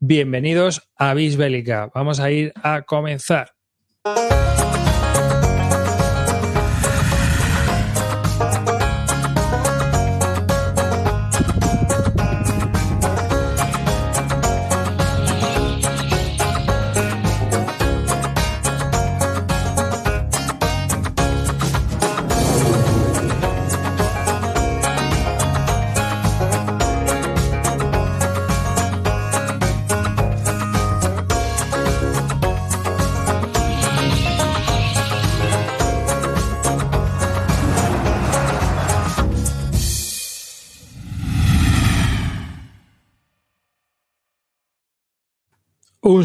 Bienvenidos a Bisbélica. Vamos a ir a comenzar.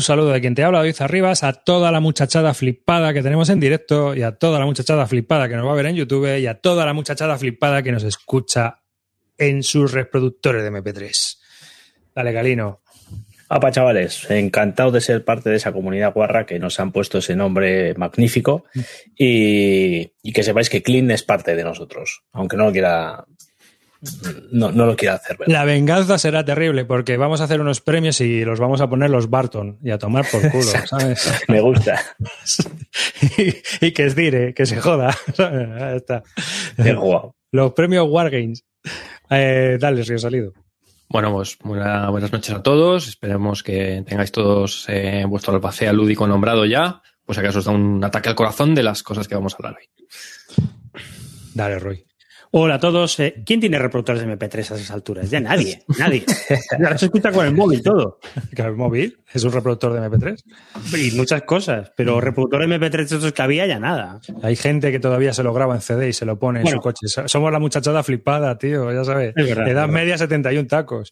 Saludo de quien te habla, David Arribas, a toda la muchachada flipada que tenemos en directo y a toda la muchachada flipada que nos va a ver en YouTube y a toda la muchachada flipada que nos escucha en sus reproductores de MP3. Dale, Galino. Apa, chavales, encantado de ser parte de esa comunidad guarra que nos han puesto ese nombre magnífico y, y que sepáis que Clean es parte de nosotros, aunque no lo quiera no, no lo quiero hacer. ¿verdad? La venganza será terrible porque vamos a hacer unos premios y los vamos a poner los Barton y a tomar por culo, ¿sabes? Me gusta. y, y, que es dire, que se joda. Ahí está. Qué guau. Los premios Wargames. Eh, dale, Río Salido. Bueno, pues buena, buenas noches a todos. Esperemos que tengáis todos eh, vuestro albacea lúdico nombrado ya. Pues acaso os da un ataque al corazón de las cosas que vamos a hablar hoy. Dale, Roy. Hola a todos. Eh, ¿Quién tiene reproductores de MP3 a esas alturas? Ya nadie, nadie. Ya se escucha con el móvil todo. ¿El móvil? ¿Es un reproductor de MP3? Y muchas cosas, pero reproductor de MP3 esos que había ya nada. Hay gente que todavía se lo graba en CD y se lo pone en su coche. Somos la muchachada flipada, tío, ya sabes. Es verdad, Edad media 71 tacos.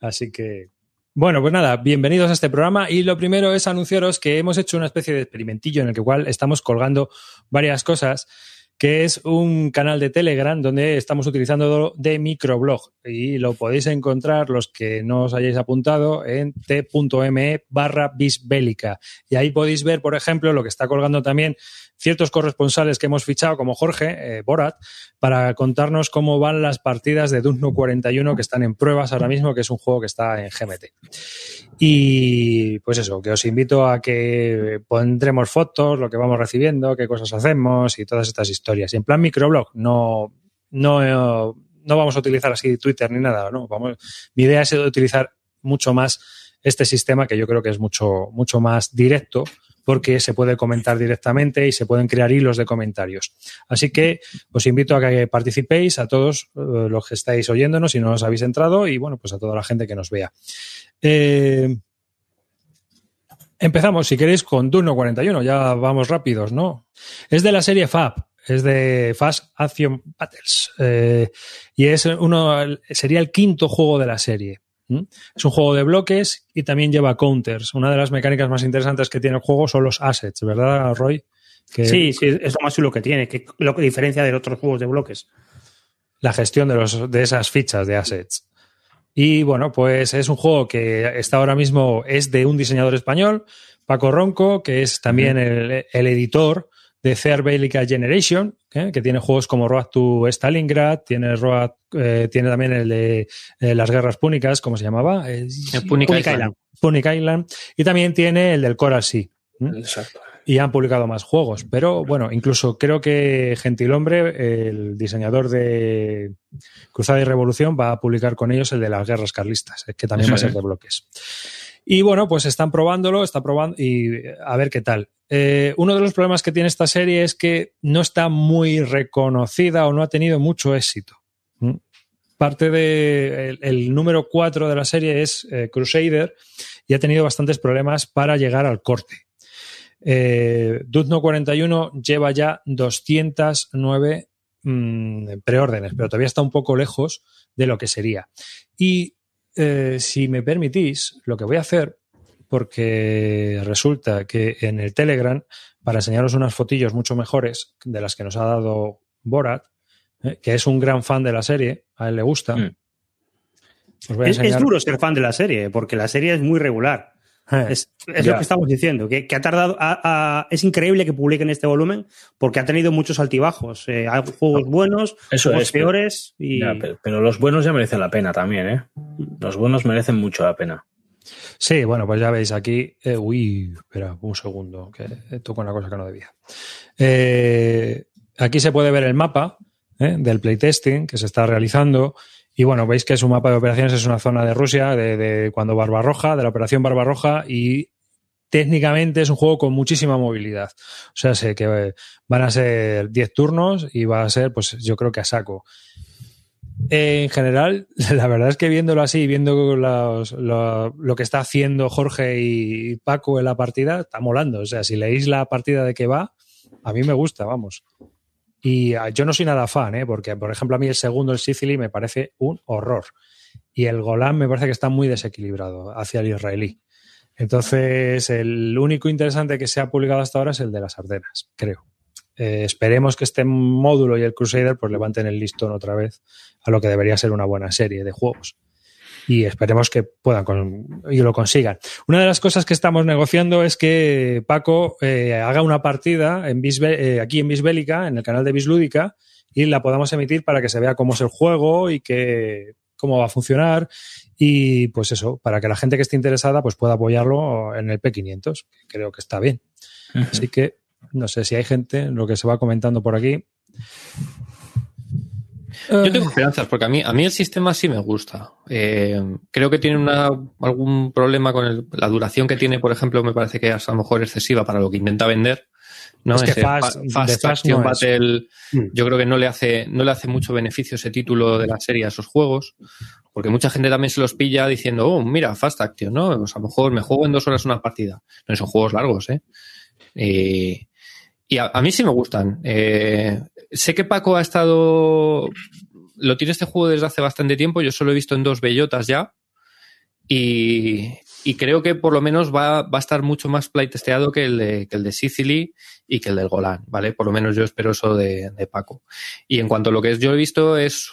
Así que... Bueno, pues nada, bienvenidos a este programa y lo primero es anunciaros que hemos hecho una especie de experimentillo en el que cual estamos colgando varias cosas que es un canal de Telegram donde estamos utilizando de microblog. Y lo podéis encontrar los que no os hayáis apuntado en t.me barra bisbélica. Y ahí podéis ver, por ejemplo, lo que está colgando también ciertos corresponsales que hemos fichado, como Jorge eh, Borat, para contarnos cómo van las partidas de Dune 41 que están en pruebas ahora mismo, que es un juego que está en GMT. Y pues eso, que os invito a que pondremos fotos, lo que vamos recibiendo, qué cosas hacemos y todas estas historias. Y en plan microblog, no, no, no vamos a utilizar así Twitter ni nada, ¿no? Vamos, mi idea es utilizar mucho más este sistema que yo creo que es mucho, mucho más directo porque se puede comentar directamente y se pueden crear hilos de comentarios. Así que os invito a que participéis a todos eh, los que estáis oyéndonos y no os habéis entrado y bueno, pues a toda la gente que nos vea. Eh, empezamos, si queréis, con Dune 41, ya vamos rápidos, ¿no? Es de la serie FAB, es de Fast Action Battles eh, y es uno, sería el quinto juego de la serie. ¿Mm? Es un juego de bloques y también lleva counters. Una de las mecánicas más interesantes que tiene el juego son los assets, ¿verdad, Roy? Que Sí, sí, es lo más chulo que tiene, que lo que diferencia de otros juegos de bloques. la gestión de, los, de esas fichas de assets. Y bueno, pues es un juego que está ahora mismo, es de un diseñador español, Paco Ronco, que es también el, el editor de Fair Bélica Generation, ¿eh? que tiene juegos como Road to Stalingrad, tiene, Road, eh, tiene también el de eh, las guerras púnicas, ¿cómo se llamaba? Eh, Punic Punic Island. Island. Punic Island, y también tiene el del Coral Sea. Exacto. y han publicado más juegos. Pero bueno, incluso creo que Gentilhombre, el diseñador de Cruzada y Revolución, va a publicar con ellos el de las guerras carlistas, que también va a ser de bloques. Y bueno, pues están probándolo, está probando y a ver qué tal. Eh, uno de los problemas que tiene esta serie es que no está muy reconocida o no ha tenido mucho éxito. ¿Mm? Parte de el, número 4 de la serie es eh, Crusader y ha tenido bastantes problemas para llegar al corte. Eh, Duzno 41 lleva ya 209 mm, preórdenes, pero todavía está un poco lejos de lo que sería. Y eh, si me permitís, lo que voy a hacer, porque resulta que en el Telegram, para enseñaros unas fotillos mucho mejores de las que nos ha dado Borat, eh, que es un gran fan de la serie, a él le gusta. Mm. Es, es duro ser fan de la serie, porque la serie es muy regular. Eh, Es, lo que estamos diciendo, que, que ha tardado. a- a- es increíble que publiquen este volumen porque ha tenido muchos altibajos. Eh, hay juegos buenos, Eso juegos es, pero- peores y. Pero, pero los buenos ya merecen la pena también, ¿eh? Los buenos merecen mucho la pena. Sí, bueno, pues ya veis aquí. Eh, uy, espera un segundo, que toco una cosa que no debía. Eh, aquí se puede ver el mapa del playtesting que se está realizando. Y bueno, veis que es un mapa de operaciones, es una zona de Rusia, de, de cuando Barbarroja, de la operación Barbarroja, y técnicamente es un juego con muchísima movilidad. O sea, sé que van a ser 10 turnos y va a ser, pues yo creo que a saco. En general, la verdad es que viéndolo así, viendo lo, lo, que está haciendo Jorge y Paco en la partida, está molando. O sea, si leéis la partida de que va, a mí me gusta, vamos. Y yo no soy nada fan, ¿eh? porque, por ejemplo, a mí el segundo, el Sicily, me parece un horror. Y el Golán me parece que está muy desequilibrado hacia el israelí. Entonces, el único interesante que se ha publicado hasta ahora es el de las Ardenas, creo. Eh, esperemos que este módulo y el Crusader pues levanten el listón otra vez a lo que debería ser una buena serie de juegos. Y esperemos que puedan con, y lo consigan. Una de las cosas que estamos negociando es que Paco eh, haga una partida en Bisbe, eh, aquí en Bisbélica, en el canal de Bislúdica, y la podamos emitir para que se vea cómo es el juego y que, cómo va a funcionar y pues eso, para que la gente que esté interesada pues pueda apoyarlo en el P500, creo que está bien. Uh -huh. Así que no sé si hay gente, lo que se va comentando por aquí. Yo tengo esperanzas, porque a mí, a mí el sistema sí me gusta. Eh, creo que tiene una, algún problema con el, la duración que tiene, por ejemplo, me parece que es a lo mejor excesiva para lo que intenta vender. ¿no? Es que ese Fast, Fast, Fast no. Battle, Mm. yo creo que no le hace, no le hace mucho beneficio ese título de la serie a esos juegos, porque mucha gente también se los pilla diciendo, oh, mira, Fast Action, ¿no? Pues a lo mejor me juego en dos horas una partida. No son juegos largos, ¿eh? Eh, y a, a, mí sí me gustan. Eh, sé que Paco ha estado. Lo tiene este juego desde hace bastante tiempo. Yo solo he visto en dos bellotas ya. Y, y creo que por lo menos va, va, a estar mucho más playtesteado que el, de, que el de Sicily y que el del Golan, ¿vale? Por lo menos yo espero eso de, de Paco. Y en cuanto a lo que yo he visto es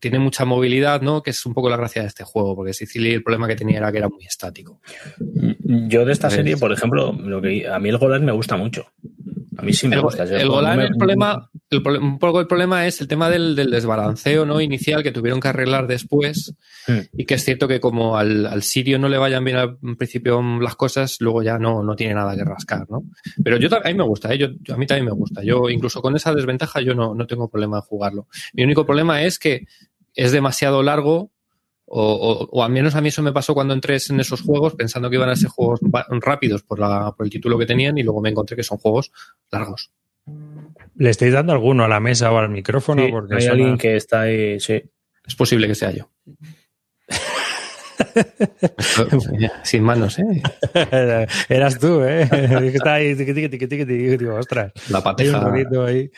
tiene mucha movilidad, ¿no? Que es un poco la gracia de este juego, porque Sicily el problema que tenía era que era muy estático. Yo de esta serie, por ejemplo, lo que a mí el Golan me gusta mucho. A mí sí me el, gusta. El me... el problema, el, un poco el problema es el tema del, del, desbalanceo no inicial que tuvieron que arreglar después mm. y que es cierto que como al, al, sirio no le vayan bien al principio las cosas, luego ya no, no tiene nada que rascar, ¿no? Pero yo a mí me gusta, ¿eh? yo, a mí también me gusta. Yo incluso con esa desventaja yo no, no tengo problema en jugarlo. Mi único problema es que es demasiado largo o, o, o, al menos a mí eso me pasó cuando entré en esos juegos pensando que iban a ser juegos rápidos por, la, por el título que tenían y luego me encontré que son juegos largos. ¿Le estáis dando alguno a la mesa o al micrófono? Sí, Porque hay suena... alguien que está ahí, sí. Es posible que sea yo. Sin manos, ¿eh? Eras tú, ¿eh? Está ahí, tiqui, tiqui, tiqui, tiqui, digo, ostras. La pateja. ahí.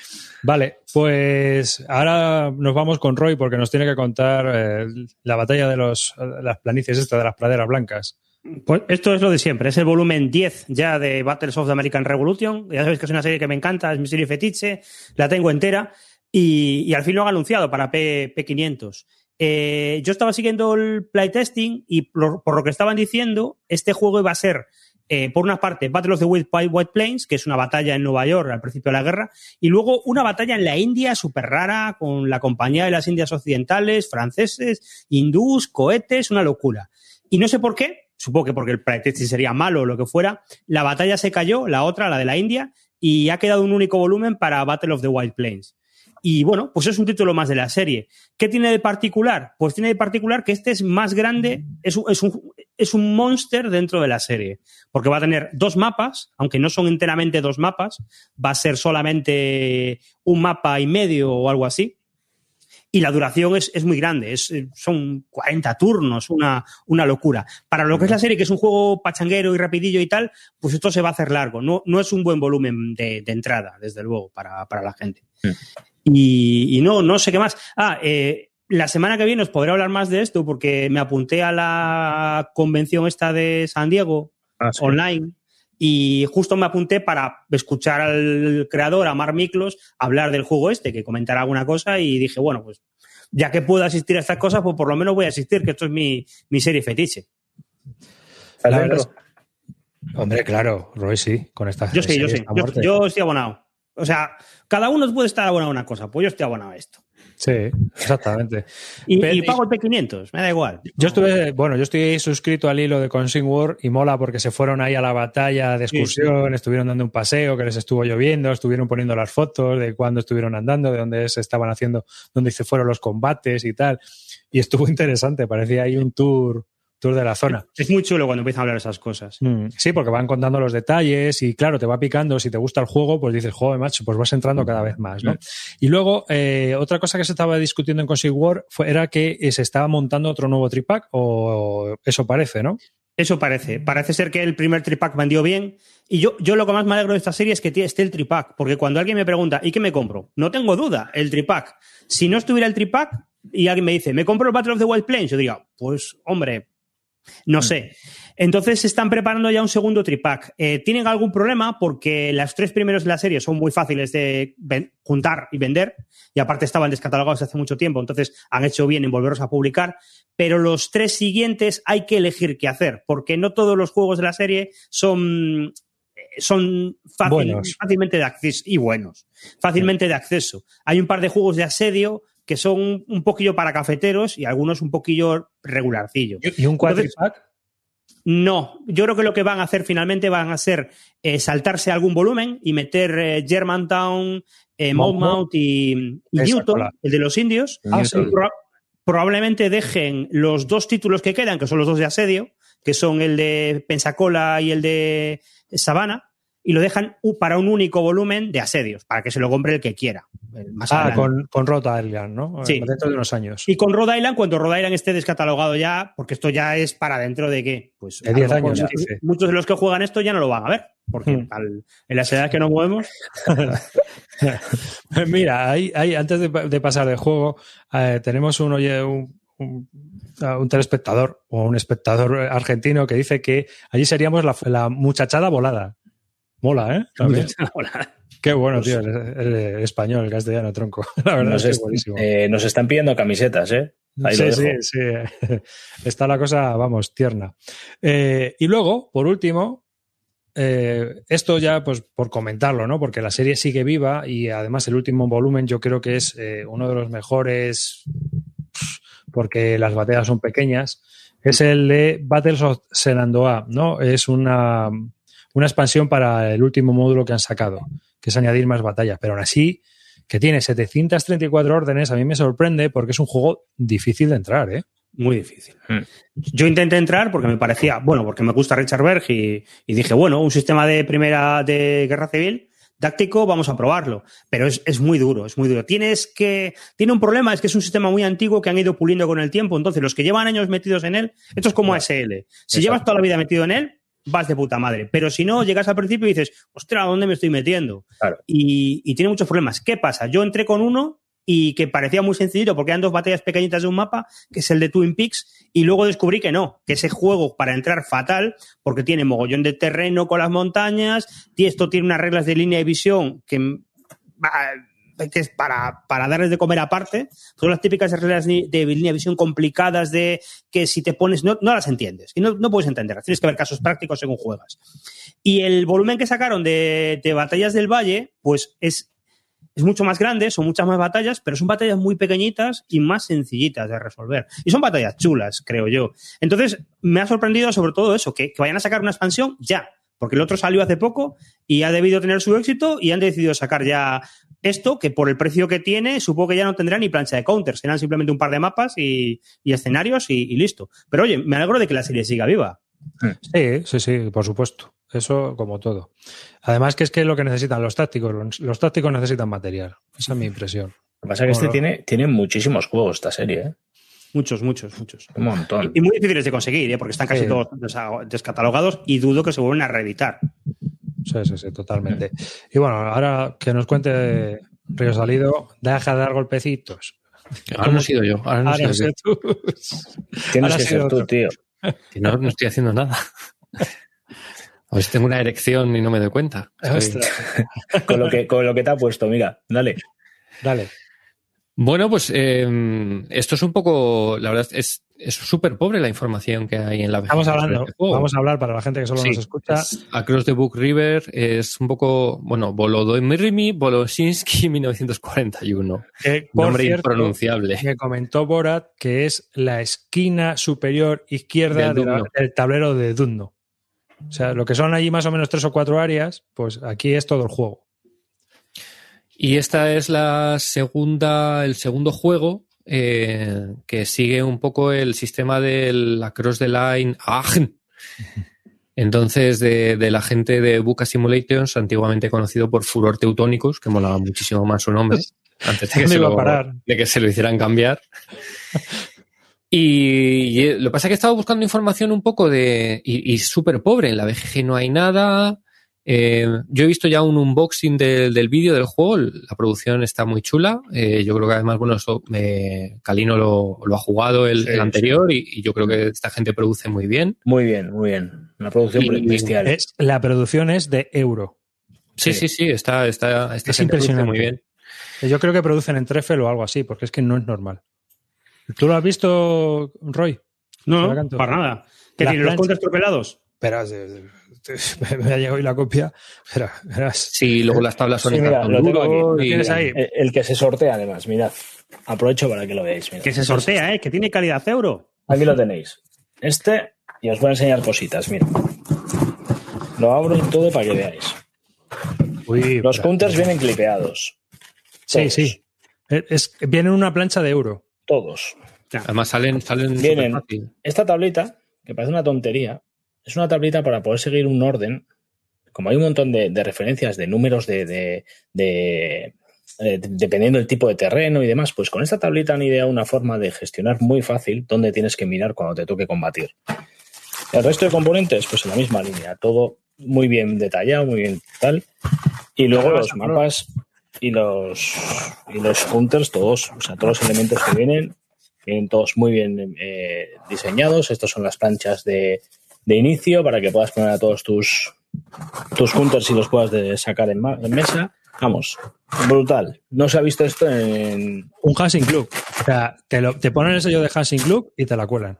Vale, pues ahora nos vamos con Roy porque nos tiene que contar eh, la batalla de los, las planicies esta de las praderas blancas. Pues esto es lo de siempre, es el volumen 10 ya de Battles of the American Revolution. Ya sabéis que es una serie que me encanta, es mi serie fetiche, la tengo entera y, y al fin lo han anunciado para P, P500. Eh, yo estaba siguiendo el playtesting y por, lo que estaban diciendo, este juego iba a ser, eh, por una parte, Battle of the White, White Plains, que es una batalla en Nueva York al principio de la guerra, y luego una batalla en la India súper rara con la Compañía de las Indias Occidentales, franceses, hindús, cohetes, una locura. Y no sé por qué, supongo que porque el playtesting sería malo o lo que fuera, la batalla se cayó, la otra, la de la India, y ha quedado un único volumen para Battle of the White Plains. Y bueno, pues es un título más de la serie. ¿Qué tiene de particular? Pues tiene de particular que este es más grande, es un, es un, es un monster dentro de la serie. Porque va a tener dos mapas, aunque no son enteramente dos mapas, va a ser solamente un mapa y medio o algo así. Y la duración es, es muy grande, es, son 40 turnos, una, una locura. Para lo que es la serie, que es un juego pachanguero y rapidillo y tal, pues esto se va a hacer largo. No, no es un buen volumen de, de entrada, desde luego, para, para la gente. Sí. Y, y, no, no sé qué más. Ah, eh, la semana que viene os podré hablar más de esto porque me apunté a la convención esta de San Diego ah, sí. online y justo me apunté para escuchar al creador, a Mar Miklos, hablar del juego este, que comentara alguna cosa y dije, bueno, pues ya que puedo asistir a estas cosas, pues por lo menos voy a asistir, que esto es mi, mi serie fetiche. Claro. Hombre, claro, Roy sí, con esta Yo sí, yo sí. Yo, yo, estoy abonado. O sea, cada uno puede estar abonado a una cosa, pues yo estoy abonado a esto. Sí, exactamente. Y, Pero- y pago el P500, me da igual. Yo estuve, bueno, yo estoy suscrito al hilo de Consing War y mola porque se fueron ahí a la batalla de excursión, estuvieron dando un paseo, que les estuvo lloviendo, estuvieron poniendo las fotos de cuándo estuvieron andando, de dónde se estaban haciendo, dónde se fueron los combates y tal. Y estuvo interesante, parecía ahí un tour, tour de la zona. Es muy chulo cuando empiezan a hablar esas cosas. Mm, Sí, porque van contando los detalles y claro, te va picando. Si te gusta el juego, pues dices, joder, macho, pues vas entrando cada vez más, ¿no? Y luego, eh, otra cosa que se estaba discutiendo en Consig War fue, era que eh, se estaba montando otro nuevo tripack, o eso parece, ¿no? Eso parece. Parece ser que el primer tripack vendió bien. Y yo, yo lo que más me alegro de esta serie es que esté el tripack. Porque cuando alguien me pregunta, ¿y qué me compro? No tengo duda, el tripack. Si no estuviera el tripack y alguien me dice, ¿me compro el Battle of the Wild Plains? Yo diría, pues, hombre, no sé. Entonces están preparando ya un segundo tripack. Eh, ¿Tienen algún problema? Porque los tres primeros de la serie son muy fáciles de juntar y vender. Y aparte estaban descatalogados hace mucho tiempo. Entonces han hecho bien en volverlos a publicar. Pero los tres siguientes hay que elegir qué hacer. Porque no todos los juegos de la serie son, eh, son fácil- fácilmente de acceso. Y buenos. Fácilmente de acceso. Hay un par de juegos de asedio que son un poquillo para cafeteros y algunos un poquillo regularcillo. ¿Y un cuatripack? No, yo creo que lo que van a hacer finalmente van a ser eh, saltarse algún volumen y meter eh, Germantown, eh. Monmouth y, Newton, el de los indios. Ah, sí. probablemente dejen los dos títulos que quedan, que son los dos de asedio, que son el de Pensacola y el de Sabana, y lo dejan para un único volumen de asedios, para que se lo compre el que quiera. más Ah, con, con Rhode Island, ¿no? Sí. Dentro de unos años. Y con Rhode Island, cuando Rhode Island esté descatalogado ya, porque esto ya es para dentro de qué? Pues De a lo 10 mejor años, muchos, de los que juegan esto ya no lo van a ver, porque Hmm. al- en las edades que nos movemos, Mira, ahí, ahí, antes de, de pasar de juego, eh, tenemos un, oye, un, un, un telespectador o un espectador argentino que dice que allí seríamos la, la muchachada volada. Mola, ¿eh? También. Qué bueno, tío, el, el- el español, el castellano, tronco. La verdad Nos, es es buenísimo. eh, nos están pidiendo camisetas, ¿eh? Ahí sí, sí, sí. Está la cosa, vamos, tierna. Eh, y luego, por último, eh, esto ya, pues, por comentarlo, ¿no? Porque la serie sigue viva y además el último volumen yo creo que es uno de los mejores porque las batallas son pequeñas. Es el de Battles of Senandoah, ¿no? Es una, una expansión para el último módulo que han sacado, que es añadir más batallas. Pero aún así, que tiene 734 órdenes, a mí me sorprende porque es un juego difícil de entrar, ¿eh? muy difícil. Hmm. Yo intenté entrar porque me parecía, bueno, porque me gusta Richard Berg y, y dije, bueno, un sistema de primera de guerra civil táctico, vamos a probarlo. Pero es, es muy duro, es muy duro. Tienes que. Tiene un problema, es que es un sistema muy antiguo que han ido puliendo con el tiempo. Entonces, los que llevan años metidos en él, esto es como ASL. Si Exacto. llevas toda la vida metido en él, vas de puta madre. Pero si no, llegas al principio y dices, ostras, ¿a dónde me estoy metiendo? Claro. Y, y tiene muchos problemas. ¿Qué pasa? Yo entré con uno y que parecía muy sencillito porque eran dos batallas pequeñitas de un mapa, que es el de Twin Peaks, y luego descubrí que no, que ese juego para entrar fatal, porque tiene mogollón de terreno con las montañas, y esto tiene unas reglas de línea de visión que, que es para, para darles de comer aparte, son las típicas reglas de, línea de visión complicadas de que si te pones, no, no las entiendes, y no, no puedes entenderlas, tienes que ver casos prácticos según juegas. Y el volumen que sacaron de, de Batallas del Valle, pues es es mucho más grande, son muchas más batallas, pero son batallas muy pequeñitas y más sencillitas de resolver. Y son batallas chulas, creo yo. Entonces, me ha sorprendido sobre todo eso, que, que vayan a sacar una expansión ya, porque el otro salió hace poco y ha debido tener su éxito y han decidido sacar ya esto, que por el precio que tiene, supongo que ya no tendrá ni plancha de counters, serán simplemente un par de mapas y, y escenarios y, y listo. Pero oye, me alegro de que la serie siga viva. Sí, sí, sí, por supuesto. Eso como todo. Además que es que es lo que necesitan los tácticos. Los, los tácticos necesitan material. Esa es mi impresión. Lo que pasa es que este tiene, tiene muchísimos juegos, esta serie, ¿eh? Muchos, muchos, muchos. Un montón. Y muy difíciles de conseguir, ¿eh? porque están casi Sí. todos descatalogados y dudo que se vuelvan a reeditar. Sí, sí, sí, totalmente. Y bueno, ahora que nos cuente Río Salido, deja de dar golpecitos. Ahora no he sido yo. Ahora no, he Ahora sido sé yo. tú. Tienes ahora que ser sido tú, otro. tío. No, no estoy haciendo nada. A ver si tengo una erección y no me doy cuenta. Estoy-. Con lo que, con lo que te ha puesto, mira, dale. Dale. Bueno, pues eh, esto es un poco, la verdad, es es súper pobre la información que hay en la VGG. Vamos hablando, este vamos a hablar para la gente que solo sí, nos escucha. Across the Book River es un poco, bueno, Volodomyrmi Voloshinsky 1941. Que, por Nombre cierto, impronunciable. Que comentó Borat que es la esquina superior izquierda Del de del tablero de Dudno. O sea, lo que son allí más o menos tres o cuatro áreas, pues aquí es todo el juego. Y esta es la segunda, el segundo juego eh, que sigue un poco el sistema del Across the Line. Entonces, de, de la gente de Buca Simulations, antiguamente conocido por Furor Teutónicos, que molaba muchísimo más su nombre, antes de que, ¿Dónde se lo, parar? de que se lo hicieran cambiar. Y, y lo que pasa es que he estado buscando información un poco de. Y, y súper pobre. En la BGG no hay nada. Eh, yo he visto ya un unboxing del, del vídeo del juego. La producción está muy chula. Eh, yo creo que además, bueno, eso, eh, Calino lo, lo ha jugado el, Sí, el anterior y, y yo creo que esta gente produce muy bien. Muy bien, muy bien. Una producción Y- bestial. Es, la producción es de euro. Sí, Sí. sí, sí, está, está, esta Es gente produce impresionante. muy bien. Yo creo que producen en Treffel o algo así, porque es que no es normal. ¿Tú lo has visto, Roy? No, para nada. ¿Qué La tiene los plancha. contes tropelados? Me ha llegado hoy la copia. Espera, verás. Sí, luego las tablas son Sí, en mira, cartón lo tengo duro aquí. y- ¿Lo tienes ahí? El, el que se sortea, además, mirad. Aprovecho para que lo veáis. mirad. Que se sortea, ¿eh? Que tiene calidad euro. Aquí lo tenéis. Este, y os voy a enseñar cositas, mira. Lo abro y todo para que veáis. Uy, Los counters vienen clipeados. Sí, Todos. sí. Es, es- viene en una plancha de euro. Todos. Además salen, salen Vienen. Esta tablita, que parece una tontería, es una tablita para poder seguir un orden. Como hay un montón de, de referencias de números de, de- de- eh, dependiendo del tipo de terreno y demás, pues con esta tablita han ideado una forma de gestionar muy fácil dónde tienes que mirar cuando te toque combatir. El resto de componentes, pues en la misma línea, todo muy bien detallado, muy bien tal. Y luego los mapas y los y los counters, todos, o sea, todos los elementos que vienen, vienen todos muy bien eh, diseñados. Estos son las planchas de, de inicio para que puedas poner a todos tus, tus counters y los puedas de- sacar en, mesa. Vamos, brutal. No se ha visto esto en Un Hansing Club. O sea, te, lo- te ponen el sello de Hansing Club y te la cuelan.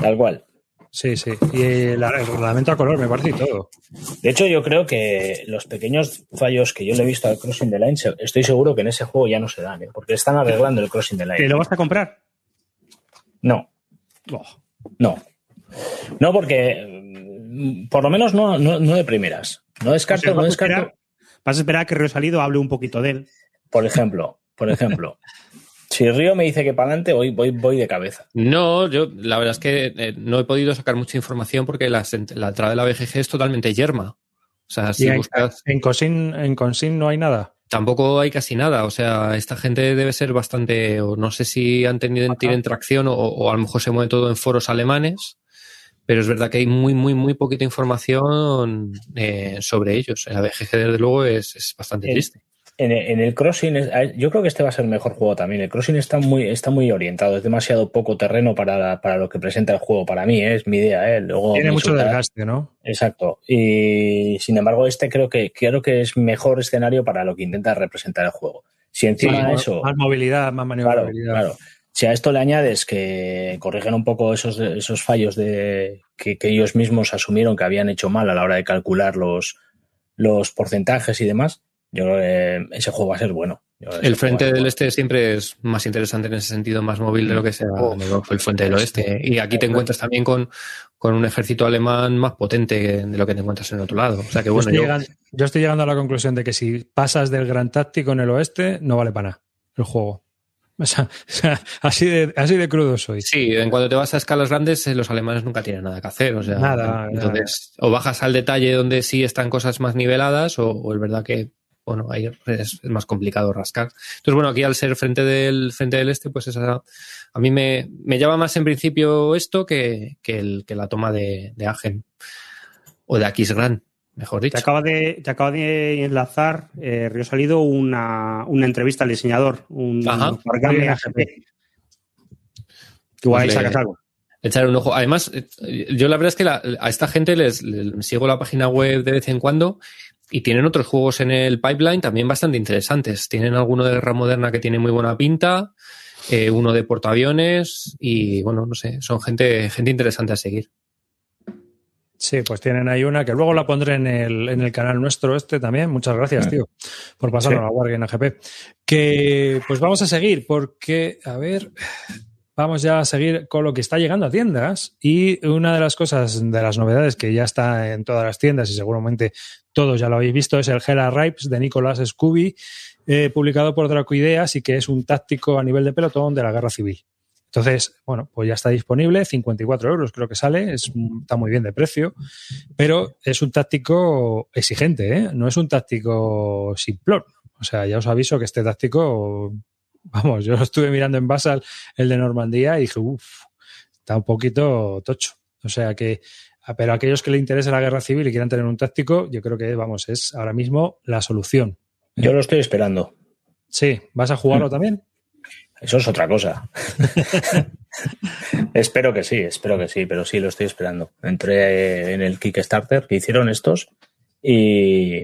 tal cual. Sí, sí. Y el, el reglamento a color, me parece y todo. De hecho, yo creo que los pequeños fallos que yo le he visto al Crossing the Line, estoy seguro que en ese juego ya no se dan, ¿eh? porque están arreglando el Crossing the ¿Te Line. lo vas a comprar? No, Oh. no. No, porque mm, por lo menos no, no, no de primeras. No descarto, O sea, no vas, a descarto. esperar, vas a esperar a que Río Salido hable un poquito de él. Por ejemplo, por ejemplo, si Río me dice que para adelante, voy, voy, voy de cabeza. No, yo la verdad es que eh, no he podido sacar mucha información porque la, la entrada de la BGG es totalmente yerma. O sea, si en, buscas, en Cosin, en Consin no hay nada. tampoco hay casi nada. O sea, esta gente debe ser bastante, o no sé si han tenido tienen tracción o, o a lo mejor se mueve todo en foros alemanes, pero es verdad que hay muy, muy, muy poquita información eh, sobre ellos. En la BGG, desde luego, es, es bastante triste. En el, en el Crossing, yo creo que este va a ser el mejor juego también. El Crossing está muy, está muy orientado, es demasiado poco terreno para, para lo que presenta el juego. Para mí, ¿eh? es mi idea. ¿eh? Luego Tiene mucho desgaste, ¿no? Exacto. Y sin embargo, este creo que, creo que es mejor escenario para lo que intenta representar el juego. Si encima de eso. más movilidad, más Claro, maniobrabilidad. claro. Si a esto le añades que corrigen un poco esos, esos fallos de, que, que ellos mismos asumieron que habían hecho mal a la hora de calcular los, los porcentajes y demás, yo creo que ese juego va a ser bueno. El frente del este siempre es más interesante en ese sentido, más móvil de lo que sea el frente del oeste. Y aquí te encuentras también con, con un ejército alemán más potente de lo que te encuentras en otro lado. O sea que Yo bueno, estoy, yo, llegando, yo estoy llegando a la conclusión de que si pasas del gran táctico en el oeste, no vale para nada el juego. O sea, así, de, así de crudo soy. sí, en cuanto te vas a escalas grandes, eh, los alemanes nunca tienen nada que hacer. O sea, Nada, entonces, o bajas al detalle donde sí están cosas más niveladas, o, o es verdad que bueno, ahí es, es más complicado rascar. Entonces, bueno, aquí al ser frente del frente del este, pues esa, a mí me, me llama más en principio esto que, que, el, que la toma de, de Agen. O de Aquisgrán, mejor Te dicho. acaba de, te acaba de enlazar, eh, Río Salido, una, una entrevista al diseñador, un Ajá. AGP. Igual ahí Pues sacas algo. echar un ojo. Además, eh, yo la verdad es que la- a esta gente les, les sigo la página web de vez en cuando y tienen otros juegos en el pipeline también bastante interesantes. Tienen alguno de guerra moderna que tiene muy buena pinta, eh, uno de portaaviones y bueno, no sé, son gente, gente interesante a seguir. Sí, pues tienen ahí una que luego la pondré en el, en el canal nuestro este también. Muchas gracias, tío, por pasarlo a la Wargame AGP. Que pues vamos a seguir porque, a ver, vamos ya a seguir con lo que está llegando a tiendas y una de las cosas, de las novedades que ya está en todas las tiendas y seguramente todos ya lo habéis visto es el Hela Ripes de Nicolás Scooby, eh, publicado por Dracoideas y que es un táctico a nivel de pelotón de la guerra civil. Entonces, bueno, pues ya está disponible, 54 euros creo que sale, es, está muy bien de precio, pero es un táctico exigente, ¿eh? no es un táctico simplón. O sea, ya os aviso que este táctico, vamos, yo lo estuve mirando en Basal, el de Normandía, y dije, uff, está un poquito tocho. O sea que, pero a aquellos que le interese la guerra civil y quieran tener un táctico, yo creo que, vamos, es ahora mismo la solución. Yo lo estoy esperando. Sí, ¿vas a jugarlo también? Eso es otra cosa. espero que sí, espero que sí, pero sí lo estoy esperando. Entré en el Kickstarter que hicieron estos y,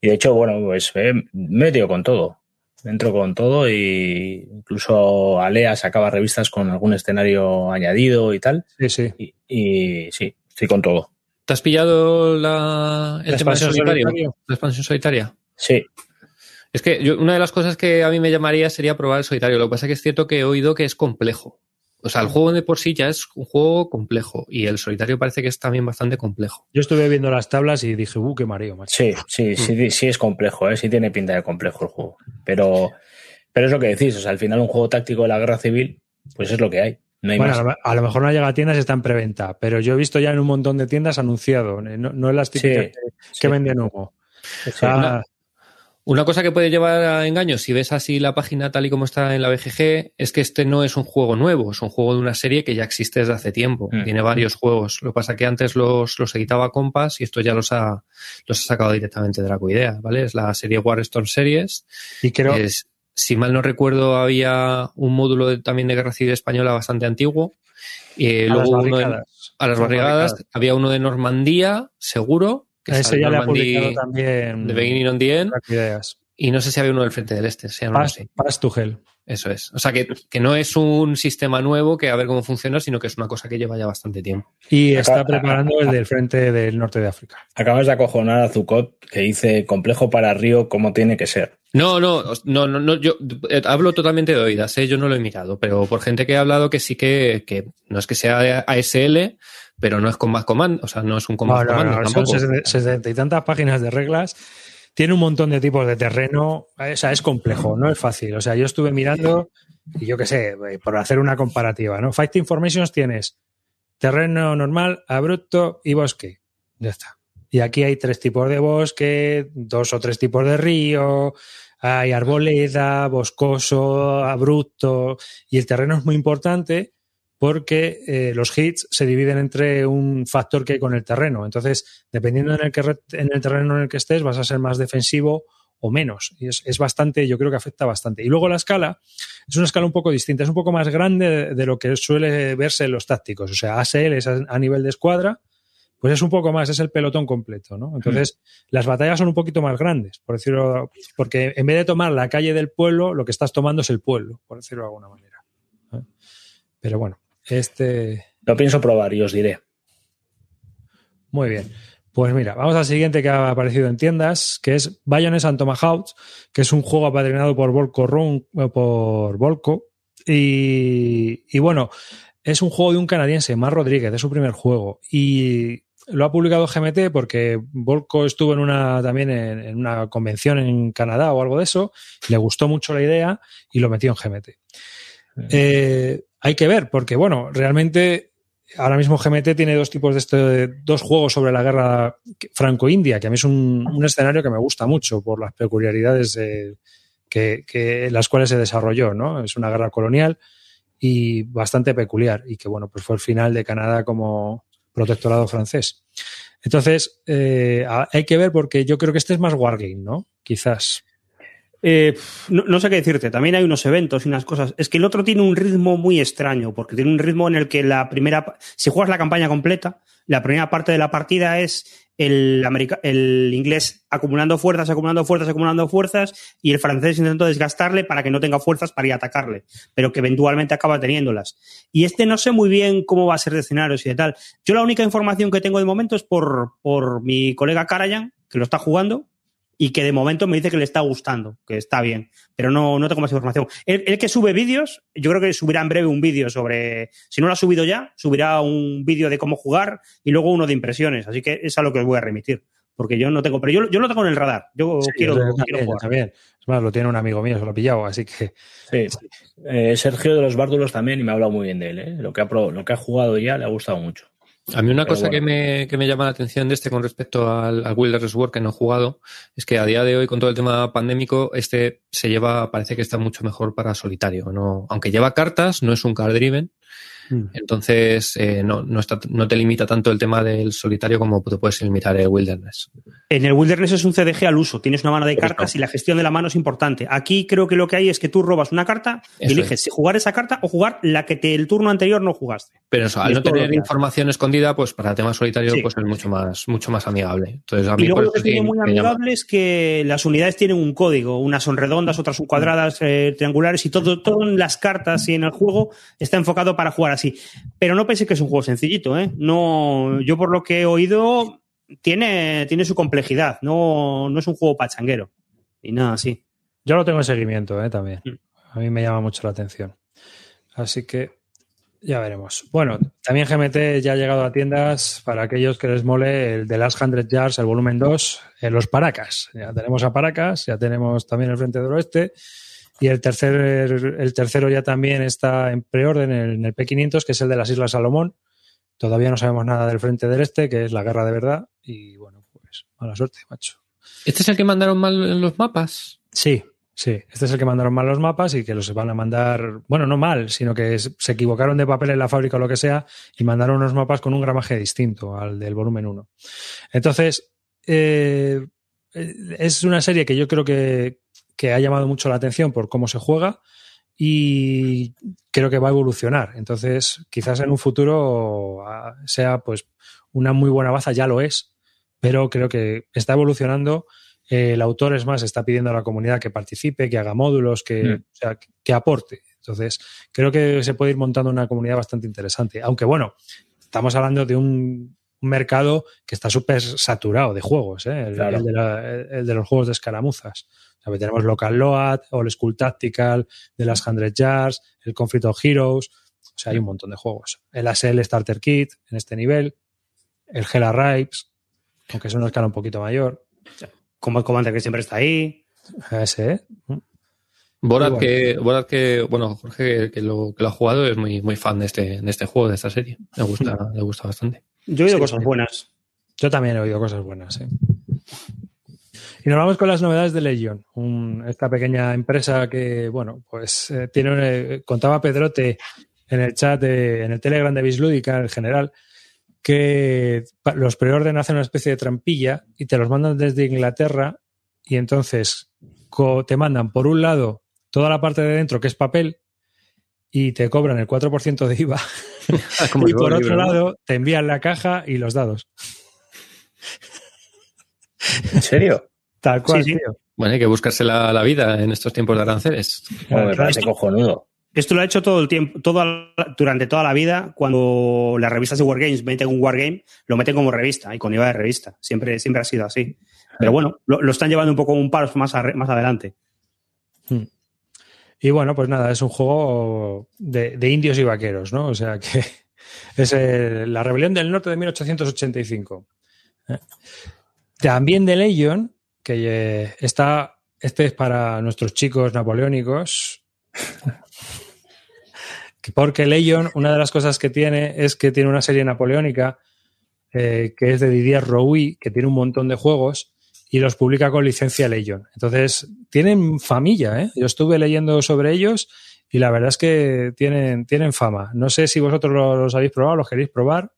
y de hecho, bueno, pues me he metido con todo. Entro con todo y incluso Alea sacaba revistas con algún escenario añadido y tal. Sí, sí. Y, y sí, estoy con todo. ¿Te has pillado la, el ¿La tema de expansión solitario? solitario? ¿La expansión solitaria? Sí, Es que yo- una de las cosas que a mí me llamaría sería probar el solitario. Lo que pasa es que es cierto que he oído que es complejo. O sea, el juego de por sí ya es un juego complejo y el solitario parece que es también bastante complejo. Yo estuve viendo las tablas y dije, uh, qué mareo, macho. sí, sí, sí, sí es complejo, ¿eh? sí tiene pinta de complejo el juego. Pero, pero es lo que decís, o sea, al final un juego táctico de la guerra civil, pues es lo que hay. No hay Bueno, más. a lo, a lo mejor no llega a tiendas y está en preventa, pero yo he visto ya en un montón de tiendas anunciado, no, no en las típicas Sí, que, sí. que venden humo. Sí. Está- Una- Una cosa que puede llevar a engaño, si ves así la página tal y como está en la BGG, es que este no es un juego nuevo, es un juego de una serie que ya existe desde hace tiempo. Mm. Tiene varios juegos. Lo que pasa que antes los, los editaba Compass y esto ya los ha, los ha sacado directamente de Dracoidea, ¿vale? Es la serie Warstorm Series. y creo, Es- si mal no recuerdo, había un módulo de- también de Guerra Civil Española bastante antiguo. Y a las luego uno de- a las Las barrigadas. Había uno de Normandía, seguro. Que Ese ya le ha publicado también de Beginning on the End. Ideas. Y no sé si había uno del frente del este, se llama Paz, así. Paz Tuchel. Eso es. O sea, que, que no es un sistema nuevo que a ver cómo funciona, sino que es una cosa que lleva ya bastante tiempo. Y está preparando el del frente del norte de África. Acabas de acojonar a Zucot que dice complejo para Río como tiene que ser. No, no, no, no, no yo eh, hablo totalmente de oídas, ¿eh? yo no lo he mirado, pero por gente que ha hablado que sí que, que no es que sea ASL, pero no es con más comando, o sea, no es un más No, no, comando no, son tampoco. sesenta sesenta y tantas páginas de reglas. Tiene un montón de tipos de terreno. O sea, es complejo, no es fácil. O sea, yo estuve mirando y yo qué sé, eh, por hacer una comparativa, ¿no? Fight Informations tienes terreno normal, abrupto y bosque. Ya está. Y aquí hay tres tipos de bosque, dos o tres tipos de río, hay arboleda, boscoso, abrupto, y el terreno es muy importante porque eh, los hits se dividen entre un factor que hay con el terreno. Entonces, dependiendo en el, que, en el terreno en el que estés, vas a ser más defensivo o menos. Y es, es bastante, yo creo que afecta bastante. Y luego la escala es una escala un poco distinta, es un poco más grande de, de lo que suele verse en los tácticos. O sea, ASL es a, a nivel de escuadra, pues es un poco más, es el pelotón completo, ¿no? Entonces, las batallas son un poquito más grandes, por decirlo, porque en vez de tomar la calle del pueblo, lo que estás tomando es el pueblo, por decirlo de alguna manera. ¿eh? Pero bueno, este, Lo pienso probar y os diré. muy bien. Pues mira, vamos al siguiente que ha aparecido en tiendas, que es Bayonets and Tomahawks, que es un juego apadrinado por Volco Run, eh, por Volco. Y, y bueno, es un juego de un canadiense, Mar Rodríguez, es su primer juego. Y lo ha publicado GMT porque Volco estuvo en una también en, en una convención en Canadá o algo de eso, le gustó mucho la idea y lo metió en GMT. Eh, hay que ver, porque bueno, realmente ahora mismo GMT tiene dos tipos de este, dos juegos sobre la guerra franco-india, que a mí es un, escenario que me gusta mucho por las peculiaridades de, que, que, las cuales se desarrolló, ¿no? Es una guerra colonial y bastante peculiar y que bueno, pues fue el final de Canadá como protectorado francés. Entonces, eh, hay que ver porque yo creo que este es más Wargame, ¿no? Quizás. Eh, no, no, sé qué decirte. También hay unos eventos y unas cosas. Es que el otro tiene un ritmo muy extraño, porque tiene un ritmo en el que la primera. Si juegas la campaña completa, la primera parte de la partida es el, el inglés acumulando fuerzas, acumulando fuerzas, acumulando fuerzas, y el francés intentando desgastarle para que no tenga fuerzas para ir a atacarle, pero que eventualmente acaba teniéndolas. Y este no sé muy bien cómo va a ser de escenarios y de tal. Yo la única información que tengo de momento es por, por mi colega Karajan, que lo está jugando, y que de momento me dice que le está gustando, que está bien, pero no, no tengo más información. El, que sube vídeos, yo creo que subirá en breve un vídeo sobre, si no lo ha subido ya, subirá un vídeo de cómo jugar y luego uno de impresiones, así que es a lo que os voy a remitir, porque yo no tengo, pero yo, yo lo tengo en el radar, yo quiero, quiero jugar. También. Es más, lo tiene un amigo mío, se lo ha pillado, así que... Sí. Eh, Sergio de los Bárdulos también y me ha hablado muy bien de él, ¿eh? lo, que ha, lo que ha jugado ya le ha gustado mucho. A mí una cosa que, me, que, me, llama la atención de este con respecto al, al Wilderness que no he jugado es que a día de hoy con todo el tema pandémico este se lleva, parece que está mucho mejor para solitario. ¿no? Aunque lleva cartas, no es un card driven, Mm. Entonces, eh, no, no, está, no, te limita tanto el tema del solitario como te puedes limitar el Wilderness. En el Wilderness es un CDG al uso. Tienes una mano de cartas y la gestión de la mano es importante. Aquí creo que lo que hay es que tú robas una carta y eliges si jugar esa carta o jugar la que te, el turno anterior no jugaste. Pero eso, al no tener información escondida, pues para el tema solitario pues es mucho más, mucho más amigable. Entonces, a mí y luego lo que tiene muy amigable es que las unidades tienen un código. Unas son redondas, otras son cuadradas, eh, triangulares y todo, en las cartas y en el juego está enfocado para jugar así. Pero no pensé que es un juego sencillito, ¿eh? No, yo por lo que he oído, tiene, tiene su complejidad. No, no es un juego pachanguero. Y nada así. Yo lo tengo en seguimiento, ¿eh? También. Mm. A mí me llama mucho la atención. Así que ya veremos. Bueno, también GMT ya ha llegado a tiendas para aquellos que les mole el de Last 100 Yards, el volumen 2, en los Paracas. Ya tenemos a Paracas, ya tenemos también el Frente del Oeste y el, tercer, el tercero ya también está en preorden en el P500, que es el de las Islas Salomón. Todavía no sabemos nada del frente del este, que es la guerra de verdad. Y bueno, pues mala suerte, macho. ¿Este es el que mandaron mal en los mapas? Sí, sí. Este es el que mandaron mal los mapas y que los van a mandar, bueno, no mal, sino que se equivocaron de papel en la fábrica o lo que sea y mandaron unos mapas con un gramaje distinto al del volumen 1. Entonces, eh, es una serie que yo creo que, que ha llamado mucho la atención por cómo se juega y creo que va a evolucionar. Entonces, quizás en un futuro ah, sea pues una muy buena baza, ya lo es, pero creo que está evolucionando. El autor, es más, está pidiendo a la comunidad que participe, que haga módulos, que, mm. o sea, que aporte. Entonces, creo que se puede ir montando una comunidad bastante interesante. Aunque bueno, estamos hablando de un, mercado que está súper saturado de juegos, ¿eh? el, de los juegos de escaramuzas tenemos Local Load, All School Tactical, The Last Hundred Yards, el Conflict of Heroes. O sea, hay un montón de juegos. El ASL Starter Kit en este nivel, el Hela Ripes, aunque es una escala un poquito mayor. Como el Commander que siempre está ahí. Ese, ¿eh? Borat, que, Borat que, bueno, Jorge que lo, que lo ha jugado es muy, muy fan de este, de este juego, de esta serie. Le gusta, le gusta bastante. Yo he oído cosas buenas. Yo también he oído cosas buenas. Y nos vamos con las novedades de Legion, esta pequeña empresa que, bueno, pues eh, tiene, contaba Pedrote en el chat, en el Telegram de Bislúdica en general, que los preorden hacen una especie de trampilla y te los mandan desde Inglaterra y entonces te mandan por un lado toda la parte de dentro que es papel y te cobran el 4% de IVA y por otro lado te envían la caja y los dados. ¿En serio? Tal cual, Bueno, hay que buscarse la, vida en estos tiempos de aranceles. parece cojonudo. Esto lo ha hecho todo el tiempo, todo, durante toda la vida. Cuando las revistas de Wargames meten un Wargame, lo meten como revista y con IVA de revista. Siempre, siempre ha sido así. Pero bueno, lo, están llevando un poco un paso más, más adelante. Hmm. Y bueno, pues nada, es un juego de, indios y vaqueros, ¿no? O sea que es la rebelión del norte de 1885. Eh. También de Legion, que eh, está, este es para nuestros chicos napoleónicos. Porque Legion, una de las cosas que tiene es que tiene una serie napoleónica eh, que es de Didier Roui, que tiene un montón de juegos y los publica con licencia Legion. Entonces, tienen familia, ¿eh? Yo estuve leyendo sobre ellos y la verdad es que tienen, tienen fama. No sé si vosotros los, habéis probado, los queréis probar.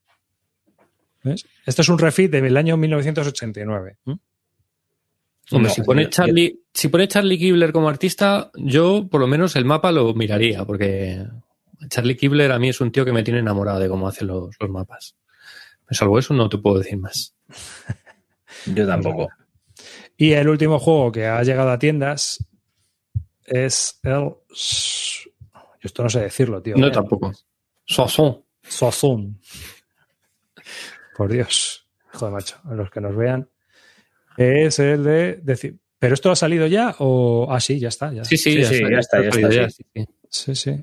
¿Ves? Este es un refit del año 1989. Hombre, No, si pone Charlie, si pone Charlie Kibler como artista, yo por lo menos el mapa lo miraría, porque Charlie Kibler a mí es un tío que me tiene enamorado de cómo hace los, los mapas. Salvo eso, no te puedo decir más. Yo tampoco. Y el último juego que ha llegado a tiendas es el. Yo esto no sé decirlo, tío. No, Eh, tampoco. Soissons. Sozun. Por Dios. Joder, macho. A los que nos vean. Es el de. decir, ¿Pero esto ha salido ya? O. Ah, sí, ya está. Ya. Sí, sí, Sí, ya, sí, está, ya está, ya está, ya, sí. sí, sí. Sí, sí.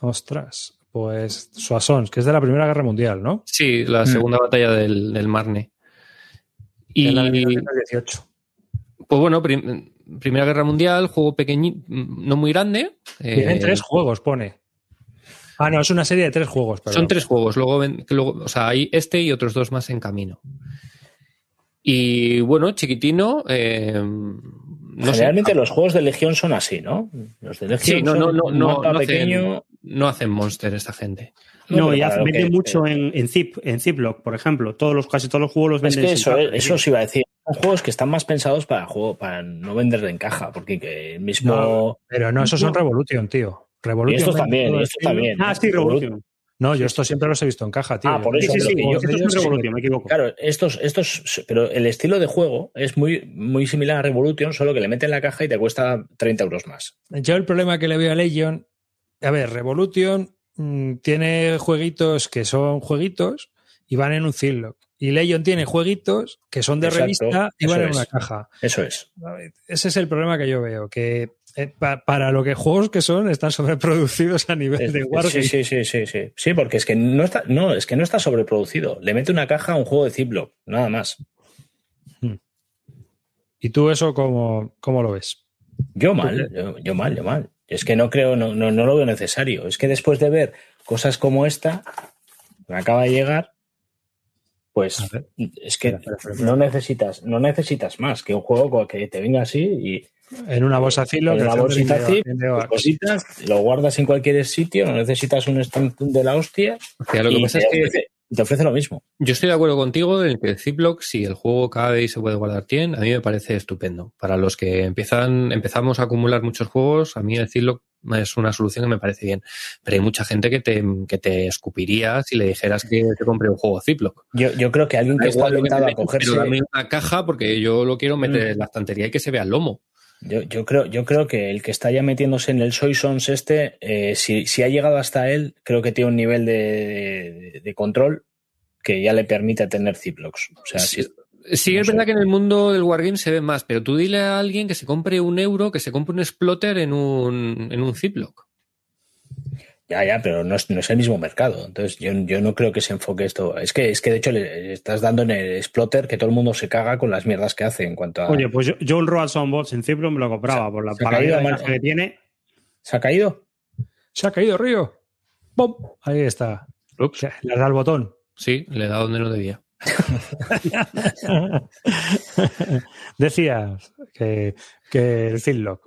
Ostras. Pues Soissons, que es de la Primera Guerra Mundial, ¿no? Sí, la segunda batalla del, del Marne. De Y la de 1918. Pues bueno, prim- Primera Guerra Mundial, juego pequeñito, no muy grande. Tienen eh, tres juegos, pone. Ah, no, es una serie de tres juegos. perdón. Son tres juegos, luego, ven- que luego, o sea, hay este y otros dos más en camino. Y bueno, chiquitino, eh, no sé, Generalmente los juegos de Legión son así, ¿no? Los de Legión Sí, no, no, son no, un no, no pequeño. hacen, no hacen monster esta gente. No, y que- mucho en, en Zip, en Ziploc, por ejemplo. Todos los, casi todos los juegos los Es venden que eso, eso os iba a decir. Son juegos que están más pensados para juego, para no vender en caja, porque que el mismo. No, Pero no, esos son Revolution, tío. y Revolution. estos vende también, y estos también. Ah, sí, Revolution. No, yo estos siempre los he visto en caja, tío. Ah, por eso, Sí, sí, Yo, estos ellos. Revolution, me equivoco. Claro, estos, estos, pero el estilo de juego es muy, muy similar a Revolution, solo que le meten la caja y te cuesta 30 euros más. Yo el problema que le veo a Legion, a ver, Revolution mm, tiene jueguitos que son jueguitos y van en un ziploc. Y Legion tiene jueguitos que son de Exacto, revista y van en una caja. Eso es. Ese es el problema que yo veo, que eh, pa- para lo que juegos que son están sobreproducidos a nivel Es- de Wargame. sí, sí, sí, sí, sí. Sí, porque es que no está, no, es que no está sobreproducido. Le mete una caja a un juego de Ziploc, nada más. ¿Y tú eso cómo, cómo lo ves? Yo mal, yo, yo mal, yo mal. Es que no creo, no, no, no lo veo necesario. Es que después de ver cosas como esta, me acaba de llegar, pues ver. es que Espera, espera, espera. no necesitas, no necesitas más que un juego que te venga así y En una bolsa en una bolsita de- tus cositas, lo guardas en cualquier sitio, no necesitas un stand de la hostia O sea, lo que pasa es que te ofrece lo mismo. yo estoy de acuerdo contigo en que el Ziploc, si el juego cabe y se puede guardar bien, a mí me parece estupendo. Para los que empiezan, empezamos a acumular muchos juegos, a mí el Ziploc es una solución que me parece bien. Pero hay mucha gente que te, que te escupiría si le dijeras que te compre un juego Ziploc. Yo, yo creo que alguien que está me a cogerse, Pero dame una caja porque yo lo quiero meter Mm. en la estantería y que se vea el lomo. Yo, yo creo, yo creo que el que está ya metiéndose en el Soy Sons este, eh, si, si ha llegado hasta él, creo que tiene un nivel de, de- de control que ya le permite tener Ziplocs. O sea, Sí, si- Sí, No es sé. verdad que en el mundo del Wargame se ve más, pero tú dile a alguien que se compre un euro, que se compre un exploter en un, en un Ziploc. Ya, ya, pero no es, no es el mismo mercado. Entonces, yo, yo no creo que se enfoque esto. Es que, es que de hecho le estás dando en el exploter que todo el mundo se caga con las mierdas que hace en cuanto a. Oye, pues yo, yo un Road Soundbox en Ziploc me lo compraba por la caído, de que tiene. ¿Se ha caído? Se ha caído Río. ¡Pum! Ahí está. Ups. Le has dado al botón. Sí, le da donde no debía. Decías que, que el Ziploc.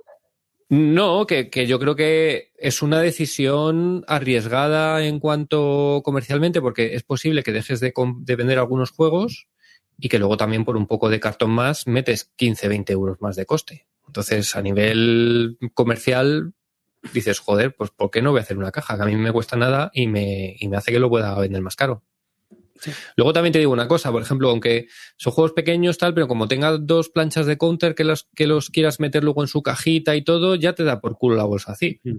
No, que, que yo creo que es una decisión arriesgada en cuanto comercialmente, porque es posible que dejes de, vender algunos juegos y que luego también por un poco de cartón más metes 15, 20 euros más de coste. Entonces, a nivel comercial, dices, joder, pues ¿por qué no voy a hacer una caja? Que a mí me cuesta nada y me, y me hace que lo pueda vender más caro. Luego también te digo una cosa, por ejemplo, aunque son juegos pequeños tal, pero como tenga dos planchas de counter que los, que los quieras meter luego en su cajita y todo, ya te da por culo la bolsa zip. Mm.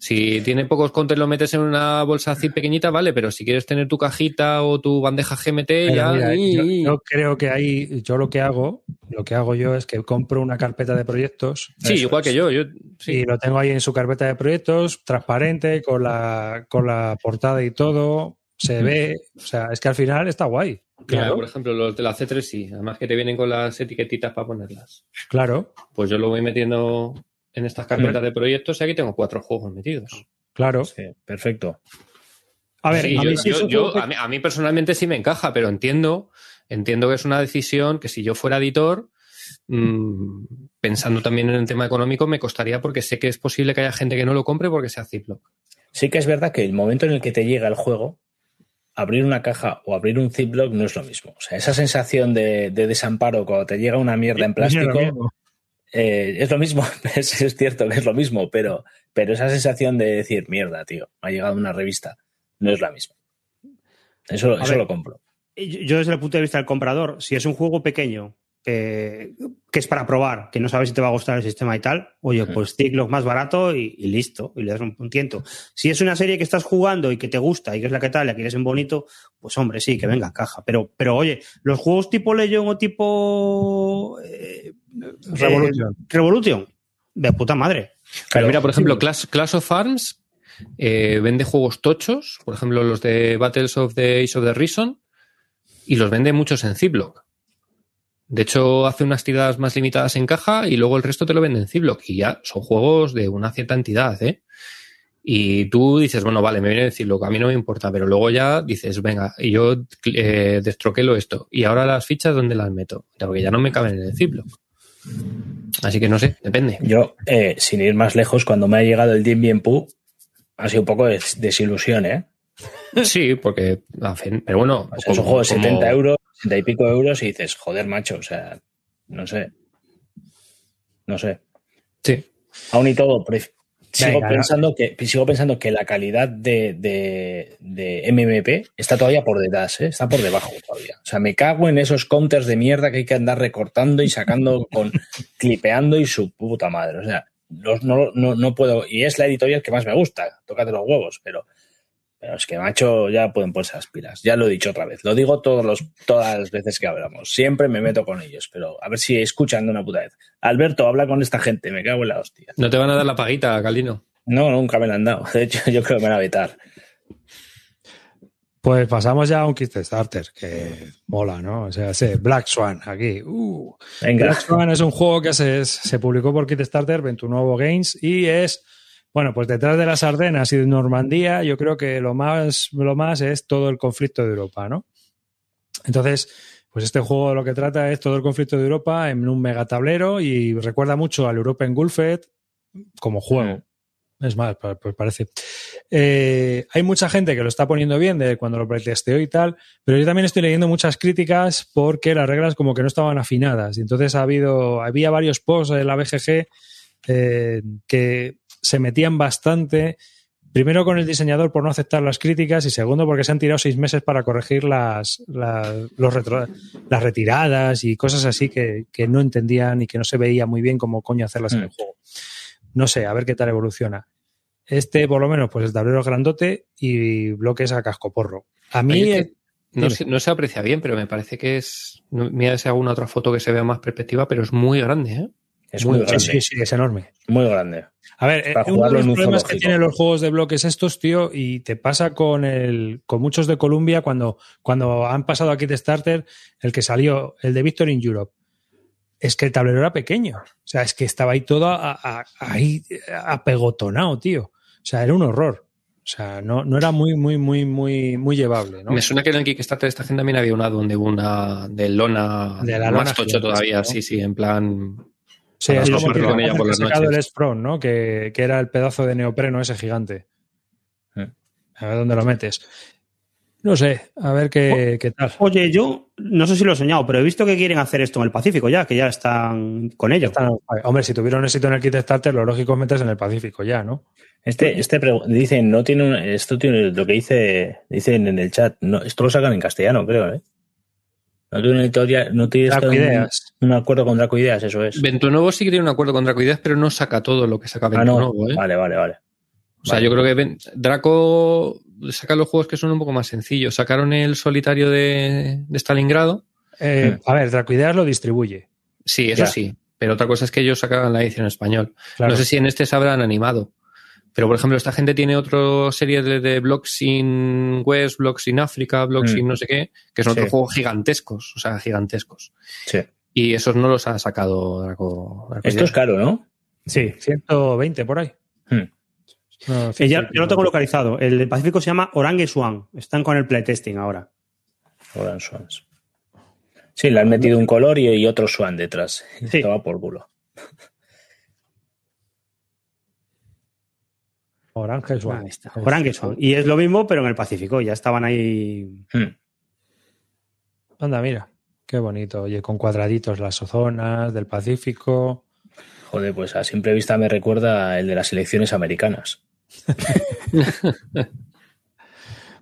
Si tiene pocos counters lo metes en una bolsa zip pequeñita, vale, pero si quieres tener tu cajita o tu bandeja GMT, Pero ya... mira, yo, creo que ahí, yo lo que hago, lo que hago yo es que compro una carpeta de proyectos. sí, igual que yo. yo sí. Y lo tengo ahí en su carpeta de proyectos, transparente, con la, con la portada y todo. Se ve, o sea, es que al final está guay. Claro, por ejemplo, los de la C3 sí, además que te vienen con las etiquetitas para ponerlas. claro, Pues yo lo voy metiendo en estas carpetas de proyectos y aquí tengo cuatro juegos metidos. claro. Sí, perfecto. A ver, Sí, a yo- mí sí yo- es un yo- juego que- a, mí, a mí personalmente sí me encaja, pero entiendo, entiendo que es una decisión que si yo fuera editor, mm, pensando también en el tema económico, me costaría porque sé que es posible que haya gente que no lo compre porque sea Ziploc. Sí que es verdad que el momento en el que te llega el juego, abrir una caja o abrir un Ziploc no es lo mismo. O sea, esa sensación de, de desamparo cuando te llega una mierda en plástico eh, es lo mismo, es, es, cierto que es lo mismo, pero, pero esa sensación de decir, mierda, tío, me ha llegado una revista, no es la misma. Eso, eso ver, lo compro. Yo desde el punto de vista del comprador, si es un juego pequeño eh, que es para probar, que no sabes si te va a gustar el sistema y tal, oye, pues Ticloc más barato y, y, listo, y le das un, un, tiento. Si es una serie que estás jugando y que te gusta y que es la que tal, la quieres en bonito, pues hombre, sí, que venga, caja. Pero, pero oye, los juegos tipo Legion o tipo eh, Revolution. Eh, Revolution, de puta madre. Pero mira, por ejemplo, Clash, Clash of Arms eh, vende juegos tochos, por ejemplo, los de Battles of the Age of the Reason, y los vende muchos en Ziploc. De hecho, hace unas tiradas más limitadas en caja y luego el resto te lo vende en Ziploc. Y ya son juegos de una cierta entidad, ¿eh? Y tú dices, bueno, vale, me viene a Ziploc, a mí no me importa, pero luego ya dices, venga, y yo eh, destroquelo esto. Y ahora las fichas, ¿dónde las meto? Porque ya no me caben en el Ziploc. Así que no sé, depende. Yo, eh, sin ir más lejos, cuando me ha llegado el Dim Bien ha sido un poco de desilusión, ¿eh? Sí, porque, pero bueno. Es un juego de 70 euros, 60 y pico euros y dices, joder, macho, o sea, no sé. No sé. Sí. Aún y todo, sigo, Venga, pensando que, sigo pensando que la calidad de, de, de MMP está todavía por detrás, ¿eh? está por debajo todavía. O sea, me cago en esos counters de mierda que hay que andar recortando y sacando con clipeando y su puta madre. O sea, no, no, no, no puedo. Y es la editorial que más me gusta, tócate los huevos, pero pero es que, macho, ya pueden ponerse las pilas. Ya lo he dicho otra vez. Lo digo todos los, todas las veces que hablamos. Siempre me meto con ellos, pero a ver si escuchan de una puta vez. Alberto, habla con esta gente. Me cago en la hostia. No te van a dar la paguita, Calino. No, nunca me la han dado. De hecho, yo creo que me van a vetar. Pues pasamos ya a un Kickstarter que mola, ¿no? O sea, sí, Black Swan, aquí. Uh. Venga. Black Swan es un juego que se, se publicó por Kickstarter, 29 Games, y es bueno, pues detrás de las Ardenas y de Normandía, yo creo que lo más, lo más es todo el conflicto de Europa, ¿no? Entonces, pues este juego lo que trata es todo el conflicto de Europa en un megatablero y recuerda mucho al Europa Engulfed como juego. Es más, pues parece. Eh, hay mucha gente que lo está poniendo bien de cuando lo pretesteó y tal, pero yo también estoy leyendo muchas críticas porque las reglas como que no estaban afinadas. Y entonces ha habido, había varios posts de la BGG eh, que se metían bastante, primero con el diseñador por no aceptar las críticas y segundo porque se han tirado seis meses para corregir las, las, los retro, las retiradas y cosas así que, que, no entendían y que no se veía muy bien cómo coño hacerlas mm. en el juego. No sé, a ver qué tal evoluciona. Este, por lo menos, pues el tablero es grandote y bloques a cascoporro. A mí... Oye, no, se, no, se, aprecia bien, pero me parece que es. Mira si alguna otra foto que se vea más perspectiva, pero es muy grande, ¿eh? Es muy, muy grande. Sí, sí, es enorme. Muy grande. A ver, eh, uno de los problemas que tienen los juegos de bloques estos, tío, y te pasa con el con muchos de Columbia cuando, cuando han pasado aquí de starter, el que salió, el de Victory in Europe, es que el tablero era pequeño. O sea, es que estaba ahí todo a, a, ahí apegotonado, tío. O sea, era un horror. O sea, no, no era muy, muy, muy, muy, muy llevable, ¿no? Me suena que en el Kickstarter de esta gente también había una donde hubo una de lona, de la más lona tocho todavía, ¿no? sí, sí, en plan Sí, es como que con ella por las noches. el Sprong, ¿no? Que, que, era el pedazo de neopreno ese gigante. Sí. A ver dónde lo metes. No sé, a ver qué, o, qué, tal. Oye, yo no sé si lo he soñado, pero he visto que quieren hacer esto en el Pacífico ya, que ya están con ello. Están, hombre, si tuvieron éxito en el Kickstarter, lo lógico es meterse en el Pacífico ya, ¿no? Este, este dicen, no tiene un, esto tiene lo que dice, dicen en el chat, no, esto lo sacan en castellano, creo, ¿eh? No tiene una editorial, no tiene Dracoideas. Un, un, acuerdo con Dracoideas, eso es. Ventunovo sí que tiene un acuerdo con Dracoideas, pero no saca todo lo que saca Ventunovo, ah, no. ¿eh? Vale, vale, vale. O sea, vale. yo creo que ben, Draco saca los juegos que son un poco más sencillos. Sacaron el solitario de, de Stalingrado. Eh, mm. A ver, Dracoideas lo distribuye. Sí, eso ya. sí. Pero otra cosa es que ellos sacaban la edición en español. Claro. No sé si en este se habrán animado. Pero, por ejemplo, esta gente tiene otra serie de, de blogs in West, blogs in África, blogs mm. in no sé qué, que son sí. otros juegos gigantescos, o sea, gigantescos. Sí. Y esos no los ha sacado Draco. Draco Esto es caro, ¿no? Sí, 120 por ahí. Hmm. No, eh, ya, yo lo tengo localizado. El del Pacífico se llama Orange Swan. Están con el playtesting ahora. Orange Swans. Sí, le han metido un color y, y otro Swan detrás. Sí. Estaba por culo. Orange Swan. Ahí está. Orange Swan. Y es lo mismo, pero en el Pacífico. Ya estaban ahí. Hmm. Anda, mira. Qué bonito. Oye, con cuadraditos las zonas del Pacífico. Joder, pues a simple vista me recuerda el de las elecciones americanas.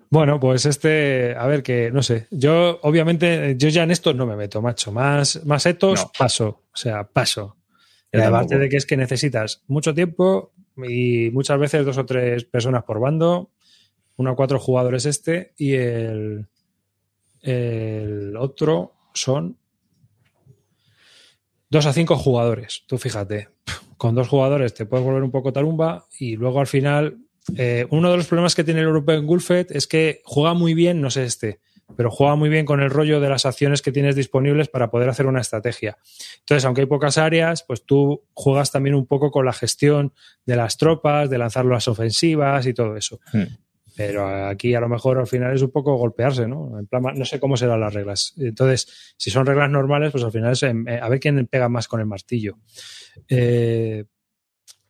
Bueno, pues este, a ver que, no sé, yo obviamente, yo ya en esto no me meto, macho. Más, más etos, No. paso. O sea, paso. Yo Y aparte tampoco. de que es que necesitas mucho tiempo y muchas veces dos o tres personas por bando, uno a cuatro jugadores este y el, el otro son dos a cinco jugadores. Tú fíjate, con dos jugadores te puedes volver un poco tarumba y luego al final eh, uno de los problemas que tiene el European Gulfet es que juega muy bien, no sé este, pero juega muy bien con el rollo de las acciones que tienes disponibles para poder hacer una estrategia. Entonces, aunque hay pocas áreas, pues tú juegas también un poco con la gestión de las tropas, de lanzar las ofensivas y todo eso. Hmm. Pero aquí a lo mejor al final es un poco golpearse, ¿no? En plan, no sé cómo serán las reglas. Entonces, si son reglas normales, pues al final es eh, a ver quién pega más con el martillo. Eh,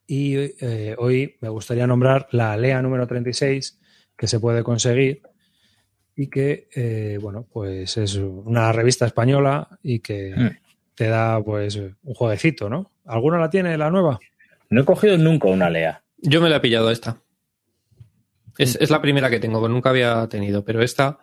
y eh, hoy me gustaría nombrar la ALEA número 36, que se puede conseguir y que, eh, bueno, pues es una revista española y que Hmm. te da, pues, un jueguecito, ¿no? ¿Alguno la tiene, la nueva? No he cogido nunca una Lea. Yo me la he pillado esta. Es, es la primera que tengo, que nunca había tenido, pero esta,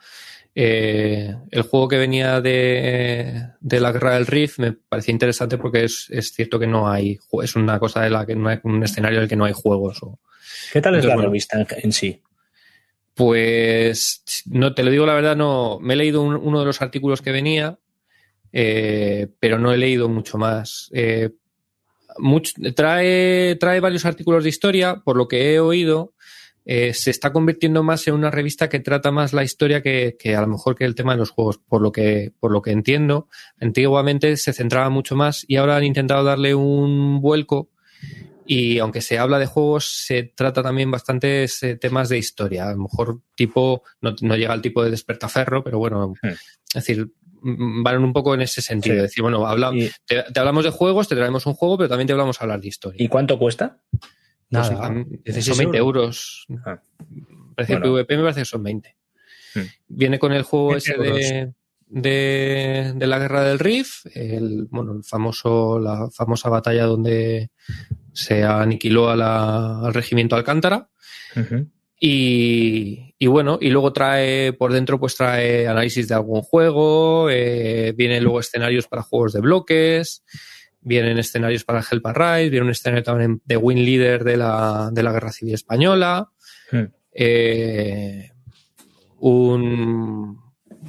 eh, el juego que venía de, de la Guerra del Rift me parecía interesante porque es, es cierto que no hay, es una cosa de la que no hay, un escenario en el que no hay juegos. o- ¿Qué tal es la bueno. revista en, en sí? Pues, no te lo digo la verdad, no, me he leído un- uno de los artículos que venía, eh, pero no he leído mucho más. Eh, trae, trae varios artículos de historia, por lo que he oído, eh, se está convirtiendo más en una revista que trata más la historia que, que a lo mejor que el tema de los juegos, por lo que, por lo que entiendo. Antiguamente se centraba mucho más y ahora han intentado darle un vuelco y aunque se habla de juegos, se trata también bastantes eh, temas de historia. A lo mejor tipo, no, no llega al tipo de despertaferro, pero bueno, Hmm. es decir, mm, van un poco en ese sentido. Sí. Es decir, bueno, habla, ¿Y, te, te hablamos de juegos, te traemos un juego, pero también te hablamos a hablar de historia. y cuánto cuesta? Pues, Nada, a mí 16 son 20 euros. Ah. Precio Bueno. PVP me parece que son 20. Hmm. Viene con el juego 20 ese de, de, de la guerra del Rift, el, bueno, el famoso, la famosa batalla donde se aniquiló a la- al regimiento Alcántara. Y, y bueno, y luego trae por dentro, pues trae análisis de algún juego, eh, vienen luego escenarios para juegos de bloques, vienen escenarios para Help Arise, viene un escenario también de Win Leader de la, de la Guerra Civil Española, Hmm. eh, un,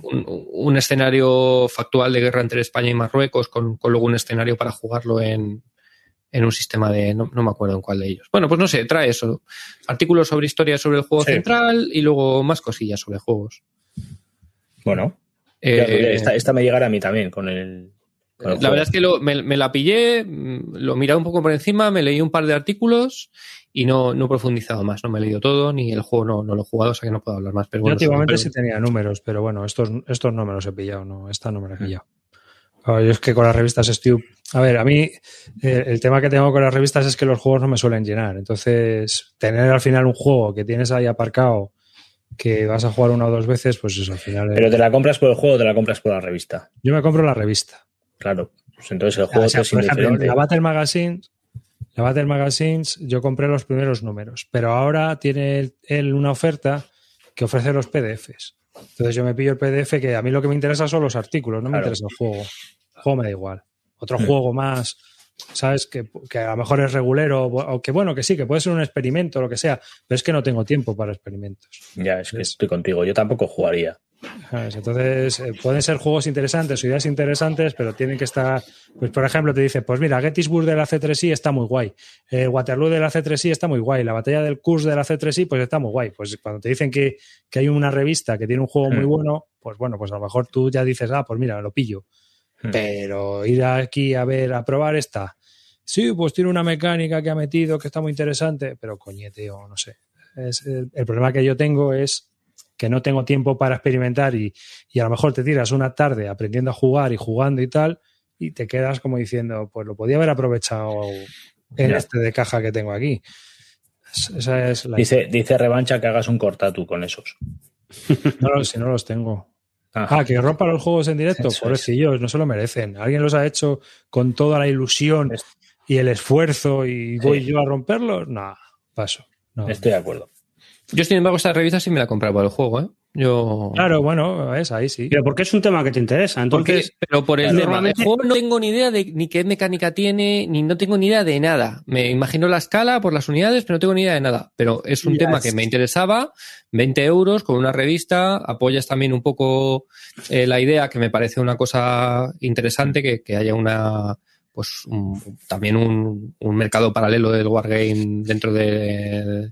un, un escenario factual de guerra entre España y Marruecos, con, con luego un escenario para jugarlo en, en un sistema de. No, no me acuerdo en cuál de ellos. Bueno, pues no sé, trae eso. Artículos sobre historia sobre el juego Sí. central y luego más cosillas sobre juegos. Bueno, Eh, esta, esta me llegará a mí también con el. con el la juego. verdad es que lo- me, me la pillé, lo miré un poco por encima, me leí un par de artículos y no, no he profundizado más. No me he leído todo, ni el juego no, no lo he jugado, o sea que no puedo hablar más. Pero Yo antiguamente sí tenía números, pero bueno, estos, estos no me los he pillado, no, esta no me la he pillado. Claro, yo es que con las revistas Stew, a ver, a mí eh, el tema que tengo con las revistas es que los juegos no me suelen llenar. Entonces, tener al final un juego que tienes ahí aparcado, que vas a jugar una o dos veces, pues eso al final. eh, Pero te la compras por el juego o te la compras por la revista. Yo me compro la revista. Claro. Pues entonces el juego O sea, te es por ejemplo, la Battle Magazine, la Battle Magazines, yo compré los primeros números, pero ahora tiene él- una oferta que ofrece los PDFs. Entonces yo me pillo el PDF que a mí lo que me interesa son los artículos, no me Claro. interesa el juego. El juego me da igual. Otro juego más, ¿sabes? Que, que a lo mejor es regulero, o que bueno, que sí, que puede ser un experimento, lo que sea, pero es que no tengo tiempo para experimentos. Ya, es que Es- estoy contigo. Yo tampoco jugaría. ¿Sabes? Entonces, eh, pueden ser juegos interesantes o ideas interesantes, pero tienen que estar. Pues, por ejemplo, te dice: Pues mira, Gettysburg de la C3I está muy guay. El Waterloo de la C3I está muy guay. La batalla del Kurs de la C3I, pues está muy guay. Pues cuando te dicen que, que hay una revista que tiene un juego muy Hmm. bueno, pues bueno, pues a lo mejor tú ya dices: Ah, pues mira, lo pillo. Hmm. Pero ir aquí a ver, a probar esta. Sí, pues tiene una mecánica que ha metido que está muy interesante, pero coñete, o no sé. Es, el, el problema que yo tengo es que no tengo tiempo para experimentar y, y a lo mejor te tiras una tarde aprendiendo a jugar y jugando y tal, y te quedas como diciendo, pues lo podía haber aprovechado en este de caja que tengo aquí. Esa es la Dice, dice Revancha que hagas un cortatu con esos. No, los- si no los tengo. Ah, Ah, que rompa los juegos en directo. Eso Pobrecillos, no se lo merecen. Alguien los ha hecho con toda la ilusión y el esfuerzo y voy Sí. yo a romperlos. No, paso. No. estoy de acuerdo. Yo, sin embargo, esta revista sí me la he comprado para el juego, ¿eh? Yo. Claro, bueno, es ahí sí. Pero porque es un tema que te interesa. Porque- Entonces, pero por el claro, tema. normalmente- El juego no tengo ni idea de ni qué mecánica tiene, ni no tengo ni idea de nada. Me imagino la escala por las unidades, pero no tengo ni idea de nada. Pero es un tema que me interesaba. 20 euros con una revista. Apoyas también un poco eh, la idea, que me parece una cosa interesante, que, que haya una pues un- también un, un mercado paralelo del Wargame dentro de,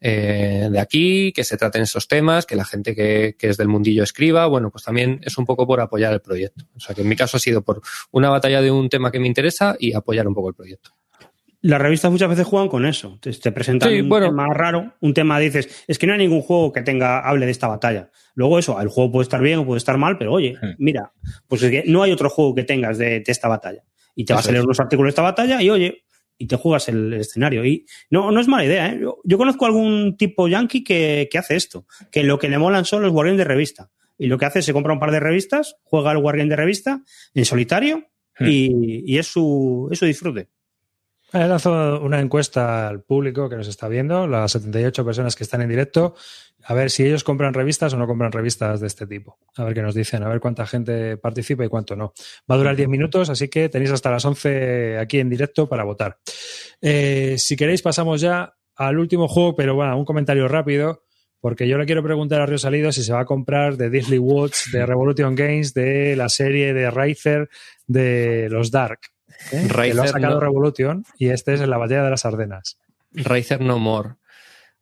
eh, de aquí, que se traten esos temas, que la gente que, que es del mundillo escriba, bueno, pues también es un poco por apoyar el proyecto. O sea que en mi caso ha sido por una batalla de un tema que me interesa y apoyar un poco el proyecto. las revistas muchas veces juegan con eso. Te, te presentan Sí, un bueno. tema raro, un tema dices, es que no hay ningún juego que tenga hable de esta batalla. Luego eso, el juego puede estar bien o puede estar mal, pero oye, Hmm. mira, pues es que no hay otro juego que tengas de, de esta batalla. Y te vas a leer los artículos de esta batalla y oye, y te juegas el, el escenario. Y no, no es mala idea, ¿eh? Yo, yo conozco algún tipo yankee que, que hace esto, que lo que le molan son los wargames de revista. Y lo que hace es se compra un par de revistas, juega el wargame de revista en solitario Hmm. y, y es, su, es su disfrute. He lanzado una encuesta al público que nos está viendo, las 78 personas que están en directo, a ver si ellos compran revistas o no compran revistas de este tipo. A ver qué nos dicen, a ver cuánta gente participa y cuánto no. Va a durar 10 minutos, así que tenéis hasta las 11 aquí en directo para votar. Eh, si queréis, pasamos ya al último juego, pero bueno, un comentario rápido, porque yo le quiero preguntar a Río Salido si se va a comprar de Disney Watch, de Revolution Games, de la serie de Riser, de los Dark. ¿Eh? que lo ha sacado no. Revolution y este es en la batalla de las Ardenas. Riser No More.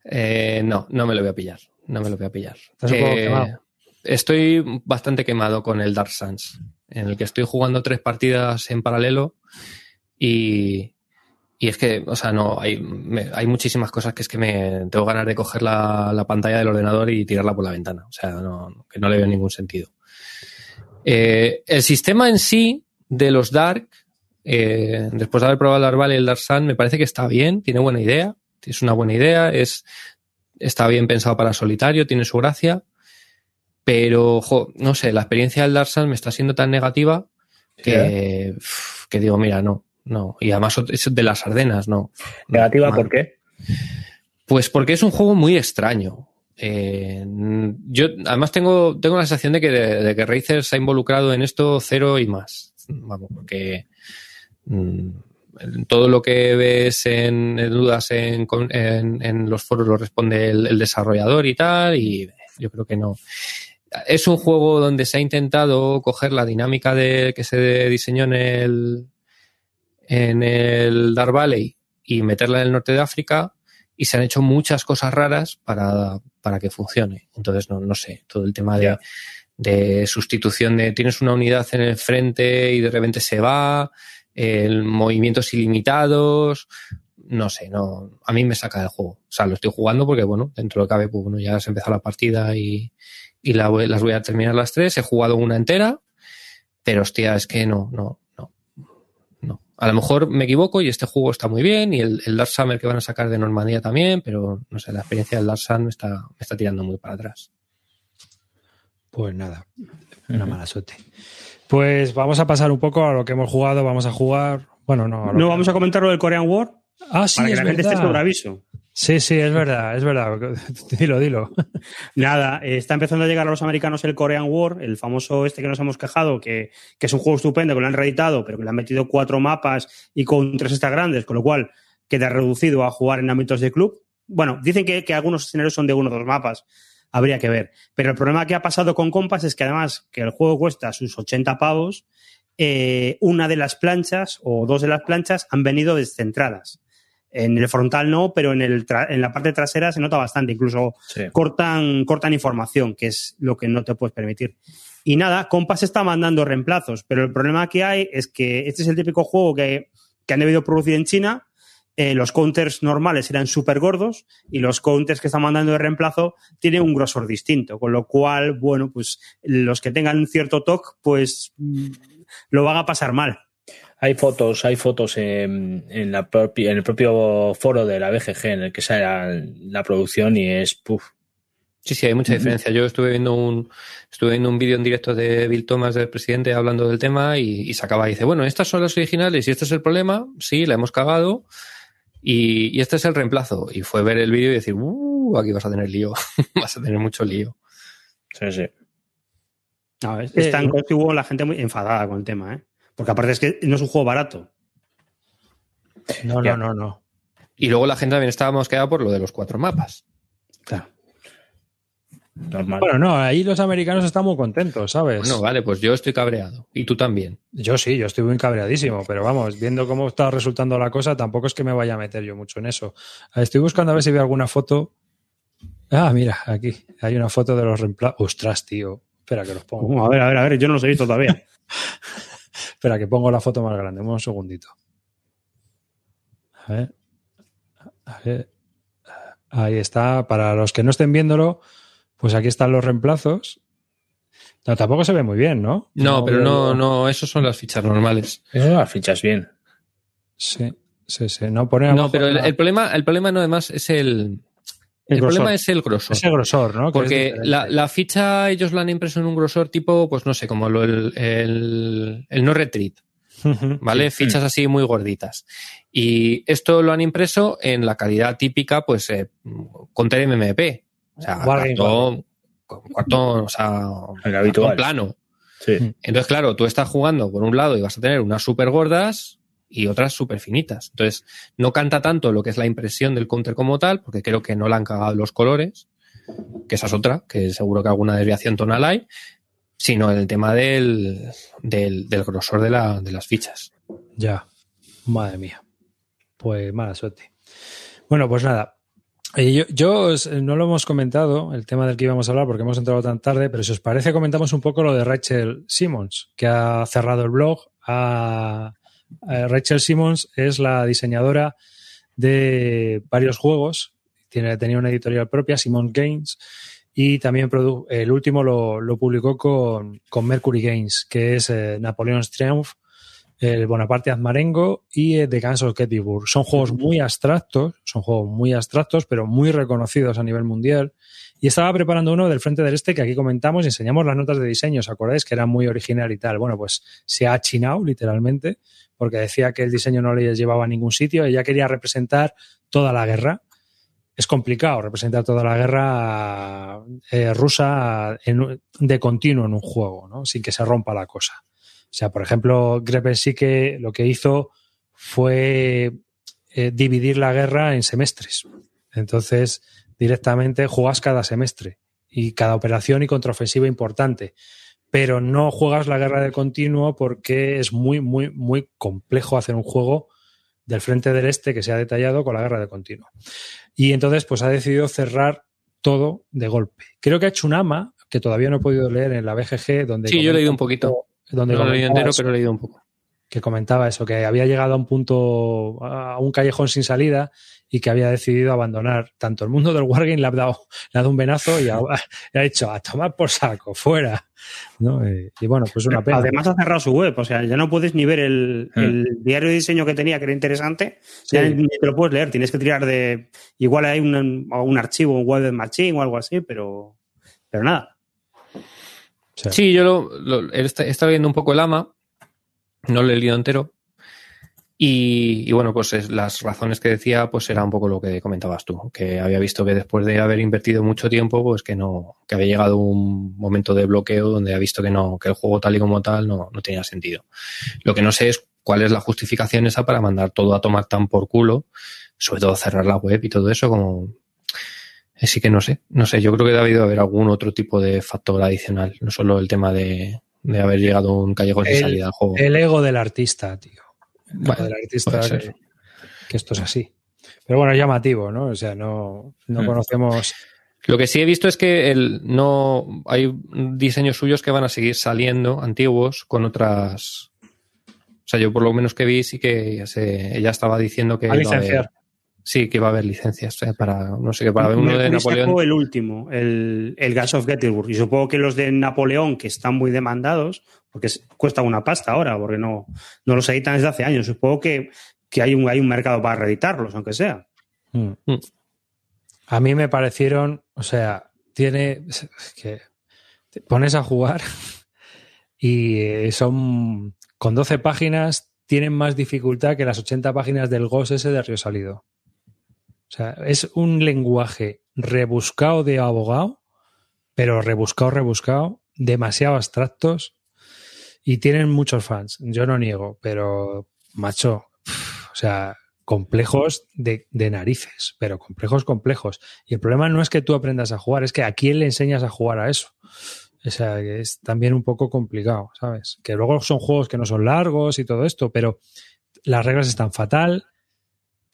Eh, no, no me lo voy a pillar. No me lo voy a pillar. Estás un poco Eh, quemado. estoy bastante quemado con el Dark Suns, en el que estoy jugando tres partidas en paralelo y, y es que, o sea, no, hay, me- hay muchísimas cosas que es que me tengo ganas de coger la, la pantalla del ordenador y tirarla por la ventana. O sea, no, que no le veo ningún sentido. Eh, el sistema en sí de los Dark, eh, después de haber probado el Dark Valley y el Dark Sun, me parece que está bien, tiene buena idea, es una buena idea, es, está bien pensado para solitario, tiene su gracia, pero, jo, no sé, la experiencia del Dark Sun me está siendo tan negativa que, digo, mira, no, no. Y además es de las Ardenas, no. Negativa, No, ¿por qué? pues porque es un juego muy extraño. Eh, yo además tengo, tengo la sensación de que, de, de que Razer se ha involucrado en esto cero y más. Vamos, porque todo lo que ves en, en dudas en, en- en los foros lo responde el, el desarrollador y tal, y yo creo que no. Es un juego donde se ha intentado coger la dinámica de, que se diseñó en el, en el Dark Valley y meterla en el norte de África y se han hecho muchas cosas raras para, para que funcione. Entonces, no, no sé, todo el tema de, de sustitución de tienes una unidad en el frente y de repente se va, el movimientos ilimitados, no sé, no, a mí me saca del juego. O sea, lo estoy jugando porque, bueno, dentro de lo que cabe, pues bueno, ya se empezó la partida y, y la voy- las voy a terminar las tres. He jugado una entera, pero hostia, es que no, no, no. No. A lo mejor me equivoco y este juego está muy bien y el, el Dark Summer que van a sacar de Normandía también, pero no sé, la experiencia del Dark Sun me está, me está tirando muy para atrás. Pues nada, una mala suerte. Pues vamos a pasar un poco a lo que hemos jugado, vamos a jugar. Bueno, no. No que- vamos a comentar lo del Korean War Ah, sí, para que es la gente esté verdad. sobre aviso. Sí, sí, es verdad, es verdad. Dilo, dilo. Nada, eh, está empezando a llegar a los americanos el Korean War, el famoso este que nos hemos quejado, que, que es un juego estupendo, que lo han reeditado, pero que le han metido cuatro mapas y con tres extras grandes, con lo cual queda reducido a jugar en ámbitos de club. Bueno, dicen que, que algunos escenarios son de uno o dos mapas, habría que ver. Pero el problema que ha pasado con Compass es que además que el juego cuesta sus 80 pavos, eh, una de las planchas o dos de las planchas han venido descentradas. En el frontal no, pero en, el en la parte trasera se nota bastante. Incluso Sí. cortan, cortan información, que es lo que no te puedes permitir. Y nada, Compass está mandando reemplazos, pero el problema que hay es que este es el típico juego que, que han debido producir en China. Eh, los counters normales eran súper gordos y los counters que están mandando de reemplazo tienen un grosor distinto, con lo cual, bueno, pues los que tengan un cierto TOC, pues mm, lo van a pasar mal. hay fotos, hay fotos en, en, la propia, en el propio foro de la BGG en el que sale la, la producción y es puff. Sí, sí, hay mucha diferencia. Yo estuve viendo un estuve viendo un vídeo en directo de Bill Thomas del presidente hablando del tema y, y sacaba y dice, bueno, estas son las originales y este es el problema, sí, la hemos cagado y, y este es el reemplazo. Y fue ver el vídeo y decir, uh, aquí vas a tener lío, vas a tener mucho lío. Sí, sí. No, es, es tan que hubo la gente muy enfadada con el tema, ¿eh? Porque aparte es que no es un juego barato. No, no, no, no. Y luego la gente también estaba mosqueada por lo de los cuatro mapas. Claro. Normal. Bueno, no, ahí los americanos están muy contentos, ¿sabes? Bueno, vale, pues yo estoy cabreado. Y tú también. Yo sí, yo estoy muy cabreadísimo, pero vamos, viendo cómo está resultando la cosa, tampoco es que me vaya a meter yo mucho en eso. Estoy buscando a ver si veo alguna foto. Ah, mira, aquí hay una foto de los reemplazos. Ostras, tío. Espera que los pongo. Uh, a ver, a ver, a ver, yo no los he visto todavía. Espera que pongo la foto más grande. Un segundito. A ver. A ver. Ahí está. Para los que no estén viéndolo, pues aquí están los reemplazos. No, tampoco se ve muy bien, ¿no? No, pero no, no, esos son las fichas normales. Eso las fichas bien. Sí, sí, sí. No, pone No, pero el, el problema, el problema no además es el. El, grosor. problema es el grosor. ese grosor, ¿no? Que es Porque la, la ficha ellos la han impreso en un grosor tipo, pues no sé, como lo, el, el, el no retreat. ¿vale? Fichas así muy gorditas. Y esto lo han impreso en la calidad típica, pues, eh, con TMMP. O sea, cartón, con cartón, o sea, El cartón habitual. plano. Sí. Entonces, claro, tú estás jugando por un lado y vas a tener unas súper gordas y otras súper finitas. Entonces, no canta tanto lo que es la impresión del counter como tal, porque creo que no le han cagado los colores, que esa es otra, que seguro que alguna desviación tonal hay, sino el tema del, del, del grosor de, la, de las fichas. Ya. Madre mía. Pues mala suerte. Bueno, pues nada. Yo, yo eh, no lo hemos comentado, el tema del que íbamos a hablar, porque hemos entrado tan tarde, pero si os parece, comentamos un poco lo de Rachel Simmons, que ha cerrado el blog. Rachel Simmons es la diseñadora de varios juegos. Tiene, tenía una editorial propia, Simmons Games, y también el último lo, lo publicó con, con Mercury Games, que es eh, Napoleon's Triumph, el Bonaparte Azmarengo y eh, The Guns of Gettysburg. Son juegos muy abstractos, son juegos muy abstractos, pero muy reconocidos a nivel mundial. Y estaba preparando uno del Frente del Este que aquí comentamos y enseñamos las notas de diseño, ¿os acordáis? Que era muy original y tal. Bueno, pues se ha achinado literalmente porque decía que el diseño no le llevaba a ningún sitio. Ella quería representar toda la guerra. Es complicado representar toda la guerra eh, rusa en- de continuo en un juego, ¿no? Sin que se rompa la cosa. O sea, por ejemplo, Greber sí que lo que hizo fue eh, dividir la guerra en semestres. Entonces, directamente juegas cada semestre y cada operación y contraofensiva importante. Pero no juegas la guerra de continuo porque es muy, muy, muy complejo hacer un juego del frente del este que sea detallado con la guerra de continuo. Y entonces, pues ha decidido cerrar todo de golpe. Creo que ha hecho un ama que todavía no he podido leer en la BGG, donde Sí, yo he leído un poquito. Donde No lo he leído entero, eso pero he leído un poco. que comentaba eso, que había llegado a un punto, a un callejón sin salida y que había decidido abandonar tanto el mundo del Wargame, le ha dado, le ha dado un venazo y ha, le ha dicho a tomar por saco, fuera. ¿no? Y, y bueno, pues una pena. Además ha cerrado su web, o sea, ya no puedes ni ver el, Hmm. el diario de diseño que tenía, que era interesante, Sí. ya ni te lo puedes leer, tienes que tirar de... Igual hay un, un archivo, un web machine o algo así, pero, pero nada. Sí, yo lo, lo- he viendo un poco el ama, no lo he leído entero. Y, y bueno, pues es- las razones que decía, pues era un poco lo que comentabas tú, que había visto que después de haber invertido mucho tiempo, pues que no, que había llegado un momento de bloqueo donde ha visto que no, que el juego tal y como tal no, no tenía sentido. Lo que no sé es cuál es la justificación esa para mandar todo a tomar tan por culo, sobre todo cerrar la web y todo eso, como eh, sí que no sé, no sé, yo creo que ha debido haber algún otro tipo de factor adicional, no solo el tema de, de haber llegado a un callejón sin El- salida al juego. el ego del artista, tío. El ego Bueno, del artista que, esto es así. Pero bueno, es llamativo, ¿no? O sea, no, no Hmm. conocemos. Lo que sí he visto es que el, no hay diseños suyos que van a seguir saliendo antiguos con otras. O sea, yo por lo menos que vi sí que ya se, ella estaba diciendo que A licenciar. Sí que iba a haber licencias eh, para no sé qué para ver uno de sacó Napoleón. el último, el, el Gas of Gettysburg. Y supongo que los de Napoleón, que están muy demandados, porque cuesta una pasta ahora, porque no, no los editan desde hace años. Supongo que, que hay, un, hay un mercado para reeditarlos, aunque sea. Mm. A mí me parecieron, o sea, tiene que te pones a jugar y eh, son con 12 páginas tienen más dificultad que las 80 páginas del GOS ese de Río Salido. O sea, es un lenguaje rebuscado de abogado, pero rebuscado, rebuscado, demasiado abstractos y tienen muchos fans. Yo no niego, pero macho, o sea, complejos de, narices, pero complejos, complejos. Y el problema no es que tú aprendas a jugar, es que a quién le enseñas a jugar a eso. O sea, es también un poco complicado, ¿sabes? Que luego son juegos que no son largos y todo esto, pero las reglas están fatal,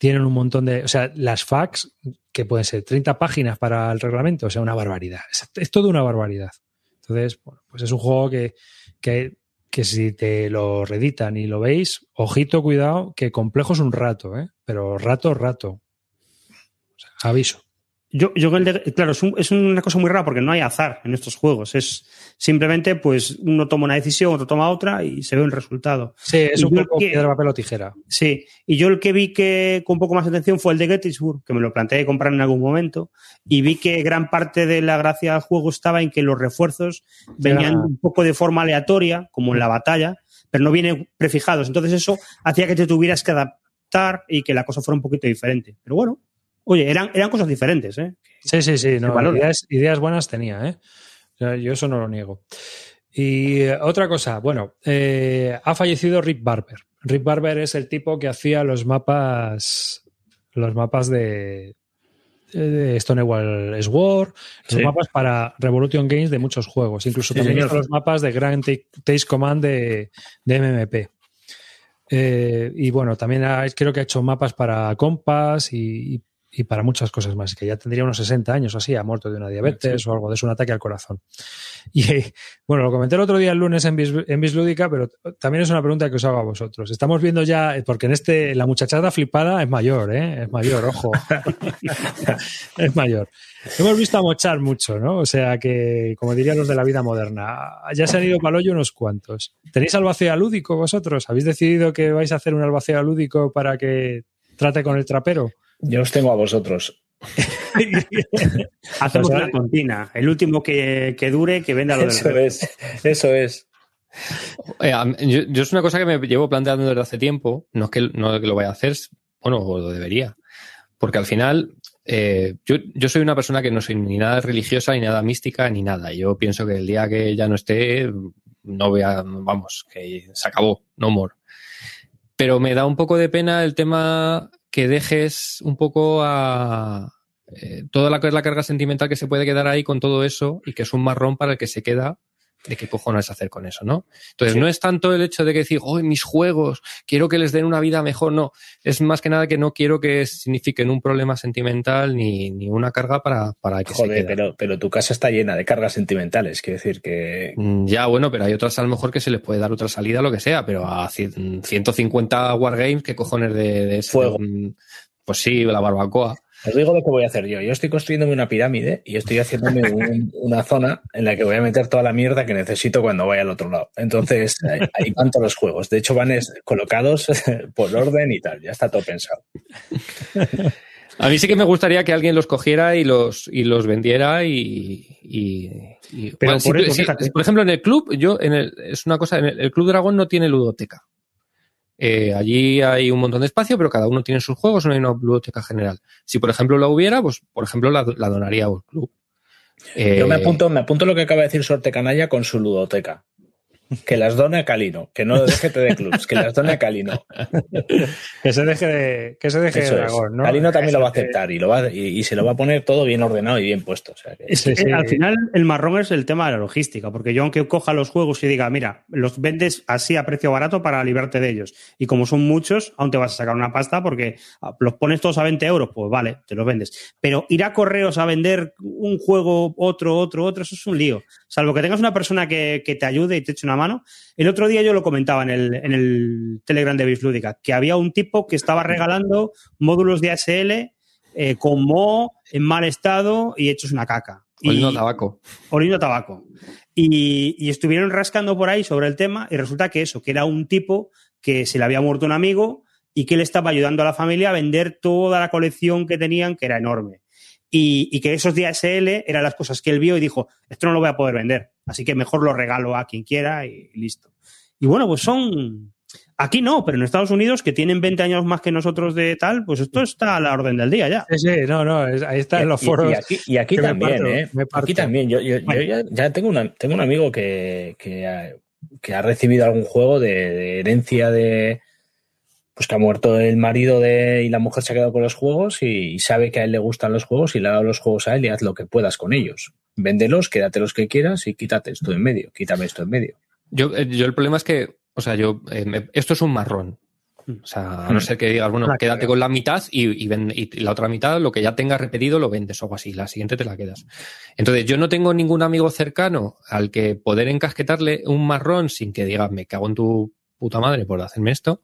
tienen un montón de. O sea, las facts, que pueden ser 30 páginas para el reglamento, o sea, una barbaridad. Es, es todo una barbaridad. Entonces, bueno, pues es un juego que, que, que, si te lo reeditan y lo veis, ojito, cuidado, que complejo es un rato, ¿eh? Pero rato, rato. O sea, aviso. Yo, yo claro, es, un, es, una cosa muy rara porque no hay azar en estos juegos. Es simplemente, pues, uno toma una decisión, otro toma otra y se ve un resultado. Sí, es y un poco que, piedra, papel o tijera. Sí, y yo el que vi que con un poco más de atención fue el de Gettysburg, que me lo planteé comprar en algún momento, y vi que gran parte de la gracia del juego estaba en que los refuerzos venían un poco de forma aleatoria, como en la batalla, pero no vienen prefijados. Entonces eso hacía que te tuvieras que adaptar y que la cosa fuera un poquito diferente. Pero bueno, Oye, eran, eran cosas diferentes, ¿eh? Sí, sí, sí. No, ideas, ideas, buenas tenía, ¿eh? Yo eso no lo niego. Y eh, otra cosa, bueno, eh, ha fallecido Rick Barber. Rick Barber es el tipo que hacía los mapas, los mapas de, de Stonewall Sword, los sí. mapas para Revolution Games de muchos juegos, incluso sí, también hizo los mapas de Grand Taste Command de, de MMP. Eh, y bueno, también ha, creo que ha hecho mapas para Compass y, y para muchas cosas más, que ya tendría unos 60 años o así, ha muerto de una diabetes sí. o algo de eso, un ataque al corazón. Y bueno, lo comenté el otro día el lunes en, Bis, en Bislúdica, pero también es una pregunta que os hago a vosotros. Estamos viendo ya, porque en este, la muchachada flipada es mayor, ¿eh? Es mayor, ojo. es mayor. Hemos visto a mochar mucho, ¿no? O sea que, como dirían los de la vida moderna, ya se han ido para unos cuantos. ¿Tenéis albacea lúdico vosotros? ¿Habéis decidido que vais a hacer un albacea lúdico para que trate con el trapero? Yo os tengo a vosotros. Hacemos una contina. El último que, que, dure, que venda lo Eso es, eso es. Eh, yo, yo, es una cosa que me llevo planteando desde hace tiempo. No es que, no es que lo vaya a hacer, bueno, lo debería. Porque al final, eh, yo, yo soy una persona que no soy ni nada religiosa, ni nada mística, ni nada. Yo pienso que el día que ya no esté, no voy a, vamos, que se acabó, no more. Pero me da un poco de pena el tema que dejes un poco a eh, toda la, la, carga sentimental que se puede quedar ahí con todo eso y que es un marrón para el que se queda de qué cojones hacer con eso, ¿no? Entonces, sí. no es tanto el hecho de que decir, oh, mis juegos, quiero que les den una vida mejor, no. Es más que nada que no quiero que signifiquen un problema sentimental ni, ni una carga para, para que Joder, se pero, pero tu casa está llena de cargas sentimentales, quiero decir que... Mm, Ya, bueno, pero hay otras a lo mejor que se les puede dar otra salida, lo que sea, pero a 150 Wargames, ¿qué cojones de, de ese, Fuego. Pues sí, la barbacoa. Os digo lo que voy a hacer yo. Yo estoy construyéndome una pirámide y estoy haciéndome un, una zona en la que voy a meter toda la mierda que necesito cuando vaya al otro lado. Entonces, ahí, ahí van todos los juegos. De hecho, van es, colocados por orden y tal. Ya está todo pensado. A mí sí que me gustaría que alguien los cogiera y los, y los vendiera y. y, y Pero bueno, por, si- eso, si- fíjate. por ejemplo, en el club, yo, en el, es una cosa, en el, el Club Dragón no tiene ludoteca. Eh, allí hay un montón de espacio, pero cada uno tiene sus juegos, no hay una ludoteca general. Si, por ejemplo, la hubiera, pues, por ejemplo, la, la donaría al club. Eh, Yo me apunto, me apunto lo que acaba de decir Sorte Canalla con su ludoteca. Que las done a Calino, que no deje de clubs, que las done a Calino. Que se deje de, que se deje Eso de dragón, ¿no? Calino también lo va a aceptar y, lo va, y, y se lo va a poner todo bien ordenado y bien puesto. O sea que- Es que Sí, sí. al final el marrón es el tema de la logística, porque yo aunque coja los juegos y diga, mira, los vendes así a precio barato para librarte de ellos. Y como son muchos, aún te vas a sacar una pasta porque ah, los pones todos a 20 euros, pues vale, te los vendes. Pero ir a correos a vender un juego, otro, otro, otro, eso es un lío. Salvo que tengas una persona que, que te ayude y te eche una mano. El otro día yo lo comentaba en el, en el Telegram de Bislúdica, que había un tipo que estaba regalando módulos de ASL eh, con Mo en mal estado y hechos una caca. Oliendo a tabaco. Oliendo a tabaco. Y, y estuvieron rascando por ahí sobre el tema y resulta que eso, que era un tipo que se le había muerto un amigo y que él estaba ayudando a la familia a vender toda la colección que tenían, que era enorme. Y, y que esos DSL eran las cosas que él vio y dijo, esto no lo voy a poder vender, así que mejor lo regalo a quien quiera y listo. Y bueno, pues son... Aquí no, pero en Estados Unidos, que tienen 20 años más que nosotros de tal, pues esto está a la orden del día ya. Sí, sí, no, no, ahí está en los foros. Y, aquí, y también, parto, ¿eh? Aquí también. Yo, yo- ya, ya tengo, una, tengo un amigo que, que, ha, que ha recibido algún juego de, de herencia de. Pues que ha muerto el marido de, y la mujer se ha quedado con los juegos y, sabe que a él le gustan los juegos y le ha dado los juegos a él y haz lo que puedas con ellos. Véndelos, quédate los que quieras y quítate esto en medio. Quítame esto en medio. Yo, eh, yo el problema es que, o sea, yo, eh, me- esto es un marrón. O sea, a no Mm. ser que digas, bueno, quédate carga. con la mitad y, y, ven- y la otra mitad, lo que ya tengas repetido, lo vendes o algo así. La siguiente te la quedas. Entonces, yo no tengo ningún amigo cercano al que poder encasquetarle un marrón sin que diga, me cago en tu puta madre por hacerme esto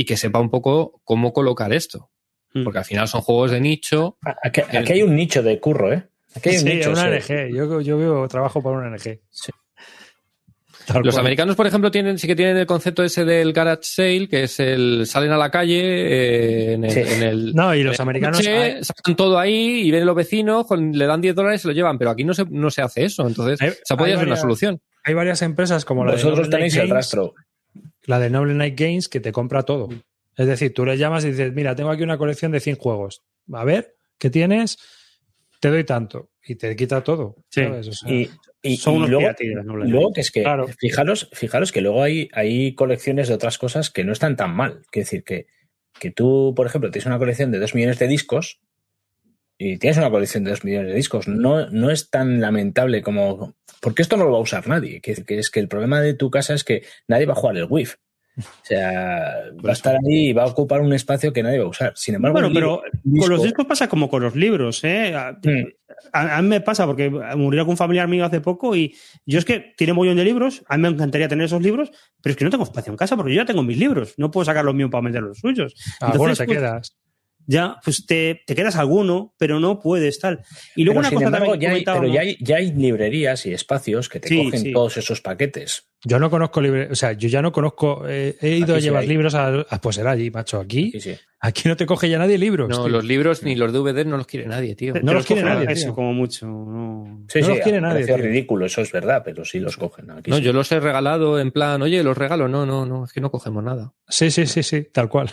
y que sepa un poco cómo colocar esto. Mm. Porque al final son juegos de nicho. Ah, Aquí, aquí hay un nicho de curro, ¿eh? Aquí hay un Sí, nicho. una sí. NG. Yo, yo veo trabajo para una NG. Sí. Tal Los cual. americanos, por ejemplo, tienen, sí que tienen el concepto ese del garage sale, que es el salen a la calle eh, en, el, Sí. en el- No, y los americanos. coche, sacan todo ahí y ven los vecinos, con- le dan 10 dólares y se lo llevan, pero aquí no se, no se hace eso. Entonces, Hay- esa podría ser una solución. Hay varias empresas como la de Vosotros Noble tenéis el rastro. La de Noble Night Games que te compra todo. Es decir, tú le llamas y dices, mira, tengo aquí una colección de 100 juegos. A ver, ¿qué tienes? Te doy tanto. Y te quita todo. Sí. ¿sabes? O sea, Y, y- Son y unos luego, piratillas, ¿no? y luego que es que, Claro. fijaros, fijaros que luego hay, hay colecciones de otras cosas que no están tan mal. Es decir, que, que tú, por ejemplo, tienes una colección de dos millones de discos y tienes una colección de dos millones de discos. No, no es tan lamentable como... Porque esto no lo va a usar nadie. Que, que es que el problema de tu casa es que nadie va a jugar el WIF. O sea, va a estar ahí y va a ocupar un espacio que nadie va a usar. Sin embargo, Bueno, pero con los disco- discos pasa como con los libros, ¿eh? A, Mm. a- a mí me pasa porque murió con un familiar mío hace poco y yo es que tiene un montón de libros, a mí me encantaría tener esos libros, pero es que no tengo espacio en casa porque yo ya tengo mis libros, no puedo sacar los míos para meter los suyos. alguno Entonces, te pues, quedas. Ya, pues te, te quedas alguno, pero no puedes tal. Y luego Pero, una sin cosa embargo, también que ya hay, pero ya hay, ya hay librerías y espacios que te Sí, cogen sí. todos esos paquetes. Yo no conozco libros, o sea, yo ya no conozco, eh, he ido Aquí a llevar libros a, a pues era allí, macho, aquí, Sí, sí. aquí no te coge ya nadie libros. No, tío. los libros ni los DVD no los quiere nadie, tío. no los quiere nadie, Eso tío. como mucho. no. Sí, No sí, los quiere nadie, tío. ridículo, eso es verdad, pero sí los cogen. Aquí No, sí. yo los he regalado en plan, oye, los regalo. No, no, no, es que no cogemos nada. Sí, sí, sí, sí, tal cual.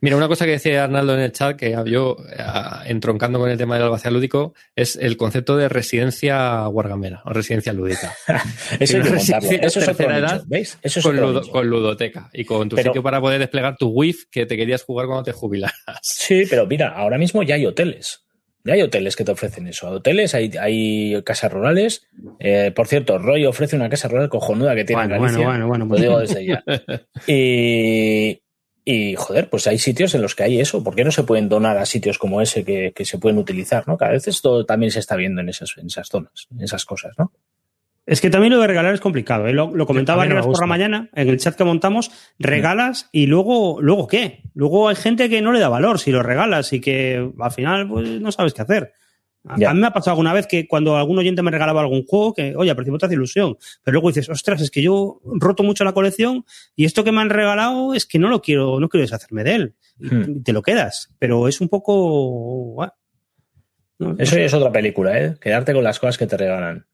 Mira, una cosa que decía Arnaldo en el chat, que yo, eh, entroncando con el tema del albacea lúdico, es el concepto de residencia wargamera o residencia lúdica. Eso hay contarlo. residencia Eso es tercera nicho, edad ¿Veis? Eso es con, ludo- ludoteca y con tu Pero- sitio para poder desplegar tu WIF que te querías jugar cuando te jubilaras. Sí, pero mira, ahora mismo ya hay hoteles. Ya hay hoteles que te ofrecen eso. Hoteles, hay, hay casas rurales. Eh, por cierto, Roy ofrece una casa rural cojonuda que tiene Bueno, en bueno, bueno, bueno. Lo digo desde ya. Y, y, joder, pues hay sitios en los que hay eso. ¿Por qué no se pueden donar a sitios como ese que, que se pueden utilizar? ¿no? Cada vez esto también se está viendo en esas, en esas zonas, en esas cosas, ¿no? Es que también lo de regalar es complicado. ¿eh? Lo, lo comentaba no por la mañana en el chat que montamos. Regalas y luego, luego qué? Luego hay gente que no le da valor si lo regalas y que al final pues, no sabes qué hacer. A, Ya. a mí me ha pasado alguna vez que cuando algún oyente me regalaba algún juego, que, oye, al principio te hace ilusión, pero luego dices, ostras, es que yo roto mucho la colección y esto que me han regalado es que no lo quiero, no quiero deshacerme de él. Y Hmm. te lo quedas, pero es un poco. bueno, no- Eso ya es otra película, ¿eh? Quedarte con las cosas que te regalan.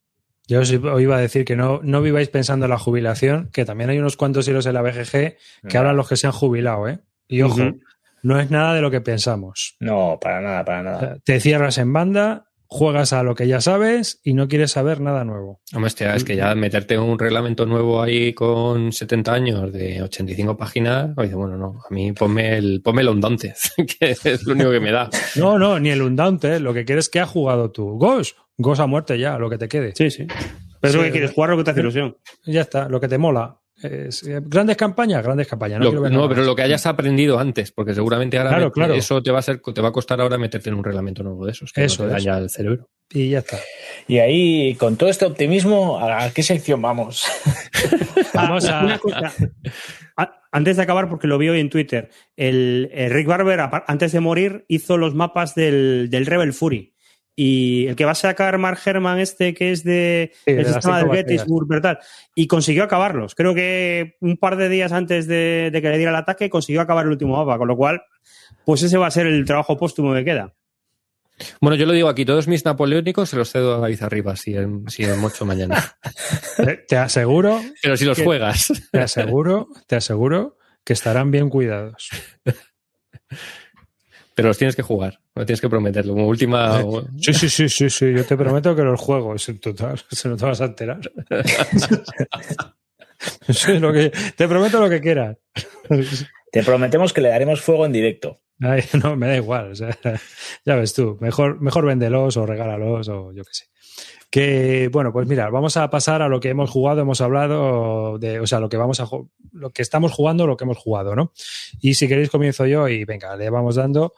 Yo os iba a decir que no, no viváis pensando en la jubilación, que también hay unos cuantos hilos en la BGG que hablan los que se han jubilado, ¿eh? Y ojo. No es nada de lo que pensamos. No, para nada, para nada. Te cierras en banda, juegas a lo que ya sabes y no quieres saber nada nuevo. Hombre, hostia, es que ya meterte un reglamento nuevo ahí con 70 años de 85 páginas, oye, bueno, no, a mí ponme el, ponme el que es lo único que me da. No, no, ni el Undante, ¿eh? lo que quieres que ha jugado tú. Ghost, Ghost a muerte ya, lo que te quede. Sí, sí. Pero Sí, eso que quieres jugar lo que te hace ilusión. Ya está, lo que te mola. Es- eh, grandes campañas, grandes campañas. No, Lo- no, pero lo que hayas aprendido antes, porque seguramente ahora Claro, claro. eso te va a ser, te va a costar ahora meterte en un reglamento nuevo de esos, que Eso no te es. daña el cerebro. Y ya está. Y ahí, con todo este optimismo, ¿a qué sección vamos? Vamos a- una cosa. A- Antes de acabar, porque lo vi hoy en Twitter, el, el Rick Barber, antes de morir, hizo los mapas del, del Rebel Fury. Y el que va a sacar Mark Herman este que es de Sí, el de sistema del. Gettysburg y tal y consiguió acabarlos creo que un par de días antes de, de que le diera el ataque consiguió acabar el último mapa con lo cual pues ese va a ser el trabajo póstumo que queda Bueno, yo lo digo aquí, todos mis napoleónicos se los cedo a David arriba si en, si en mocho mañana. Te, aseguro, Pero si los juegas. te aseguro, te aseguro que estarán bien cuidados. Pero los tienes que jugar, no tienes que prometerlo. Como última. Sí, sí, sí, sí, sí. Yo te prometo que los juego. Es en total. Se no te vas a enterar. Sí, lo que, te prometo lo que quieras. Te prometemos que le daremos fuego en directo. Ay, no, me da igual. o sea, ya ves tú. Mejor, mejor véndelos o regálalos o yo qué sé. Que bueno, pues mira, vamos a pasar a lo que hemos jugado, hemos hablado de, o sea, lo que vamos a lo que estamos jugando, lo que hemos jugado, ¿no? Y si queréis comienzo yo y venga, le vamos dando.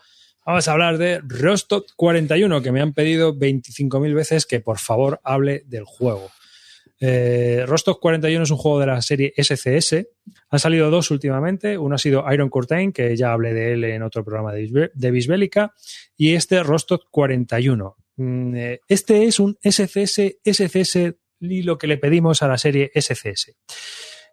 Vamos a hablar de Rostov 41, que me han pedido 25.000 veces que por favor hable del juego. Eh, Rostov 41 es un juego de la serie SCS. Han salido dos últimamente. Uno ha sido Iron Curtain, que ya hablé de él en otro programa de, Bisbélica, y este Rostov 41. Mm, eh, Este es un SCS, SCS y lo que le pedimos a la serie SCS.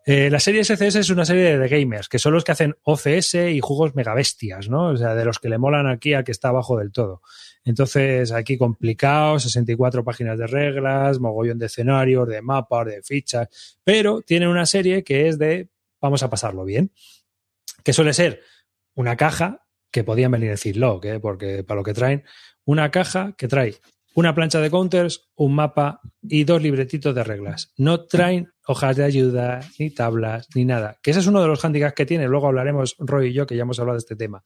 Eh, la serie SCS es una serie de gamers, que son los que hacen OCS y juegos megabestias, ¿no? O sea, de los que le molan aquí al que está abajo del todo. Entonces, aquí complicado, 64 páginas de reglas, mogollón de escenarios, de mapas, de fichas, pero tiene una serie que es de vamos a pasarlo bien, que suele ser una caja, que podían venir en Ziploc, ¿eh? porque para lo que traen, una caja que trae una plancha de counters, un mapa y dos libretitos de reglas. No traen hojas de ayuda, ni tablas, ni nada. Que ese es uno de los handicaps que tiene. Luego hablaremos Roy y yo, que ya hemos hablado de este tema.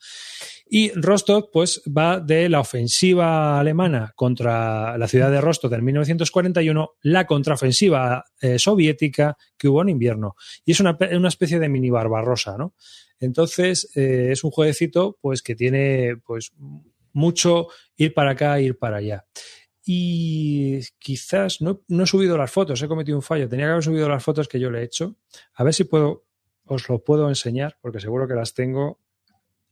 Y Rostov, pues, va de la ofensiva alemana contra la ciudad de Rostov del 1941, la contraofensiva eh, soviética que hubo en invierno. Y es una, una especie de mini barbarrosa, ¿no? Entonces, eh, es un jueguecito, pues, que tiene, pues, mucho ir para acá, ir para allá. Y quizás no, no he subido las fotos, he cometido un fallo. Tenía que haber subido las fotos que yo le he hecho. A ver si puedo, os lo puedo enseñar, porque seguro que las tengo.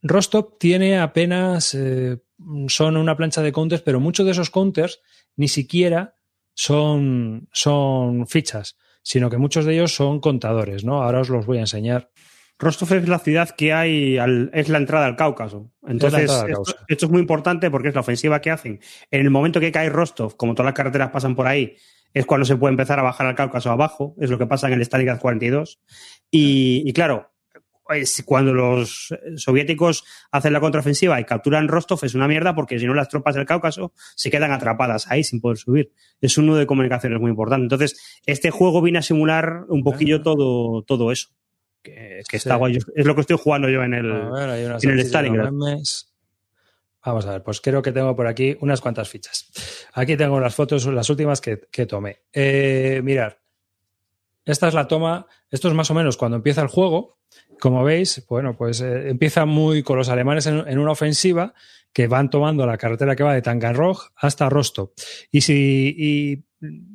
Rostov tiene apenas, eh, son una plancha de counters, pero muchos de esos counters ni siquiera son, son fichas, sino que muchos de ellos son contadores, ¿no? Ahora os los voy a enseñar. Rostov es la ciudad que hay, al- es la entrada al Cáucaso. Entonces, al esto es muy importante porque es la ofensiva que hacen. En el momento que cae Rostov, como todas las carreteras pasan por ahí, es cuando se puede empezar a bajar al Cáucaso abajo, es lo que pasa en el Stalingrad 42. Y, y claro, es cuando los soviéticos hacen la contraofensiva y capturan Rostov es una mierda porque si no las tropas del Cáucaso se quedan atrapadas ahí sin poder subir. Es un nudo de comunicaciones muy importante. Entonces, este juego viene a simular un poquillo todo, todo eso. Que, que está guay. Es lo que estoy jugando yo en el. Ver, en el Stalingrad. Vamos a ver, pues creo que tengo por aquí unas cuantas fichas. Aquí tengo las fotos, las últimas que, que tomé. Eh, mirar, esta es la toma, esto es más o menos cuando empieza el juego. Como veis, bueno, pues eh, empieza muy con los alemanes en, en una ofensiva que van tomando la carretera que va de Taganrog hasta Rostov. Y si y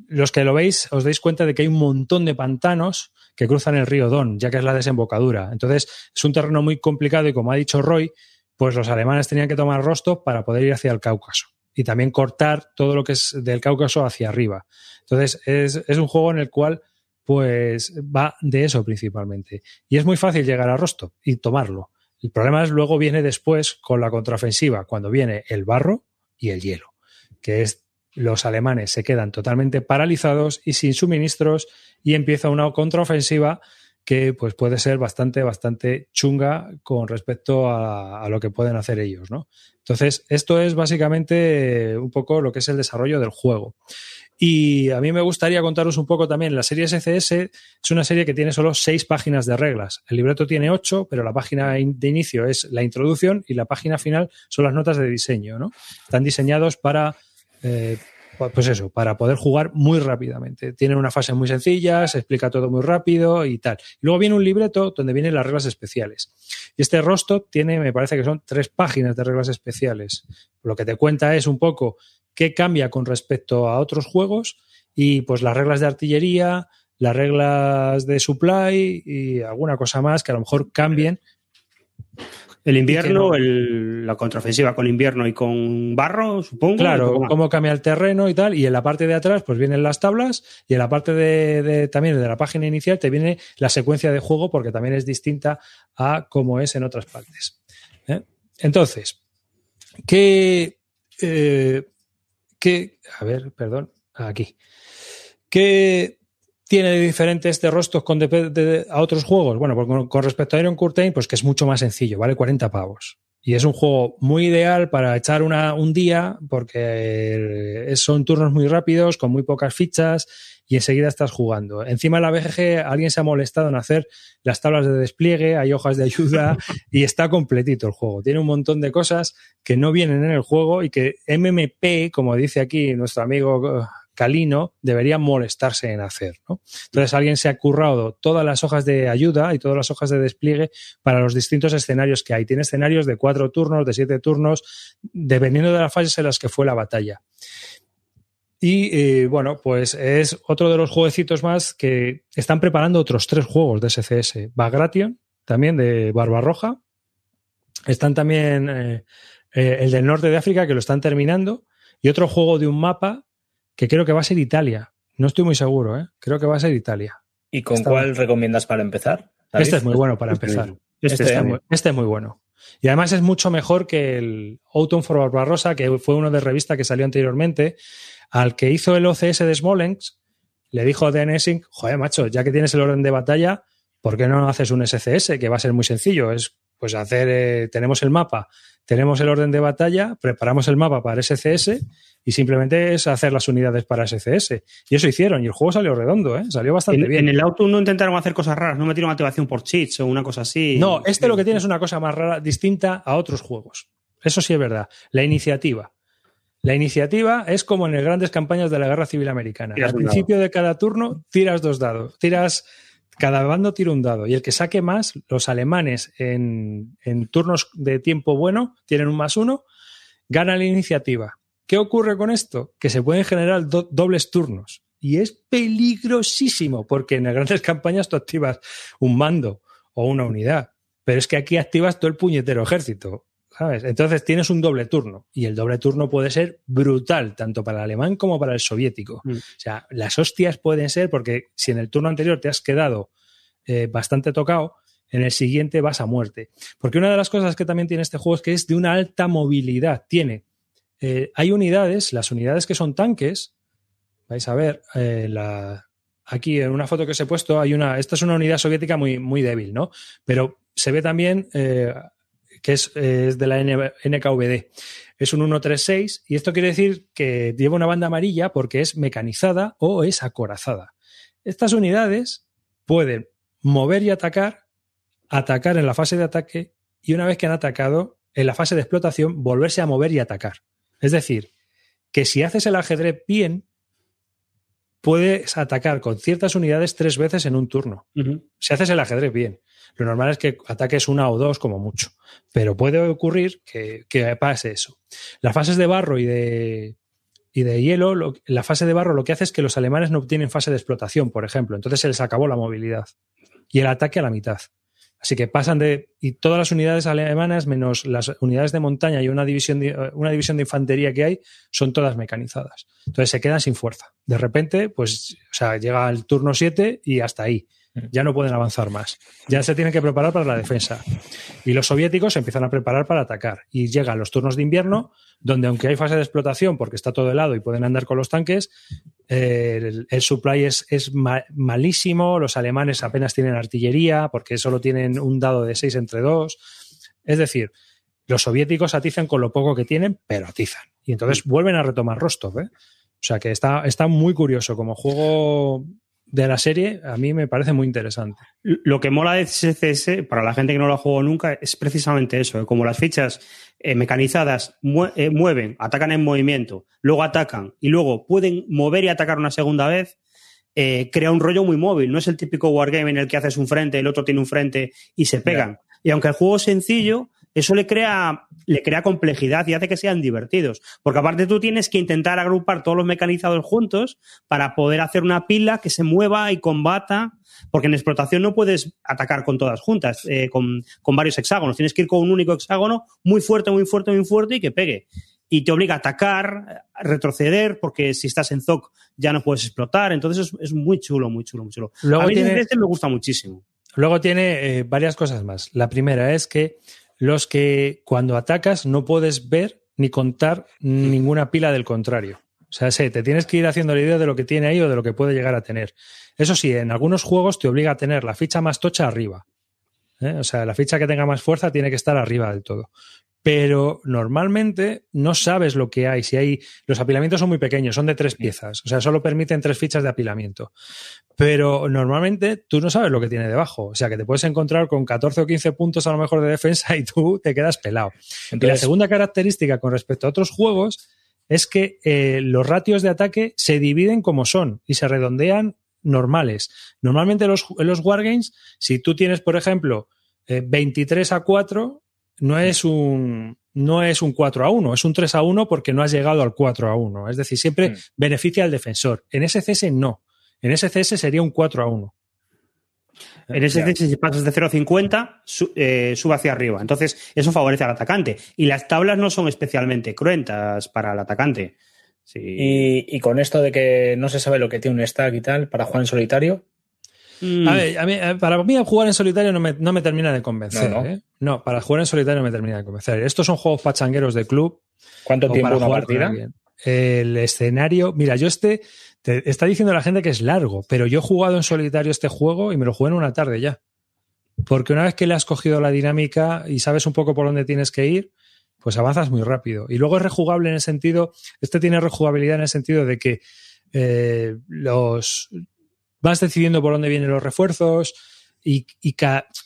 los que lo veis os dais cuenta de que hay un montón de pantanos que cruzan el río Don, ya que es la desembocadura. Entonces, es un terreno muy complicado y como ha dicho Roy, pues los alemanes tenían que tomar Rostov para poder ir hacia el Cáucaso y también cortar todo lo que es del Cáucaso hacia arriba. Entonces, es, un juego en el cual pues va de eso principalmente. Y es muy fácil llegar a Rostov y tomarlo. El problema es luego viene después con la contraofensiva, cuando viene el barro y el hielo, que es los alemanes se quedan totalmente paralizados y sin suministros y empieza una contraofensiva que pues puede ser bastante, bastante chunga con respecto a, lo que pueden hacer ellos, ¿no? Entonces, esto es básicamente un poco lo que es el desarrollo del juego. Y a mí me gustaría contaros un poco también, la serie SCS es una serie que tiene solo seis páginas de reglas. El libreto tiene ocho, pero la página de inicio es la introducción y la página final son las notas de diseño, ¿no? Están diseñados para eh, pues eso, para poder jugar muy rápidamente. Tiene una fase muy sencilla, se explica todo muy rápido y tal. Luego viene un libreto donde vienen las reglas especiales. Y este Rostov tiene, me parece que son tres páginas de reglas especiales. Lo que te cuenta es un poco qué cambia con respecto a otros juegos y pues las reglas de artillería, las reglas de supply y alguna cosa más que a lo mejor cambien. El invierno, no... el, la contraofensiva con invierno y con barro, supongo. Claro, cómo cambia el terreno y tal. Y en la parte de atrás, pues vienen las tablas. Y en la parte de, de, también de la página inicial te viene la secuencia de juego, porque también es distinta a cómo es en otras partes. ¿eh? Entonces, ¿qué, eh, ¿qué. A ver, perdón. Aquí. ¿Qué tiene de diferente este rostro con de, de, a otros juegos? Bueno, pues con, con, respecto a Iron Curtain, pues que es mucho más sencillo, vale 40 pavos. Y es un juego muy ideal para echar una, un día, porque son turnos muy rápidos, con muy pocas fichas, y enseguida estás jugando. Encima de la BGG alguien se ha molestado en hacer las tablas de despliegue, hay hojas de ayuda, y está completito el juego. Tiene un montón de cosas que no vienen en el juego y que MMP, como dice aquí nuestro amigo Calino debería molestarse en hacer. ¿no? Entonces alguien se ha currado todas las hojas de ayuda y todas las hojas de despliegue para los distintos escenarios que hay. Tiene escenarios de cuatro turnos, de siete turnos, dependiendo de las fases en las que fue la batalla. Y eh, bueno, pues es otro de los jueguecitos más que están preparando otros tres juegos de SCS. Bagration, también de Barbarroja. Están también eh, eh, el del norte de África, que lo están terminando. Y otro juego de un mapa que creo que va a ser Italia. No estoy muy seguro, ¿eh? Creo que va a ser Italia. ¿Y con Está cuál bien. recomiendas para empezar? ¿David? Este es muy bueno para empezar. Este, este, muy, este, es muy bueno. Y además es mucho mejor que el Autumn for Barbarossa, que fue uno de revista que salió anteriormente, al que hizo el OCS de Smolensk, le dijo a DNSing, joder, macho, ya que tienes el orden de batalla, ¿por qué no haces un SCS? Que va a ser muy sencillo. Es pues hacer, eh, tenemos el mapa, tenemos el orden de batalla, preparamos el mapa para SCS y simplemente es hacer las unidades para SCS. Y eso hicieron, y el juego salió redondo, ¿eh? salió bastante en, bien. En el auto no intentaron hacer cosas raras, no metieron activación por cheats o una cosa así. No, este lo que tiene es una cosa más rara, distinta a otros juegos. Eso sí es verdad. La iniciativa. La iniciativa es como en las grandes campañas de la Guerra Civil Americana. Al principio de cada turno tiras dos dados, tiras cada bando tira un dado y el que saque más, los alemanes en, turnos de tiempo bueno tienen un más uno, gana la iniciativa. ¿Qué ocurre con esto? Que se pueden generar do dobles turnos y es peligrosísimo porque en las grandes campañas tú activas un mando o una unidad, pero es que aquí activas todo el puñetero ejército. ¿Sabes? Entonces tienes un doble turno y el doble turno puede ser brutal, tanto para el alemán como para el soviético. Mm. O sea, las hostias pueden ser porque si en el turno anterior te has quedado eh, bastante tocado, en el siguiente vas a muerte. Porque una de las cosas que también tiene este juego es que es de una alta movilidad. Tiene, eh, hay unidades, las unidades que son tanques, vais a ver, eh, la, aquí en una foto que os he puesto hay una, esta es una unidad soviética muy, muy débil, ¿no? Pero se ve también que es, es de la NKVD. Es un 136 y esto quiere decir que lleva una banda amarilla porque es mecanizada o es acorazada. Estas unidades pueden mover y atacar, atacar en la fase de ataque y una vez que han atacado, en la fase de explotación, volverse a mover y atacar. Es decir, que si haces el ajedrez bien, puedes atacar con ciertas unidades tres veces en un turno. Uh -huh. Si haces el ajedrez bien. Lo normal es que ataques una o dos como mucho, pero puede ocurrir que, que pase eso. Las fases de barro y de, y de hielo, lo, la fase de barro lo que hace es que los alemanes no obtienen fase de explotación, por ejemplo. Entonces se les acabó la movilidad y el ataque a la mitad. Así que pasan de. Y todas las unidades alemanas, menos las unidades de montaña y una división de, una división de infantería que hay, son todas mecanizadas. Entonces se quedan sin fuerza. De repente, pues, o sea, llega el turno 7 y hasta ahí ya no pueden avanzar más. Ya se tienen que preparar para la defensa. Y los soviéticos se empiezan a preparar para atacar. Y llegan los turnos de invierno, donde aunque hay fase de explotación porque está todo helado y pueden andar con los tanques, eh, el, supply es, es ma malísimo, los alemanes apenas tienen artillería porque solo tienen un dado de 6 entre 2. Es decir, los soviéticos atizan con lo poco que tienen, pero atizan. Y entonces vuelven a retomar Rostov. ¿eh? O sea que está, está muy curioso como juego de la serie a mí me parece muy interesante. Lo que mola de CSS, para la gente que no lo ha jugado nunca, es precisamente eso. ¿eh? Como las fichas eh, mecanizadas mue eh, mueven, atacan en movimiento, luego atacan y luego pueden mover y atacar una segunda vez, crea un rollo muy móvil. No es el típico wargame en el que haces un frente, el otro tiene un frente y se pegan. Yeah. Y aunque el juego es sencillo, eso le crea, le crea complejidad y hace que sean divertidos. Porque aparte tú tienes que intentar agrupar todos los mecanizados juntos para poder hacer una pila que se mueva y combata. Porque en explotación no puedes atacar con todas juntas, eh, con, con varios hexágonos. Tienes que ir con un único hexágono muy fuerte, muy fuerte, muy fuerte y que pegue y te obliga a atacar, a retroceder, porque si estás en ZOC ya no puedes explotar. Entonces es, es muy chulo, muy chulo, muy chulo. Luego a mí tiene- este me gusta muchísimo. Luego tiene eh, varias cosas más. La primera es que los que cuando atacas no puedes ver ni contar ninguna pila del contrario. O sea, sé, te tienes que ir haciendo la idea de lo que tiene ahí o de lo que puede llegar a tener. Eso sí, en algunos juegos te obliga a tener la ficha más tocha arriba. ¿eh? O sea, la ficha que tenga más fuerza tiene que estar arriba del todo. Pero normalmente no sabes lo que hay. Si hay. Los apilamientos son muy pequeños, son de tres piezas. O sea, solo permiten tres fichas de apilamiento. Pero normalmente tú no sabes lo que tiene debajo. O sea, que te puedes encontrar con 14 o 15 puntos a lo mejor de defensa y tú te quedas pelado. y la segunda característica con respecto a otros juegos es que eh, los ratios de ataque se dividen como son y se redondean normales. Normalmente los, en los wargames, si tú tienes, por ejemplo, eh, 23 a 4, no es un no es un 4 a 1, es un 3 a 1 porque no has llegado al 4 a 1. Es decir, siempre Mm. beneficia al defensor. En SCS no. En SCS sería un 4 a 1. En caso, si pasas de 0,50, su- eh, sube hacia arriba. Entonces, eso favorece al atacante. Y las tablas no son especialmente cruentas para el atacante. Sí. y, y con esto de que no se sabe lo que tiene un stack y tal, para jugar en solitario, Mm, A ver, a mí- para mí jugar en solitario no me, no me termina de convencer. No, No, para jugar en solitario no me termina de convencer. Estos son juegos pachangueros de club. ¿cuánto tiempo una partida? El escenario, mira, yo este, te está diciendo la gente que es largo, pero yo he jugado en solitario este juego y me lo jugué en una tarde ya. Porque una vez que le has cogido la dinámica y sabes un poco por dónde tienes que ir, pues avanzas muy rápido. Y luego es rejugable en el sentido, este tiene rejugabilidad en el sentido de que eh, los vas decidiendo por dónde vienen los refuerzos y,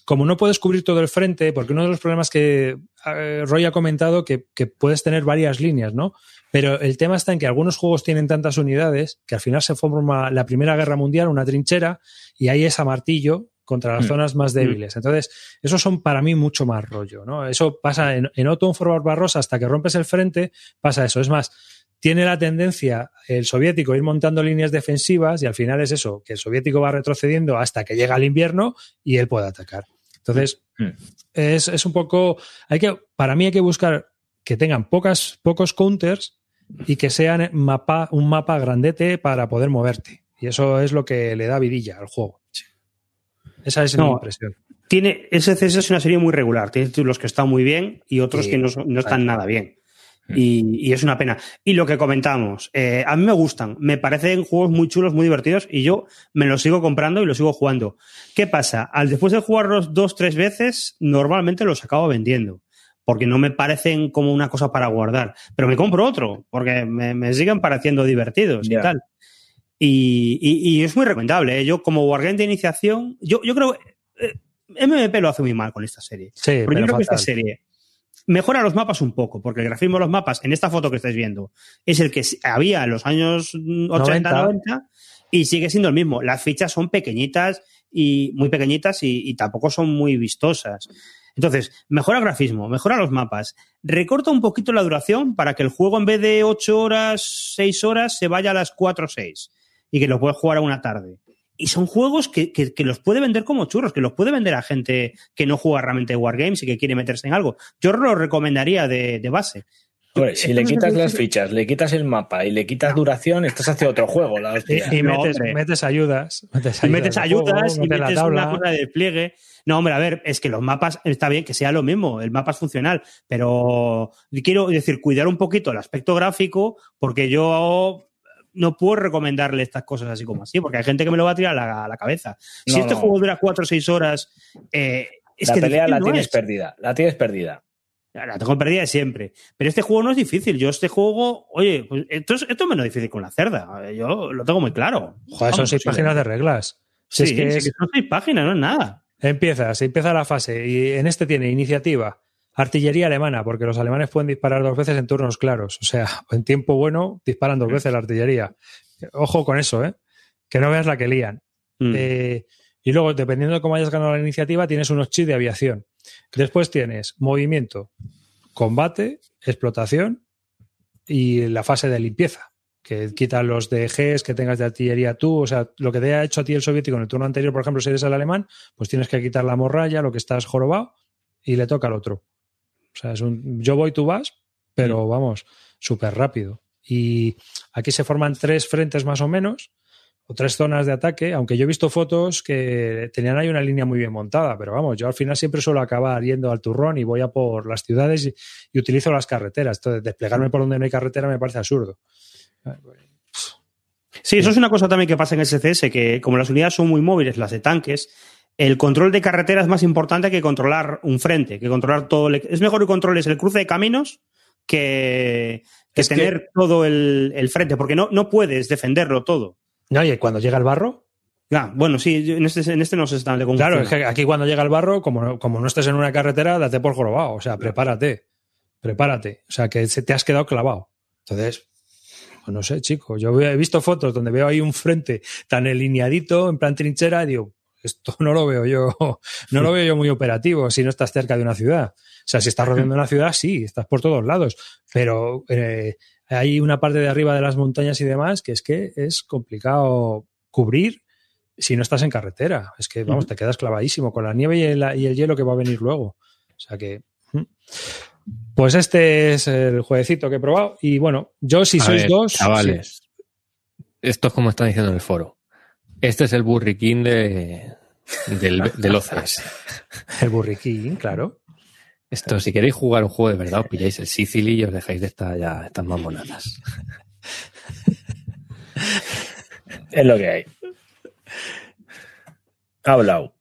como no puedes cubrir todo el frente, porque uno de los problemas que eh, Roy ha comentado que, que puedes tener varias líneas, ¿no? Pero el tema está en que algunos juegos tienen tantas unidades que al final se forma la Primera Guerra Mundial, una trinchera, y ahí es a martillo contra las Mm. zonas más débiles. Entonces, esos son para mí mucho más rollo, ¿no? Eso pasa en, en Otto for Barbarossa hasta que rompes el frente, pasa eso. Es más, tiene la tendencia el soviético a ir montando líneas defensivas y al final es eso, que el soviético va retrocediendo hasta que llega el invierno y él puede atacar. Entonces, Mm. es, es un poco, hay que, para mí hay que buscar que tengan pocas, pocos counters y que sean mapa, un mapa grandete para poder moverte. Y eso es lo que le da vidilla al juego. Esa es mi impresión. Tiene, SCS es una serie muy regular. Tiene títulos que están muy bien y otros Sí. que no, no están Vale. nada bien. Y, y es una pena. Y lo que comentamos, eh, a mí me gustan, me parecen juegos muy chulos, muy divertidos y yo me los sigo comprando y los sigo jugando. ¿Qué pasa? Al después de jugarlos dos, tres veces, normalmente los acabo vendiendo. Porque no me parecen como una cosa para guardar. Pero me compro otro, porque me, me siguen pareciendo divertidos y tal. Y, y- y es muy recomendable. ¿eh? Yo, como Wargame de iniciación, yo, yo creo. eh, MMP lo hace muy mal con esta serie. Sí, Pero, pero yo creo que esta serie mejora los mapas un poco, porque el grafismo de los mapas, en esta foto que estáis viendo, es el que había en los años 80, 90. 90, y sigue siendo el mismo. Las fichas son pequeñitas y muy pequeñitas y, y tampoco son muy vistosas. Entonces, mejora el grafismo, mejora los mapas, recorta un poquito la duración para que el juego en vez de 8 horas, 6 horas, se vaya a las 4 o 6 y que lo puedes jugar a una tarde. Y son juegos que, que- que los puede vender como churros, que los puede vender a gente que no juega realmente Wargames y que quiere meterse en algo. Yo lo recomendaría de, de base. Hombre, si le no quitas las fichas, le quitas el mapa y le quitas duración, estás hacia otro juego. La hostia. Y, y No, metes, hombre. metes ayudas. Metes Y metes de juego, ayudas y metes la metes tabla. una cosa de despliegue. No, hombre, a ver, es que los mapas, está bien que sea lo mismo, el mapa es funcional, pero quiero decir, cuidar un poquito el aspecto gráfico, porque yo no puedo recomendarle estas cosas así como así, porque hay gente que me lo va a tirar a la, a la cabeza. Si este no. juego dura cuatro o seis horas, eh, es la que pelea la no tienes es. perdida. La tienes perdida. La tengo perdida de siempre. Pero este juego no es difícil. Yo este juego, oye, pues esto es, esto es menos difícil con la cerda. Yo lo tengo muy claro. Joder, son seis páginas de reglas. Si Sí, es que sí, es- que son seis páginas, no es nada. Empieza, se empieza la fase y en este tiene iniciativa, artillería alemana, porque los alemanes pueden disparar dos veces en turnos claros. O sea, en tiempo bueno disparan dos veces la artillería. Ojo con eso, ¿eh? Que no veas la que lían. Mm. Eh, y luego, dependiendo de cómo hayas ganado la iniciativa, tienes unos chips de aviación. Después tienes movimiento, combate, explotación y la fase de limpieza, que quita los DGs que tengas de artillería tú, o sea, lo que te ha hecho a ti el soviético en el turno anterior, por ejemplo, si eres el alemán, pues tienes que quitar la morralla, lo que estás jorobado, y le toca al otro. O sea, es un yo voy, tú vas, pero vamos, súper rápido. Y aquí se forman tres frentes más o menos, o tres zonas de ataque, aunque yo he visto fotos que tenían ahí una línea muy bien montada, pero vamos, yo al final siempre suelo acabar yendo al turrón y voy a por las ciudades y, y utilizo las carreteras. Entonces, desplegarme por donde no hay carretera me parece absurdo. Sí, eso es una cosa también que pasa en SCS, que como las unidades son muy móviles, las de tanques, el control de carretera es más importante que controlar un frente, que controlar todo. El... Es mejor que controles el cruce de caminos que, que Es que- tener todo el, el frente, porque no, no puedes defenderlo todo. No, y cuando llega el barro, Ah, bueno, sí, en este, en este no se está de claro, es que aquí cuando llega el barro, como, no- como no estés en una carretera, date por jorobado. O sea, prepárate, prepárate. O sea, que te has quedado clavado. Entonces, pues no sé, chico. Yo he visto fotos donde veo ahí un frente tan alineadito, en plan trinchera, y digo, esto no lo veo yo, no lo veo yo muy operativo si no estás cerca de una ciudad. O sea, si estás rodeando una ciudad, sí, estás por todos lados. Pero eh, hay una parte de arriba de las montañas y demás que es que es complicado cubrir si no estás en carretera. Es que, vamos, te quedas clavadísimo con la nieve y el, y el hielo que va a venir luego. O sea que. Pues este es el jueguecito que he probado. Y bueno, yo si A sois ver, dos. Chavales, esto es como están diciendo en el foro. Este es el burriquín de, del, del OCS. el burriquín, claro. Esto, si queréis jugar un juego de verdad, os pilláis el Sicily y os dejáis de esta, ya, estas mamonadas. Es lo que hay. Ha hablado.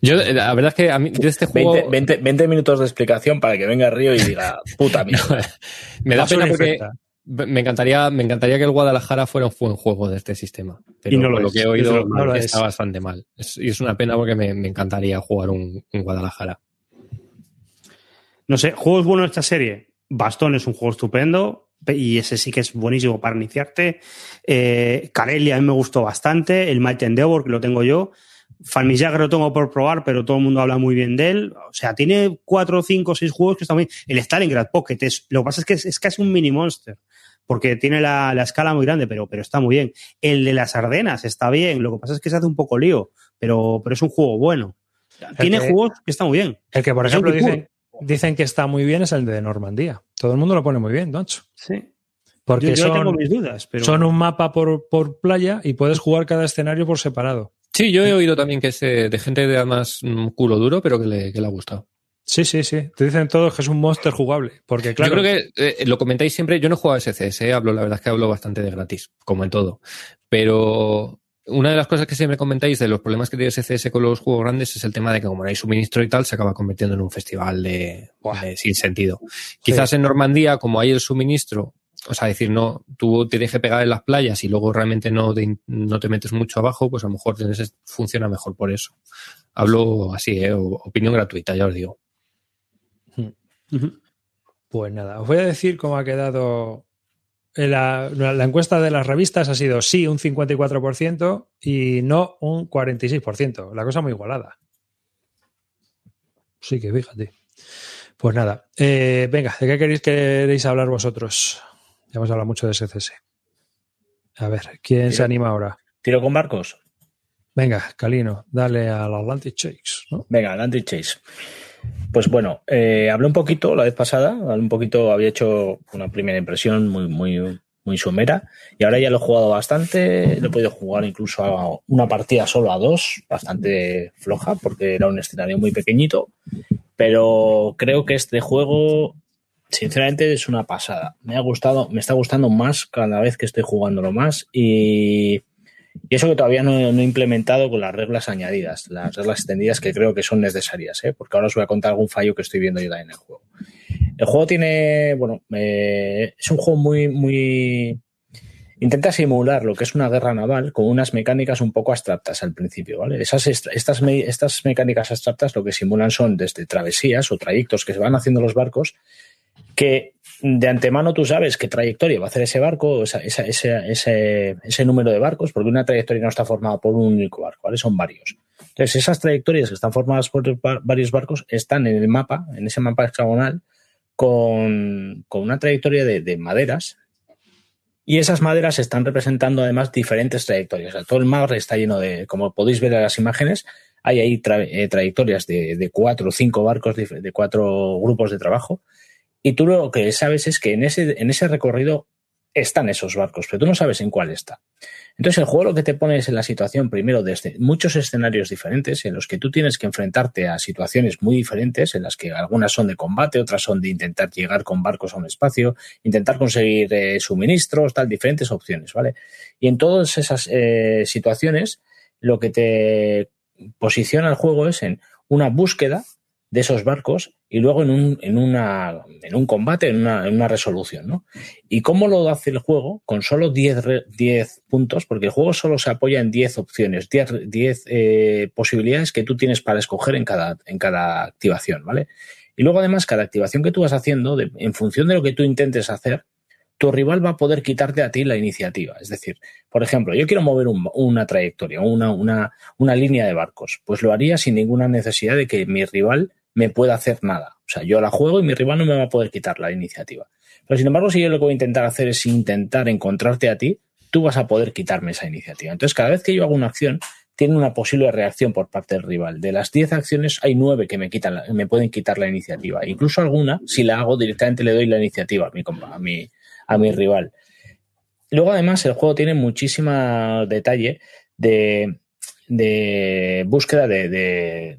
Yo, la verdad es que a mí, de este juego 20, 20 20 minutos de explicación para que venga Río y diga, puta mierda. me da pena porque infecta. Me encantaría, me encantaría que el Guadalajara fuera un buen juego de este sistema. Pero Y no lo por lo es, que he oído lo está es. bastante mal. Es- y es una pena porque me, me encantaría jugar un, un Guadalajara. No sé, juegos buenos de esta serie. Bastón es un juego estupendo y ese sí que es buenísimo para iniciarte. Eh, Karelia a mí me gustó bastante. El Might Endeavor, que lo tengo yo. Farmijag lo tengo por probar, pero todo el mundo habla muy bien de él. O sea, tiene cuatro, cinco, seis juegos que están muy El Stalingrad Pocket, es, lo que pasa es que es, es casi un mini monster. Porque tiene la, la escala muy grande, pero, pero está muy bien. El de las Ardenas está bien. Lo que pasa es que se hace un poco lío, pero, pero es un juego bueno. Tiene que- juegos que están muy bien. El que, por ejemplo, dicen, dicen que está muy bien es el de Normandía. Todo el mundo lo pone muy bien, Doncho. Sí. Porque yo, yo tengo mis dudas, pero son un mapa por, por playa y puedes jugar cada escenario por separado. Sí, yo he oído también que es eh, de gente de además mm, culo duro, pero que le, que le ha gustado. Sí, sí, sí. Te dicen todos que es un monster jugable. Porque, claro, Yo creo que eh, lo comentáis siempre. Yo no he jugado a SCS, eh, hablo, la verdad es que hablo bastante de gratis, como en todo. Pero una de las cosas que siempre comentáis de los problemas que tiene SCS con los juegos grandes es el tema de que como no hay suministro y tal, se acaba convirtiendo en un festival de, de sin sentido. Quizás en Normandía, como hay el suministro, o sea, decir, no, tú te dejes pegar en las playas y luego realmente no te, no te metes mucho abajo, pues a lo mejor funciona mejor por eso. Hablo así, eh, opinión gratuita, ya os digo. Pues nada, os voy a decir cómo ha quedado. La, la encuesta de las revistas ha sido sí un 54% y no un 46%. La cosa muy igualada. Sí que fíjate. Pues nada, eh, venga, ¿de qué queréis, queréis hablar vosotros? Ya hemos hablado mucho de SCS. A ver, ¿quién se anima ahora? ¿Tiro con barcos? Venga, Calino, dale al Atlantic Shakes. ¿no? Venga, Atlantic Chase. Pues bueno, eh, hablé un poquito la vez pasada, hablé un poquito, había hecho una primera impresión muy, muy, muy somera y ahora ya lo he jugado bastante, lo he podido jugar incluso a una partida solo a dos, bastante floja porque era un escenario muy pequeñito, pero creo que este juego sinceramente es una pasada. Me ha gustado, me está gustando más cada vez que estoy jugándolo más y y eso que todavía no, he implementado con las reglas añadidas, las reglas extendidas que creo que son necesarias, ¿eh? porque ahora os voy a contar algún fallo que estoy viendo yo también en el juego. El juego tiene, bueno, eh, es un juego muy, muy... Intenta simular lo que es una guerra naval con unas mecánicas un poco abstractas al principio, ¿vale? Esas, est- estas, estas mecánicas abstractas lo que simulan son desde travesías o trayectos que se van haciendo los barcos que de antemano tú sabes qué trayectoria va a hacer ese barco, ese, ese, número de barcos, porque una trayectoria no está formada por un único barco, ¿vale? Son varios. Entonces, esas trayectorias que están formadas por varios barcos están en el mapa, en ese mapa hexagonal, con, una trayectoria de, maderas. Y esas maderas están representando además diferentes trayectorias. todo el mar está lleno de, como podéis ver en las imágenes, hay ahí eh, trayectorias de, cuatro o cinco barcos, de, cuatro grupos de trabajo. Y tú lo que sabes es que en ese, en ese recorrido están esos barcos, pero tú no sabes en cuál está. Entonces el juego lo que te pone es en la situación primero desde muchos escenarios diferentes en los que tú tienes que enfrentarte a situaciones muy diferentes, en las que algunas son de combate, otras son de intentar llegar con barcos a un espacio, intentar conseguir eh, suministros, tal, diferentes opciones, ¿vale? Y en todas esas eh, situaciones lo que te posiciona el juego es en una búsqueda de esos barcos y luego en un, en una, en un combate, en una, en una resolución. ¿no? ¿Y cómo lo hace el juego? Con solo 10, 10 puntos, porque el juego solo se apoya en 10 opciones, 10, 10 eh, posibilidades que tú tienes para escoger en cada, en cada activación. ¿vale? Y luego además cada activación que tú vas haciendo, en función de lo que tú intentes hacer, tu rival va a poder quitarte a ti la iniciativa. Es decir, por ejemplo, yo quiero mover una trayectoria, una, una, una línea de barcos, pues lo haría sin ninguna necesidad de que mi rival me pueda hacer nada. O sea, yo la juego y mi rival no me va a poder quitar la iniciativa. Pero sin embargo, si yo lo que voy a intentar hacer es intentar encontrarte a ti, tú vas a poder quitarme esa iniciativa. Entonces, cada vez que yo hago una acción, tiene una posible reacción por parte del rival. De las 10 acciones, hay 9 que me, quitan me pueden quitar la iniciativa. Incluso alguna, si la hago directamente, le doy la iniciativa a mi, a mi, rival. Luego, además, el juego tiene muchísimo detalle de, de búsqueda de,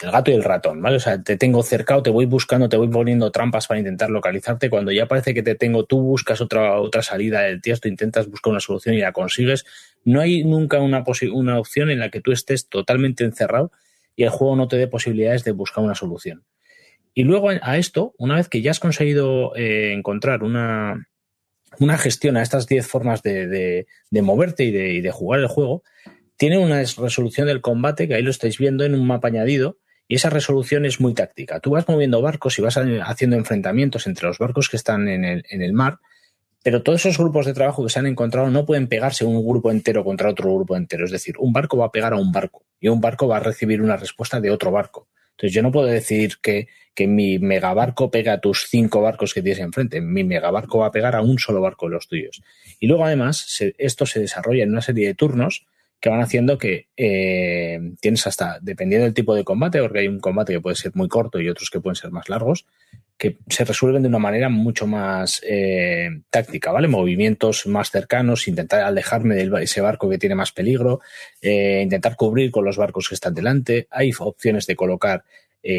el gato y el ratón, ¿vale? O sea, te tengo cercado, te voy buscando, te voy poniendo trampas para intentar localizarte. Cuando ya parece que te tengo, tú buscas otra, otra salida del tiesto, intentas buscar una solución y la consigues. No hay nunca una, una opción en la que tú estés totalmente encerrado y el juego no te dé posibilidades de buscar una solución. Y luego a esto, una vez que ya has conseguido eh, encontrar una, una gestión a estas 10 formas de, moverte y de, y de jugar el juego, tiene una resolución del combate que ahí lo estáis viendo en un mapa añadido y esa resolución es muy táctica. Tú vas moviendo barcos y vas haciendo enfrentamientos entre los barcos que están en el, mar, pero todos esos grupos de trabajo que se han encontrado no pueden pegarse un grupo entero contra otro grupo entero. Es decir, un barco va a pegar a un barco y un barco va a recibir una respuesta de otro barco. Entonces yo no puedo decir que, que mi megabarco pega a tus cinco barcos que tienes enfrente. Mi megabarco va a pegar a un solo barco de los tuyos. Y luego además esto se desarrolla en una serie de turnos que van haciendo que eh, tienes hasta, dependiendo del tipo de combate, porque hay un combate que puede ser muy corto y otros que pueden ser más largos, que se resuelven de una manera mucho más eh, táctica, ¿vale? Movimientos más cercanos, intentar alejarme de ese barco que tiene más peligro, eh, intentar cubrir con los barcos que están delante. Hay opciones de colocar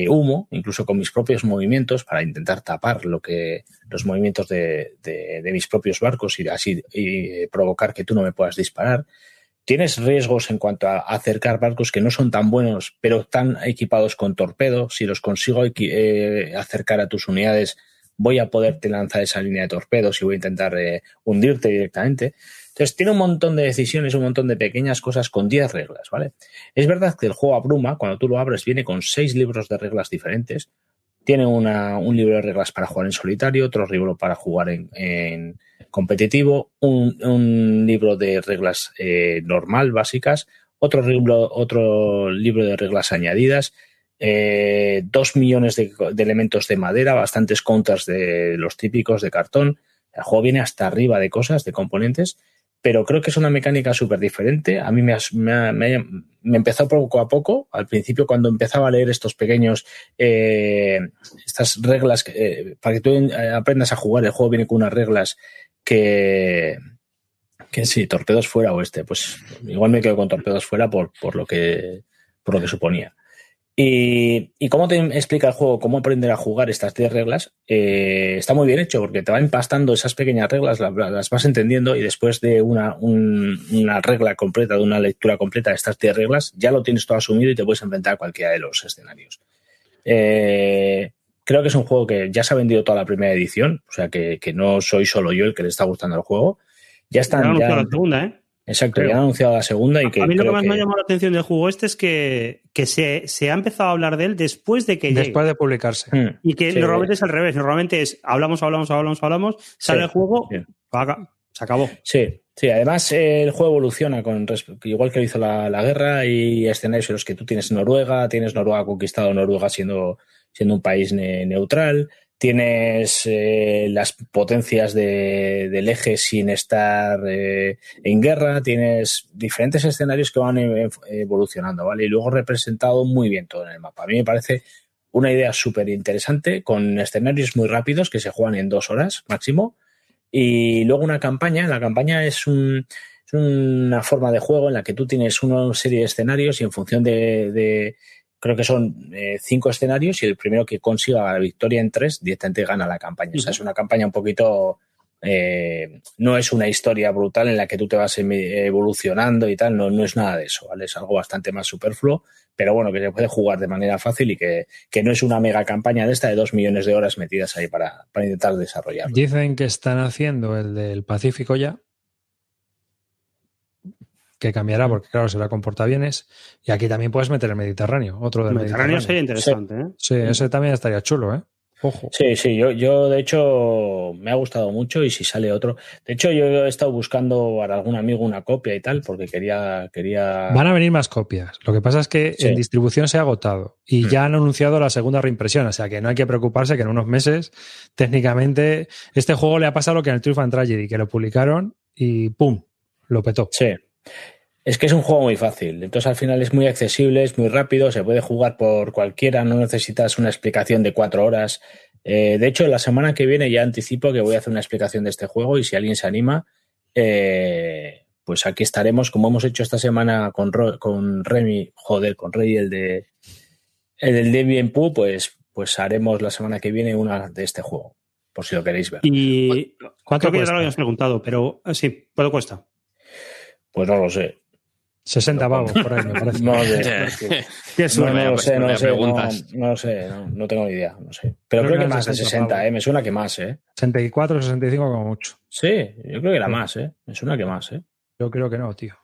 humo, incluso con mis propios movimientos, para intentar tapar lo que los movimientos de, de mis propios barcos y así provocar que tú no me puedas disparar. Tienes riesgos en cuanto a acercar barcos que no son tan buenos, pero están equipados con torpedo. Si los consigo eh, acercar a tus unidades, voy a poderte lanzar esa línea de torpedos y voy a intentar eh, hundirte directamente. Entonces, tiene un montón de decisiones, un montón de pequeñas cosas con 10 reglas, ¿vale? Es verdad que el juego abruma, cuando tú lo abres, viene con 6 libros de reglas diferentes. Tiene un libro de reglas para jugar en solitario, otro libro para jugar en competitivo, un, libro de reglas eh, normal, básicas, otro libro, otro libro de reglas añadidas, eh, dos millones de, elementos de madera, bastantes counters de los típicos de cartón. El juego viene hasta arriba de cosas, de componentes, pero creo que es una mecánica súper diferente. A mí me, me, empezó poco a poco. Al principio, cuando empezaba a leer estos pequeños, eh, estas reglas, para que tú aprendas a jugar, el juego viene con unas reglas que, que sí, torpedos fuera o este. Pues igual me quedo con torpedos fuera por, por, lo, que, por lo que suponía. Y, y, cómo te explica el juego, cómo aprender a jugar estas 10 reglas, eh, está muy bien hecho porque te va empastando esas pequeñas reglas, las, vas entendiendo y después de una, una, regla completa, de una lectura completa de estas 10 reglas, ya lo tienes todo asumido y te puedes enfrentar a cualquiera de los escenarios. Eh, Creo que es un juego que ya se ha vendido toda la primera edición, o sea que, no soy solo yo el que le está gustando el juego. Ya están. Ya han anunciado la segunda, ¿eh? Exacto, ya han anunciado la segunda y que. A mí lo que más me ha llamado la atención del juego este es que, que se, se, ha empezado a habar de él después de que Después de publicarse. Hmm. Y que normalmente es al revés. Normalmente es hablamos, hablamos, hablamos, hablamos, sale el juego, se acabó. Sí, Sí, además eh, el juego evoluciona con igual que lo hizo la, la, guerra y escenarios en los que tú tienes Noruega, tienes Noruega conquistado Noruega siendo, siendo un país ne neutral, tienes eh, las potencias de, del eje sin estar eh, en guerra, tienes diferentes escenarios que van evolucionando, ¿vale? Y luego representado muy bien todo en el mapa. A mí me parece una idea súper interesante con escenarios muy rápidos que se juegan en dos horas máximo y luego una campaña. La campaña es, un, una forma de juego en la que tú tienes una serie de escenarios y en función de creo que son eh, cinco escenarios y el primero que consiga la victoria en tres directamente gana la campaña. O sea, es una campaña un poquito... Eh, no es una historia brutal en la que tú te vas evolucionando y tal, no, no es nada de eso, ¿vale? Es algo bastante más superfluo, pero bueno, que se puede jugar de manera fácil y que, que no es una mega campaña de esta de dos millones de horas metidas ahí para, para intentar desarrollarlo. Dicen que están haciendo el del Pacífico ya, que cambiará porque, claro, será con portaaviones. Y aquí también puedes meter el Mediterráneo, otro del Mediterráneo. Mediterráneo sería interesante, ¿eh? Sí, ese también estaría chulo, ¿eh? Ojo. Sí, sí, yo, yo de hecho me ha gustado mucho y si sale otro. De hecho, yo he estado buscando para algún amigo una copia y tal, porque quería. quería... Van a venir más copias. Lo que pasa es que Sí. en distribución se ha agotado y Mm. ya han anunciado la segunda reimpresión. O sea que no hay que preocuparse que en unos meses, técnicamente, este juego le ha pasado lo que en el Triumph and Tragedy, que lo publicaron y ¡pum! Lo petó. Sí. Es que es un juego muy fácil. Entonces, al final es muy accesible, es muy rápido, se puede jugar por cualquiera, no necesitas una explicación de cuatro horas. Eh, de hecho, la semana que viene ya anticipo que voy a hacer una explicación de este juego y si alguien se anima, eh, pues aquí estaremos, como hemos hecho esta semana con, Ro- con Remy, joder, con Rey, el de el del Debian Poo, pues, pues haremos la semana que viene una de este juego, por si lo queréis ver. Y ¿Cuánto creo que ya lo habíamos preguntado, pero eh, sí, ¿cuánto cuesta? Pues no lo sé. 60 pavos por ahí, me parece. No lo sé. Qué No, no lo sé, no vaya lo sé, no, preguntas. no lo sé, no, no tengo ni idea, no sé. Pero Creo creo, que que más de 60 60, pavos. ¿eh? Me suena que más, ¿eh? 64, 65 como mucho. Sí, yo creo que era Sí. más, ¿eh? Me suena que más, ¿eh? Yo creo que no, tío.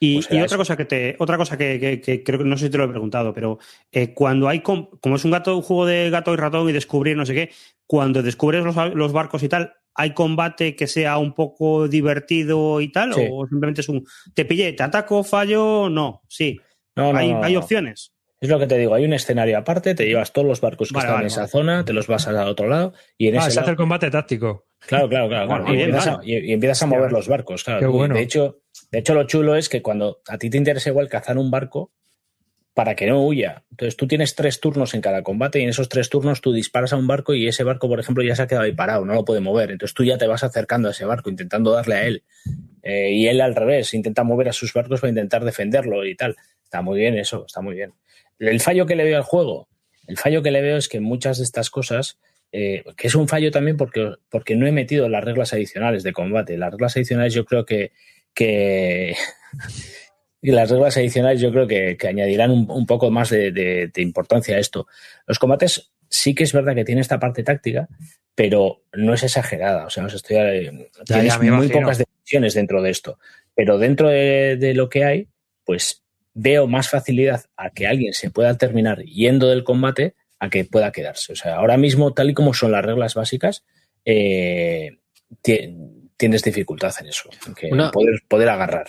Y, Pues y otra eso. cosa que te, otra cosa que, que- que creo que no sé si te lo he preguntado, pero eh, cuando hay com- como es un gato, un juego de gato y ratón y descubrir no sé qué, cuando descubres los, los barcos y tal, ¿hay combate que sea un poco divertido y tal? Sí. ¿O simplemente es un te pillé, te ataco, fallo? No, sí. No, no, hay, no, hay opciones. Es lo que te digo, hay un escenario aparte, te llevas todos los barcos que Vale, están vale, en esa vale. zona, te los vas al otro lado y en Ah, ese se hace el combate táctico. Claro, claro, claro. claro. Bueno, y, bien, empiezas a, vale. y- y empiezas a Hostia, mover los barcos, claro. qué bueno. De hecho, de hecho, lo chulo es que cuando a ti te interesa igual cazar un barco, para que no huya. Entonces tú tienes tres turnos en cada combate y en esos tres turnos tú disparas a un barco y ese barco, por ejemplo, ya se ha quedado ahí parado, no lo puede mover. Entonces tú ya te vas acercando a ese barco, intentando darle a él. Eh, y él al revés, intenta mover a sus barcos para intentar defenderlo y tal. Está muy bien eso, está muy bien. El fallo que le veo al juego, el fallo que le veo es que muchas de estas cosas, eh, que es un fallo también porque, porque no he metido las reglas adicionales de combate. Las reglas adicionales yo creo que, que y las reglas adicionales yo creo que, que añadirán un, un, poco más de, de, de, importancia a esto. Los combates sí que es verdad que tiene esta parte táctica, pero no es exagerada. O sea, os estoy, ya, tienes ya, muy imagino. pocas decisiones dentro de esto. Pero dentro de, de, lo que hay, pues veo más facilidad a que alguien se pueda terminar yendo del combate a que pueda quedarse. O sea, ahora mismo, tal y como son las reglas básicas, eh, tienes dificultad en eso, en que Una... poder, poder agarrar.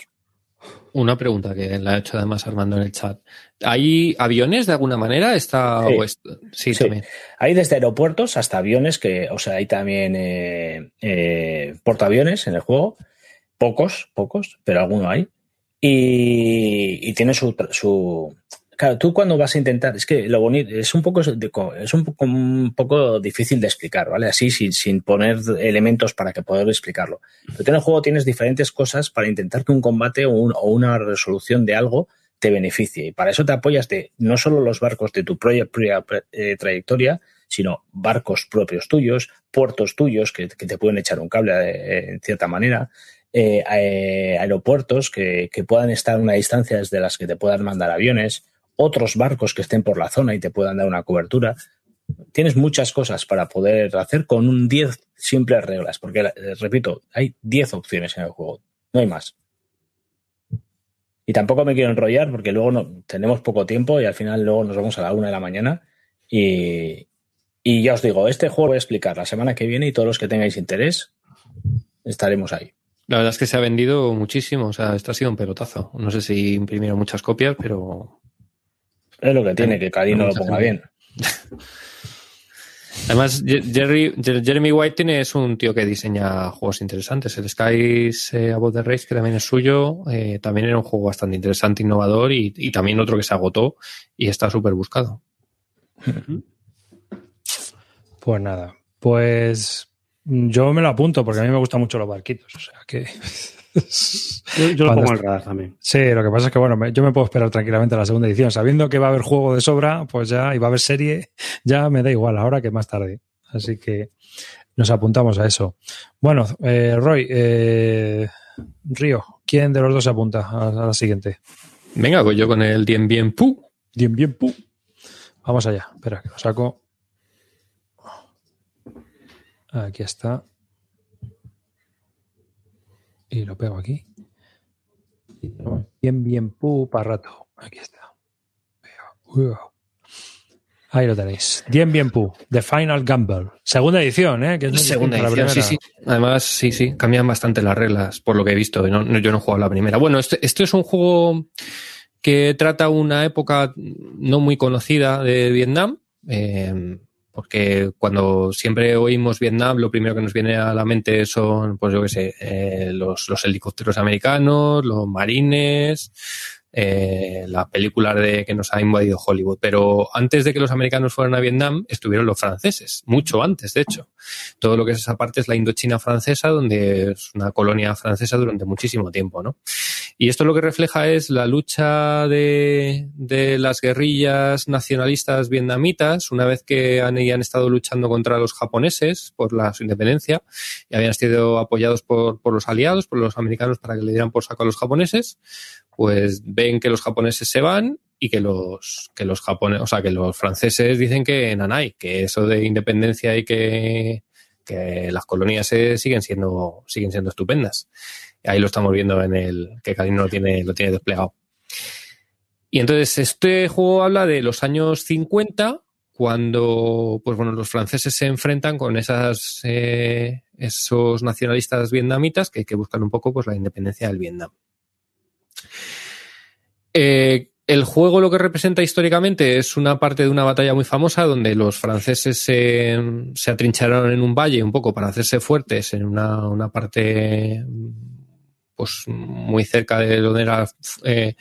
Una pregunta que le ha hecho además Armando en el chat. ¿Hay aviones de alguna manera? Está sí. West... sí, sí, también. Hay desde aeropuertos hasta aviones, que, o sea, hay también eh, eh, portaaviones en el juego. Pocos, pocos, pero alguno hay. Y, y tiene su, su, Claro, tú cuando vas a intentar, es que lo bonito, es un poco, es un poco, un poco difícil de explicar, ¿vale? Así, sin, sin poner elementos para que poder explicarlo. Pero en el juego tienes diferentes cosas para intentar que un combate o, un, o una resolución de algo te beneficie. Y para eso te apoyas de no solo los barcos de tu propia, eh, trayectoria, sino barcos propios tuyos, puertos tuyos que, que te pueden echar un cable eh, en cierta manera, eh, aeropuertos que, que puedan estar a una distancia desde las que te puedan mandar aviones, otros barcos que estén por la zona y te puedan dar una cobertura. Tienes muchas cosas para poder hacer con un 10 simples reglas, porque, eh, repito, hay 10 opciones en el juego, no hay más. Y tampoco me quiero enrollar porque luego tenemos poco tiempo y al final luego nos vamos a la una de la mañana. Y, y ya os digo, este juego voy a explicar la semana que viene y todos los que tengáis interés estaremos ahí. La verdad es que se ha vendido muchísimo, o sea, esto ha sido un pelotazo. No sé si imprimieron muchas copias, pero... Es lo que tiene, que Cali no lo ponga bien. Además, Jerry, Jeremy White es un tío que diseña juegos interesantes. El Skies eh, Above the Race, que también es suyo, eh, también era un juego bastante interesante, innovador y, y también otro que se agotó y está súper buscado. Pues nada, pues yo me lo apunto porque a mí me gustan mucho los barquitos. O sea que. yo, yo lo pongo en el radar también. Sí, lo que pasa es que, bueno, yo me puedo esperar tranquilamente a la segunda edición. Sabiendo que va a haber juego de sobra, pues ya, y va a haber serie, ya me da igual ahora que más tarde. Así que nos apuntamos a eso. Bueno, eh, Roy, eh, Río, ¿quién de los dos se apunta a, a la siguiente? Venga, pues yo con el Dien Bien Pu. Dien Bien Pu. Vamos allá. Espera, que lo saco. Aquí está. Y lo pego aquí. Bien, bien, pu, para rato. Aquí está. Ahí lo tenéis. Bien, bien, pu. The Final Gamble. Segunda edición, ¿eh? Que es Segunda edición, sí, sí. Además, sí, sí. Cambian bastante las reglas, por lo que he visto. No, no, yo no he jugado la primera. Bueno, este, este es un juego que trata una época no muy conocida de Vietnam. Eh, porque cuando siempre oímos Vietnam, lo primero que nos viene a la mente son, pues yo qué sé, eh, los, helicópteros americanos, los marines, eh, la película de que nos ha invadido Hollywood. Pero antes de que los americanos fueran a Vietnam, estuvieron los franceses, mucho antes, de hecho. Todo lo que es esa parte es la Indochina francesa, donde es una colonia francesa durante muchísimo tiempo, ¿no? Y esto lo que refleja es la lucha de, de las guerrillas nacionalistas vietnamitas, una vez que han, han estado luchando contra los japoneses por la, su independencia y habían sido apoyados por, por los aliados, por los americanos, para que le dieran por saco a los japoneses, pues ven que los japoneses se van y que los que los japoneses, o sea, que los franceses dicen que nanay, que eso de independencia y que, que las colonias siguen siendo siguen siendo estupendas. Ahí lo estamos viendo en el que Calino lo tiene lo tiene desplegado. Y entonces este juego habla de los años 50 cuando pues bueno los franceses se enfrentan con esas eh, esos nacionalistas vietnamitas que, buscan un poco pues la independencia del Vietnam. Eh, el juego lo que representa históricamente es una parte de una batalla muy famosa donde los franceses se, se atrincheraron en un valle un poco para hacerse fuertes en una, una parte pues muy cerca de donde era eh,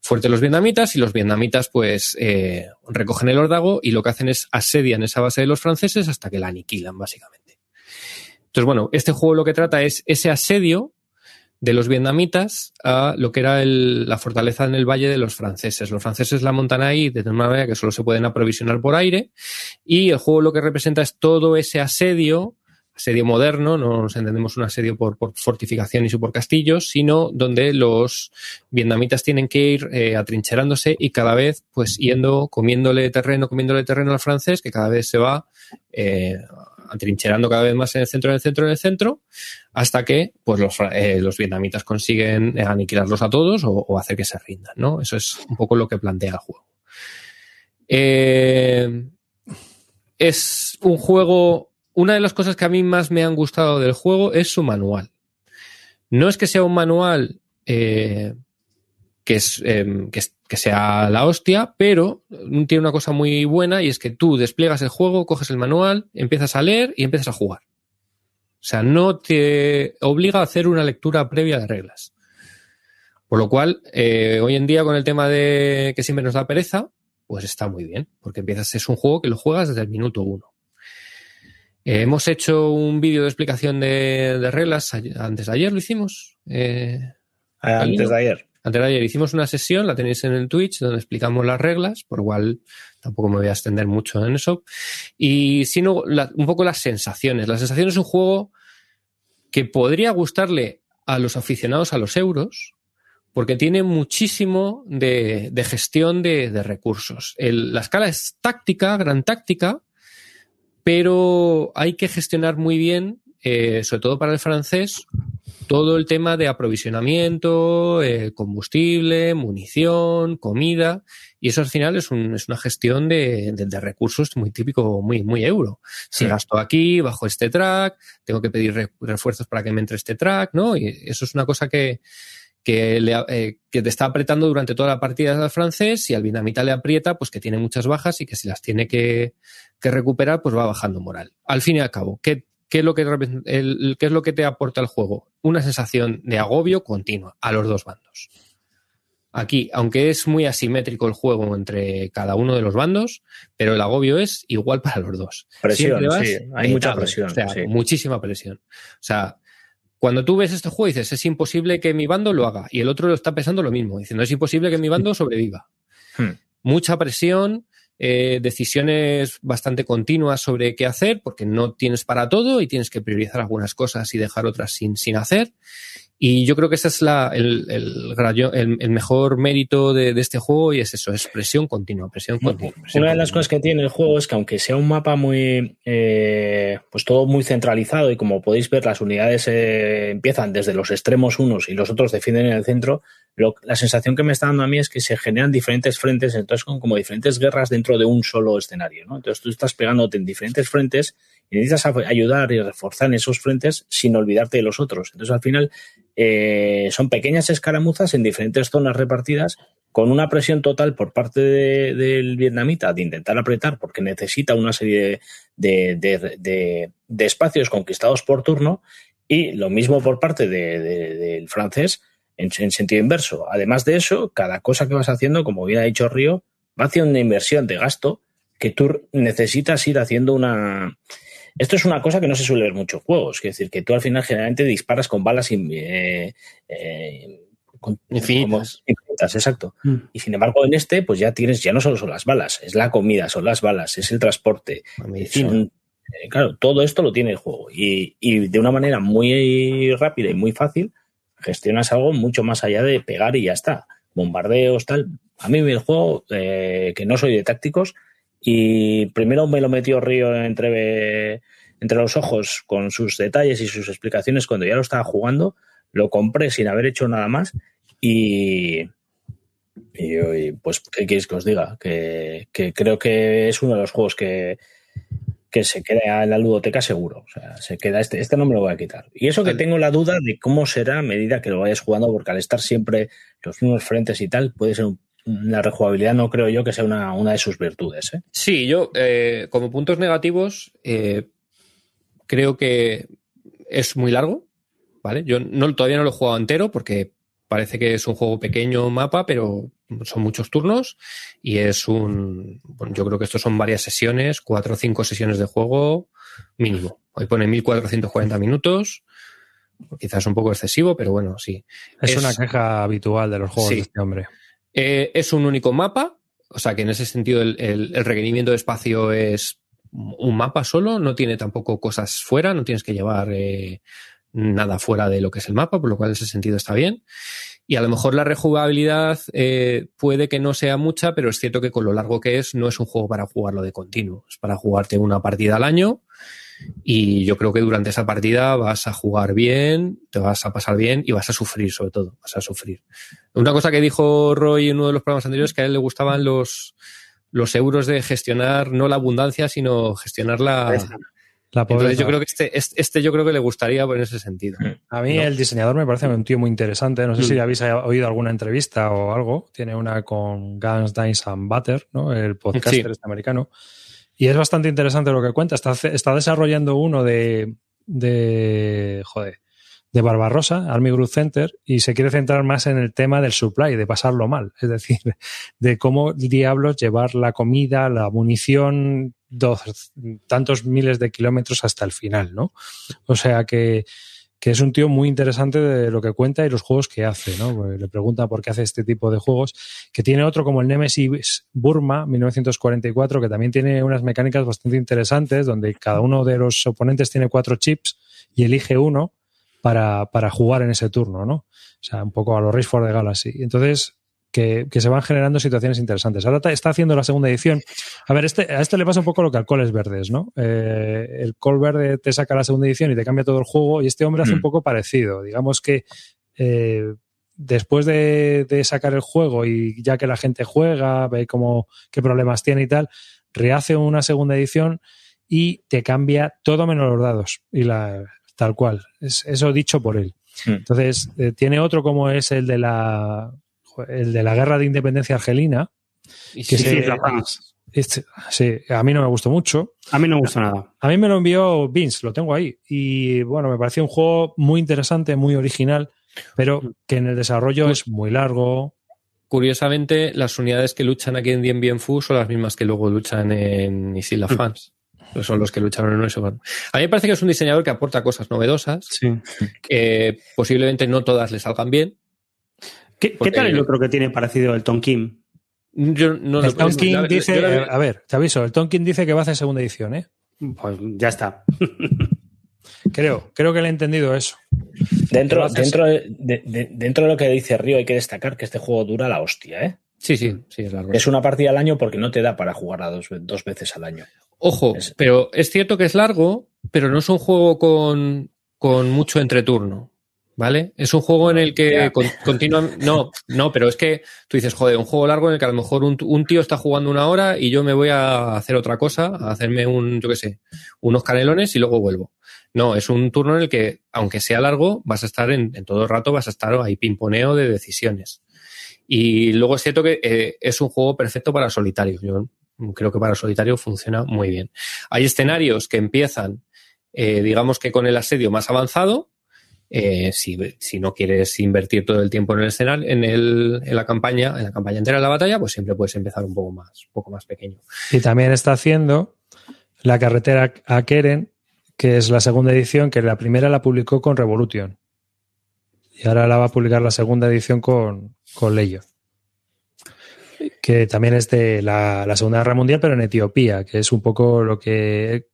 fuerte los vietnamitas y los vietnamitas pues eh, recogen el órdago y lo que hacen es asedian esa base de los franceses hasta que la aniquilan básicamente. Entonces bueno, este juego lo que trata es ese asedio de los vietnamitas a lo que era la fortaleza en el valle de los franceses. Los franceses la montan ahí de una manera que solo se pueden aprovisionar por aire y el juego lo que representa es todo ese asedio, asedio moderno, no nos entendemos un asedio por, por fortificaciones y por castillos, sino donde los vietnamitas tienen que ir eh, atrincherándose y cada vez pues yendo, comiéndole terreno, comiéndole terreno al francés, que cada vez se va eh, atrincherando cada vez más en el centro, en el centro, en el centro, hasta que pues los, eh, los vietnamitas consiguen aniquilarlos a todos o, hacer que se rindan, ¿no? Eso es un poco lo que plantea el juego. Es un juego. Una de las cosas que a mí más me han gustado del juego es su manual. No es que sea un manual eh, que, que, sea la hostia, pero tiene una cosa muy buena y es que tú despliegas el juego, coges el manual, empiezas a leer y empiezas a jugar. O sea, no te obliga a hacer una lectura previa de reglas. Por lo cual, eh, hoy en día con el tema de que siempre nos da pereza, pues está muy bien, porque empiezas, es un juego que lo juegas desde el minuto uno. Eh, hemos hecho un vídeo de explicación de, de, reglas, antes de ayer lo hicimos. Eh, antes de ayer. Antes de ayer hicimos una sesión, la tenéis en el Twitch, donde explicamos las reglas, por igual tampoco me voy a extender mucho en eso. Y sino la, un poco las sensaciones. La sensación es un juego que podría gustarle a los aficionados a los euros, porque tiene muchísimo de, de gestión de, de recursos. El, la escala es táctica, gran táctica, pero hay que gestionar muy bien eh, sobre todo para el francés, todo el tema de aprovisionamiento, eh, combustible, munición, comida, y eso al final es, un, es una gestión de, de, de, recursos muy típico, muy, muy euro. Si sí. gasto aquí, bajo este track, tengo que pedir refuerzos para que me entre este track, ¿no? Y eso es una cosa que, que, le, eh, que, te está apretando durante toda la partida al francés y al vietnamita le aprieta, pues que tiene muchas bajas y que si las tiene que, que recuperar, pues va bajando moral. Al fin y al cabo, ¿qué, qué, es lo que, el, ¿qué es lo que te aporta el juego? Una sensación de agobio continua a los dos bandos. Aquí, aunque es muy asimétrico el juego entre cada uno de los bandos, pero el agobio es igual para los dos. Presión, sí, hay mucha presión. O sea, sí. muchísima presión. O sea, cuando tú ves este juego dices, es imposible que mi bando lo haga, y el otro lo está pensando lo mismo, diciendo, es imposible que mi bando sobreviva. Hmm. Mucha presión, eh, decisiones bastante continuas sobre qué hacer, porque no tienes para todo y tienes que priorizar algunas cosas y dejar otras sin, sin hacer. Y yo creo que ese es la, el, el, el, mejor mérito de, de, este juego y es eso, es presión continua, presión continua. Presión Una de continua. las cosas que tiene el juego es que aunque sea un mapa muy, eh, pues todo muy centralizado y como podéis ver las unidades eh, empiezan desde los extremos unos y los otros defienden en el centro, lo, la sensación que me está dando a mí es que se generan diferentes frentes, entonces con como diferentes guerras dentro de un solo escenario, ¿no? Entonces tú estás pegándote en diferentes frentes y necesitas ayudar y reforzar en esos frentes sin olvidarte de los otros. Entonces al final eh, son pequeñas escaramuzas en diferentes zonas repartidas con una presión total por parte de, del vietnamita de intentar apretar porque necesita una serie de, de, de, espacios conquistados por turno y lo mismo por parte del francés en, en, sentido inverso. Además de eso, cada cosa que vas haciendo, como bien ha dicho Río, va haciendo una inversión de gasto que tú necesitas ir haciendo una... Esto es una cosa que no se suele ver en muchos juegos, es decir, que tú al final generalmente disparas con balas eh, eh, con, infinitas. Como, infinitas, exacto. Mm. Y sin embargo, en este, pues ya tienes, ya no solo son las balas, es la comida, son las balas, es el transporte. Son, eh, claro, todo esto lo tiene el juego. Y, y, de una manera muy rápida y muy fácil, gestionas algo mucho más allá de pegar y ya está. Bombardeos, tal. A mí el juego, eh, que no soy de tácticos, y primero me lo metió Río entre, entre los ojos con sus detalles y sus explicaciones cuando ya lo estaba jugando. Lo compré sin haber hecho nada más y, y, y pues, ¿qué queréis que os diga? Que, que, creo que es uno de los juegos que, que se queda en la ludoteca seguro. O sea, se queda este, este no me lo voy a quitar. Y eso que tengo la duda de cómo será a medida que lo vayas jugando, porque al estar siempre los mismos frentes y tal, puede ser un la rejugabilidad no creo yo que sea una, una de sus virtudes. ¿eh? Sí, yo eh, como puntos negativos eh, creo que es muy largo, ¿vale? Yo no, todavía no lo he jugado entero porque parece que es un juego pequeño mapa, pero son muchos turnos y es un, bueno, yo creo que estos son varias sesiones, cuatro o cinco sesiones de juego mínimo. Hoy pone 1440 minutos. Quizás un poco excesivo, pero bueno, sí. Es, es una queja habitual de los juegos sí. de este hombre. Eh, es un único mapa, o sea que en ese sentido el, el, el, requerimiento de espacio es un mapa solo, no tiene tampoco cosas fuera, no tienes que llevar eh, nada fuera de lo que es el mapa, por lo cual en ese sentido está bien. Y a lo mejor la rejugabilidad eh, puede que no sea mucha, pero es cierto que con lo largo que es, no es un juego para jugarlo de continuo, es para jugarte una partida al año. Y yo creo que durante esa partida vas a jugar bien, te vas a pasar bien y vas a sufrir, sobre todo, vas a sufrir. Una cosa que dijo Roy en uno de los programas anteriores que a él le gustaban los, los euros de gestionar no la abundancia, sino gestionar la, la Entonces yo creo que este, este yo creo que le gustaría en ese sentido. A mí ¿no? el diseñador me parece un tío muy interesante. No sé mm. si habéis oído alguna entrevista o algo. Tiene una con Guns, Dice and Butter, ¿no? El podcaster sí. este americano. Y es bastante interesante lo que cuenta. Está, está desarrollando uno de, de, joder, de Barbarossa, Army Group Center, y se quiere centrar más en el tema del supply, de pasarlo mal. Es decir, de cómo diablos llevar la comida, la munición, tantos miles de kilómetros hasta el final, ¿no? O sea que, que es un tío muy interesante de lo que cuenta y los juegos que hace, ¿no? Pues le pregunta por qué hace este tipo de juegos, que tiene otro como el Nemesis Burma 1944, que también tiene unas mecánicas bastante interesantes, donde cada uno de los oponentes tiene cuatro chips y elige uno para, para jugar en ese turno, ¿no? O sea, un poco a los Race for the Galaxy. Entonces, que, que, se van generando situaciones interesantes. Ahora está haciendo la segunda edición. A ver, este, a este le pasa un poco lo que al Coles Verdes, ¿no? Eh, el Col Verde te saca la segunda edición y te cambia todo el juego y este hombre hace un poco parecido. Digamos que eh, después de, de, sacar el juego y ya que la gente juega, ve cómo, qué problemas tiene y tal, rehace una segunda edición y te cambia todo menos los dados y la tal cual. Es, eso dicho por él. Entonces, eh, tiene otro como es el de la el de la guerra de independencia argelina. Que sí, se, la este, sí, a mí no me gustó mucho. A mí no me gustó nada. A mí me lo envió Vince, lo tengo ahí. Y bueno, me pareció un juego muy interesante, muy original, pero que en el desarrollo es muy largo. Curiosamente, las unidades que luchan aquí en Dien Bien Fu son las mismas que luego luchan en Isla Fans. Son los que lucharon en eso. A mí me parece que es un diseñador que aporta cosas novedosas, sí. que posiblemente no todas le salgan bien, ¿Qué, ¿Qué, tal el otro que tiene parecido el Tonkin? Yo no el Tonkin dice, yo, a ver, te aviso, el Tonkin dice que va a hacer segunda edición, ¿eh? Pues ya está. creo, creo que le he entendido eso. Dentro, dentro, de, de, dentro de lo que dice Río hay que destacar que este juego dura la hostia, ¿eh? Sí, sí, sí, es largo. Es una partida al año porque no te da para jugarla dos, dos veces al año. Ojo, es... pero es cierto que es largo, pero no es un juego con, con mucho entreturno. ¿Vale? Es un juego en el que con. No, no, pero es que tú dices, joder, un juego largo en el que a lo mejor un, un, tío está jugando una hora y yo me voy a hacer otra cosa, a hacerme un, yo qué sé, unos canelones y luego vuelvo. No, es un turno en el que, aunque sea largo, vas a estar en, en todo el rato, vas a estar ahí pimponeo de decisiones. Y luego es cierto que eh, es un juego perfecto para solitario. Yo creo que para solitario funciona muy bien. Hay escenarios que empiezan, eh, digamos que con el asedio más avanzado, eh, si, si, no quieres invertir todo el tiempo en el escenario, en, el, en la campaña, en la campaña entera de la batalla, pues siempre puedes empezar un poco más, un poco más pequeño. Y también está haciendo la carretera a Keren, que es la segunda edición, que la primera la publicó con Revolution. Y ahora la va a publicar la segunda edición con, con Leyo. Que también es de la, la, Segunda Guerra Mundial, pero en Etiopía, que es un poco lo que.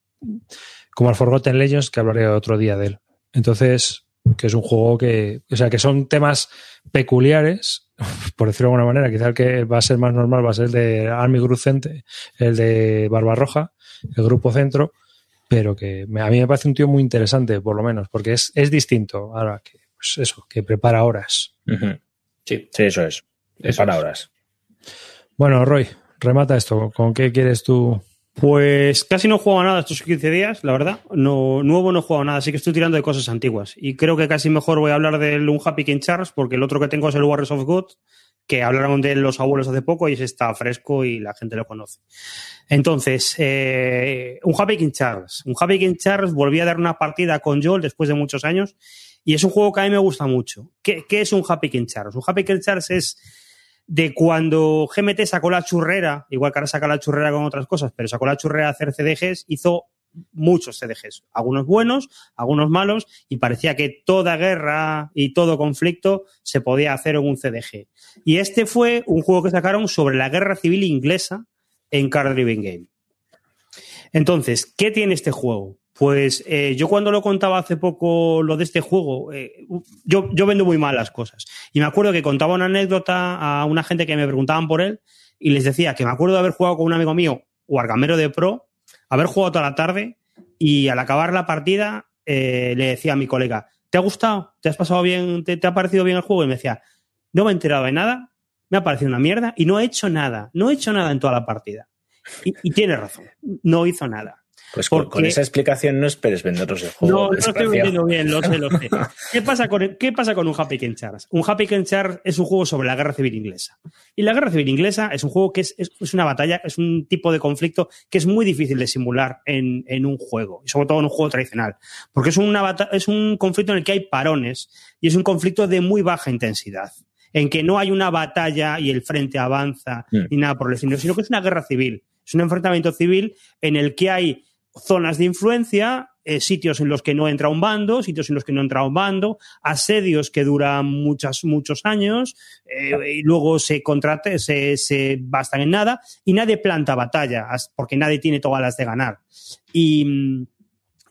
como el Forgotten Legends, que hablaré otro día de él. Entonces, que es un juego que, o sea, que son temas peculiares, por decirlo de alguna manera, quizá el que va a ser más normal va a ser el de Army Group Center, el de Barbarroja, el grupo centro, pero que a mí me parece un tío muy interesante, por lo menos, porque es, es distinto ahora que, pues eso, que prepara horas. Uh -huh. Sí, sí, eso es. Prepara eso horas. Bueno, Roy, remata esto. ¿Con qué quieres tú pues casi no he jugado nada estos 15 días, la verdad. No, nuevo no he jugado nada, así que estoy tirando de cosas antiguas. Y creo que casi mejor voy a hablar del Un Happy King Charles, porque el otro que tengo es el Warriors of God, que hablaron de los abuelos hace poco y ese está fresco y la gente lo conoce. Entonces, eh, un Happy King Charles. Un Happy King Charles volví a dar una partida con Joel después de muchos años y es un juego que a mí me gusta mucho. ¿Qué, qué es un Happy King Charles? Un Happy King Charles es de cuando GMT sacó la churrera, igual que ahora saca la churrera con otras cosas, pero sacó la churrera a hacer CDGs, hizo muchos CDGs, algunos buenos, algunos malos, y parecía que toda guerra y todo conflicto se podía hacer en un CDG. Y este fue un juego que sacaron sobre la guerra civil inglesa en Card Driven Game. Entonces, ¿qué tiene este juego? Pues eh, yo cuando lo contaba hace poco lo de este juego, eh, yo, yo vendo muy mal las cosas. Y me acuerdo que contaba una anécdota a una gente que me preguntaban por él y les decía que me acuerdo de haber jugado con un amigo mío, Wargamero de Pro, haber jugado toda la tarde y al acabar la partida eh, le decía a mi colega, ¿te ha gustado? ¿Te has pasado bien? ¿Te, ¿Te ha parecido bien el juego? Y me decía, no me he enterado de nada, me ha parecido una mierda y no he hecho nada, no he hecho nada en toda la partida. Y, y tiene razón, no hizo nada. Pues con, con, esa explicación no esperes vendernos el juego. No, no estoy vendiendo bien, lo sé, lo sé. ¿Qué pasa con, qué pasa con un Happy Ken Charles? Un Happy Ken Charles es un juego sobre la guerra civil inglesa. Y la guerra civil inglesa es un juego que es, es, es una batalla, es un tipo de conflicto que es muy difícil de simular en, en, un juego, y sobre todo en un juego tradicional. Porque es, una es un conflicto en el que hay parones y es un conflicto de muy baja intensidad en que no hay una batalla y el frente avanza mm. ni nada por el estilo, sino que es una guerra civil. Es un enfrentamiento civil en el que hay zonas de influencia, eh, sitios en los que no entra un bando, sitios en los que no entra un bando, asedios que duran muchas, muchos años, eh, y luego se contrate, se, se bastan en nada, y nadie planta batalla, porque nadie tiene todas las de ganar. Y,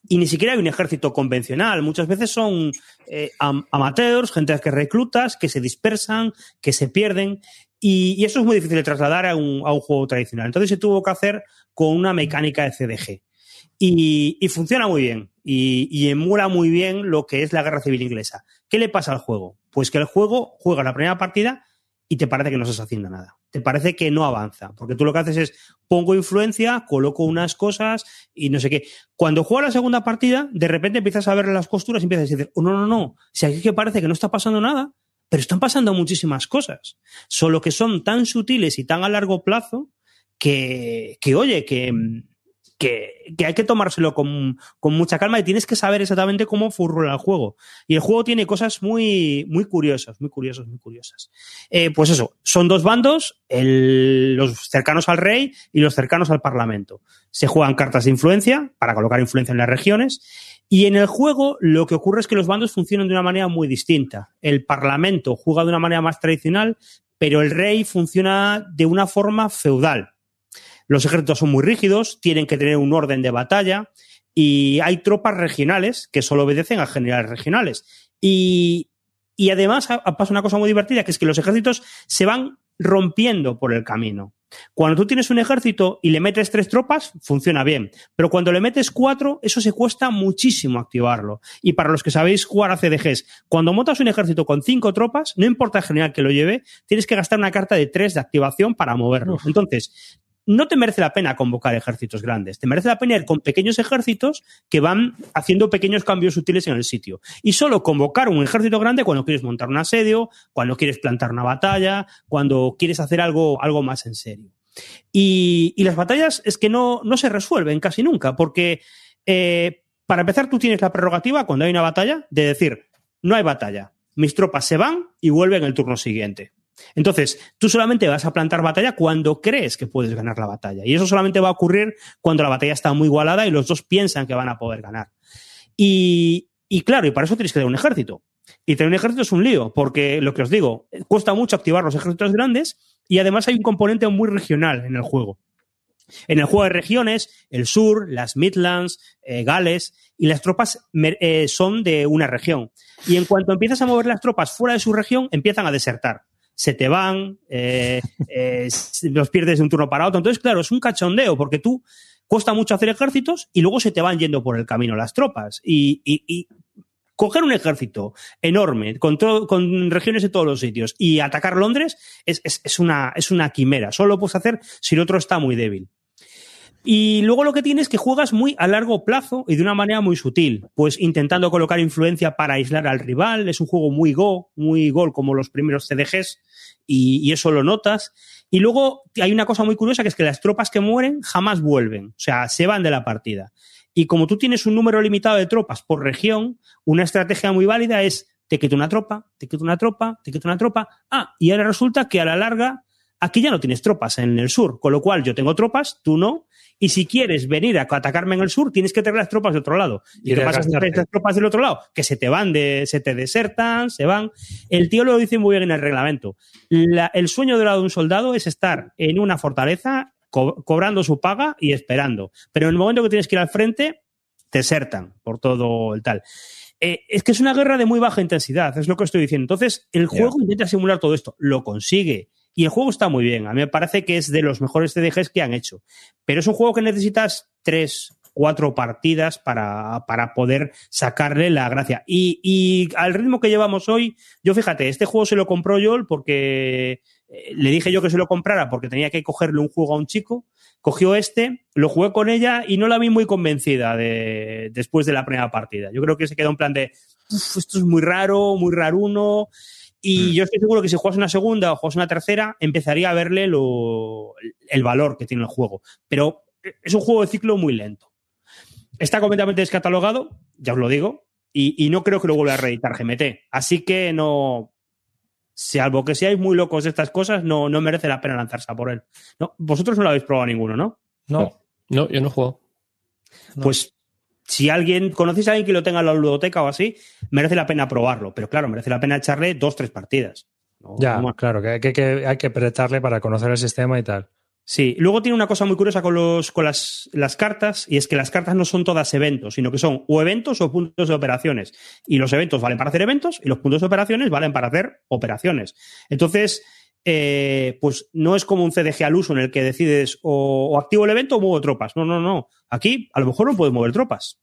y ni siquiera hay un ejército convencional. Muchas veces son eh, am amateurs, gente que reclutas, que se dispersan, que se pierden. Y, y, eso es muy difícil de trasladar a un, a un, juego tradicional. Entonces se tuvo que hacer con una mecánica de CDG. Y, y funciona muy bien. Y, y, emula muy bien lo que es la guerra civil inglesa. ¿Qué le pasa al juego? Pues que el juego juega la primera partida y te parece que no estás haciendo nada. Te parece que no avanza. Porque tú lo que haces es pongo influencia, coloco unas cosas y no sé qué. Cuando juega la segunda partida, de repente empiezas a ver las costuras y empiezas a decir, oh, no, no, no, si aquí que parece que no está pasando nada, pero están pasando muchísimas cosas. Solo que son tan sutiles y tan a largo plazo que, que oye, que, que, que, hay que tomárselo con, con, mucha calma y tienes que saber exactamente cómo furrola el juego. Y el juego tiene cosas muy, muy curiosas, muy curiosas, muy curiosas. Eh, pues eso, son dos bandos, el, los cercanos al rey y los cercanos al parlamento. Se juegan cartas de influencia para colocar influencia en las regiones. Y en el juego lo que ocurre es que los bandos funcionan de una manera muy distinta. El parlamento juega de una manera más tradicional, pero el rey funciona de una forma feudal. Los ejércitos son muy rígidos, tienen que tener un orden de batalla y hay tropas regionales que solo obedecen a generales regionales. Y, y además pasa una cosa muy divertida, que es que los ejércitos se van rompiendo por el camino. Cuando tú tienes un ejército y le metes tres tropas, funciona bien. Pero cuando le metes cuatro, eso se cuesta muchísimo activarlo. Y para los que sabéis jugar a CDGs, cuando montas un ejército con cinco tropas, no importa el general que lo lleve, tienes que gastar una carta de tres de activación para moverlo. Entonces, no te merece la pena convocar ejércitos grandes, te merece la pena ir con pequeños ejércitos que van haciendo pequeños cambios útiles en el sitio. Y solo convocar un ejército grande cuando quieres montar un asedio, cuando quieres plantar una batalla, cuando quieres hacer algo, algo más en serio. Y, y las batallas es que no, no, se resuelven casi nunca, porque eh, para empezar tú tienes la prerrogativa cuando hay una batalla de decir, no hay batalla, mis tropas se van y vuelven el turno siguiente. Entonces, tú solamente vas a plantar batalla cuando crees que puedes ganar la batalla. Y eso solamente va a ocurrir cuando la batalla está muy igualada y los dos piensan que van a poder ganar. Y, y claro, y para eso tienes que tener un ejército. Y tener un ejército es un lío, porque lo que os digo, cuesta mucho activar los ejércitos grandes y además hay un componente muy regional en el juego. En el juego de regiones, el sur, las Midlands, eh, Gales, y las tropas eh, son de una región. Y en cuanto empiezas a mover las tropas fuera de su región, empiezan a desertar se te van, eh, eh, los pierdes de un turno para otro. Entonces, claro, es un cachondeo, porque tú cuesta mucho hacer ejércitos y luego se te van yendo por el camino las tropas. Y, coger un ejército enorme con, regiones de todos los sitios y atacar Londres es, es, es, una, es una quimera. Solo lo puedes hacer si el otro está muy débil. Y luego lo que tienes es que juegas muy a largo plazo y de una manera muy sutil, pues intentando colocar influencia para aislar al rival. Es un juego muy go, muy gol como los primeros CDGs y, eso lo notas. Y luego hay una cosa muy curiosa que es que las tropas que mueren jamás vuelven, o sea, se van de la partida. Y como tú tienes un número limitado de tropas por región, una estrategia muy válida es te quito una tropa, te quito una tropa, te quito una tropa. Ah, y ahora resulta que a la larga aquí ya no tienes tropas en el sur, con lo cual yo tengo tropas, tú no, y si quieres venir a atacarme en el sur, tienes que tener las tropas de otro lado. ¿Y, y qué pasa con las tropas del otro lado? Que se te van, de, se te desertan, se van. El tío lo dice muy bien en el reglamento. La, el sueño dorado de un soldado es estar en una fortaleza co cobrando su paga y esperando. Pero en el momento que tienes que ir al frente, te desertan por todo el tal. Eh, es que es una guerra de muy baja intensidad, es lo que estoy diciendo. Entonces, el juego yeah. intenta simular todo esto, lo consigue y el juego está muy bien. A mí me parece que es de los mejores CDGs que han hecho. Pero es un juego que necesitas tres, cuatro partidas para, para poder sacarle la gracia. Y, y, al ritmo que llevamos hoy, yo fíjate, este juego se lo compró Joel porque eh, le dije yo que se lo comprara porque tenía que cogerle un juego a un chico. Cogió este, lo jugué con ella y no la vi muy convencida de, después de la primera partida. Yo creo que se quedó en plan de, esto es muy raro, muy raruno. Y mm. yo estoy seguro que si juegas una segunda o juegas una tercera, empezaría a verle lo, el valor que tiene el juego. Pero es un juego de ciclo muy lento. Está completamente descatalogado, ya os lo digo, y, y no creo que lo vuelva a reeditar GMT. Así que no, salvo que seáis muy locos de estas cosas, no, no merece la pena lanzarse a por él. No, vosotros no lo habéis probado ninguno, ¿no? No, no, yo no he jugado. No. Pues si alguien, conocéis a alguien que lo tenga en la ludoteca o así, merece la pena probarlo. Pero claro, merece la pena echarle dos, tres partidas. ¿no? Ya, no claro, que, que, que hay que prestarle para conocer el sistema y tal. Sí, luego tiene una cosa muy curiosa con, los, con las, las, cartas, y es que las cartas no son todas eventos, sino que son o eventos o puntos de operaciones. Y los eventos valen para hacer eventos y los puntos de operaciones valen para hacer operaciones. Entonces, eh, pues no es como un CDG al uso en el que decides o, o, activo el evento o muevo tropas. No, no, no. Aquí a lo mejor no puedes mover tropas.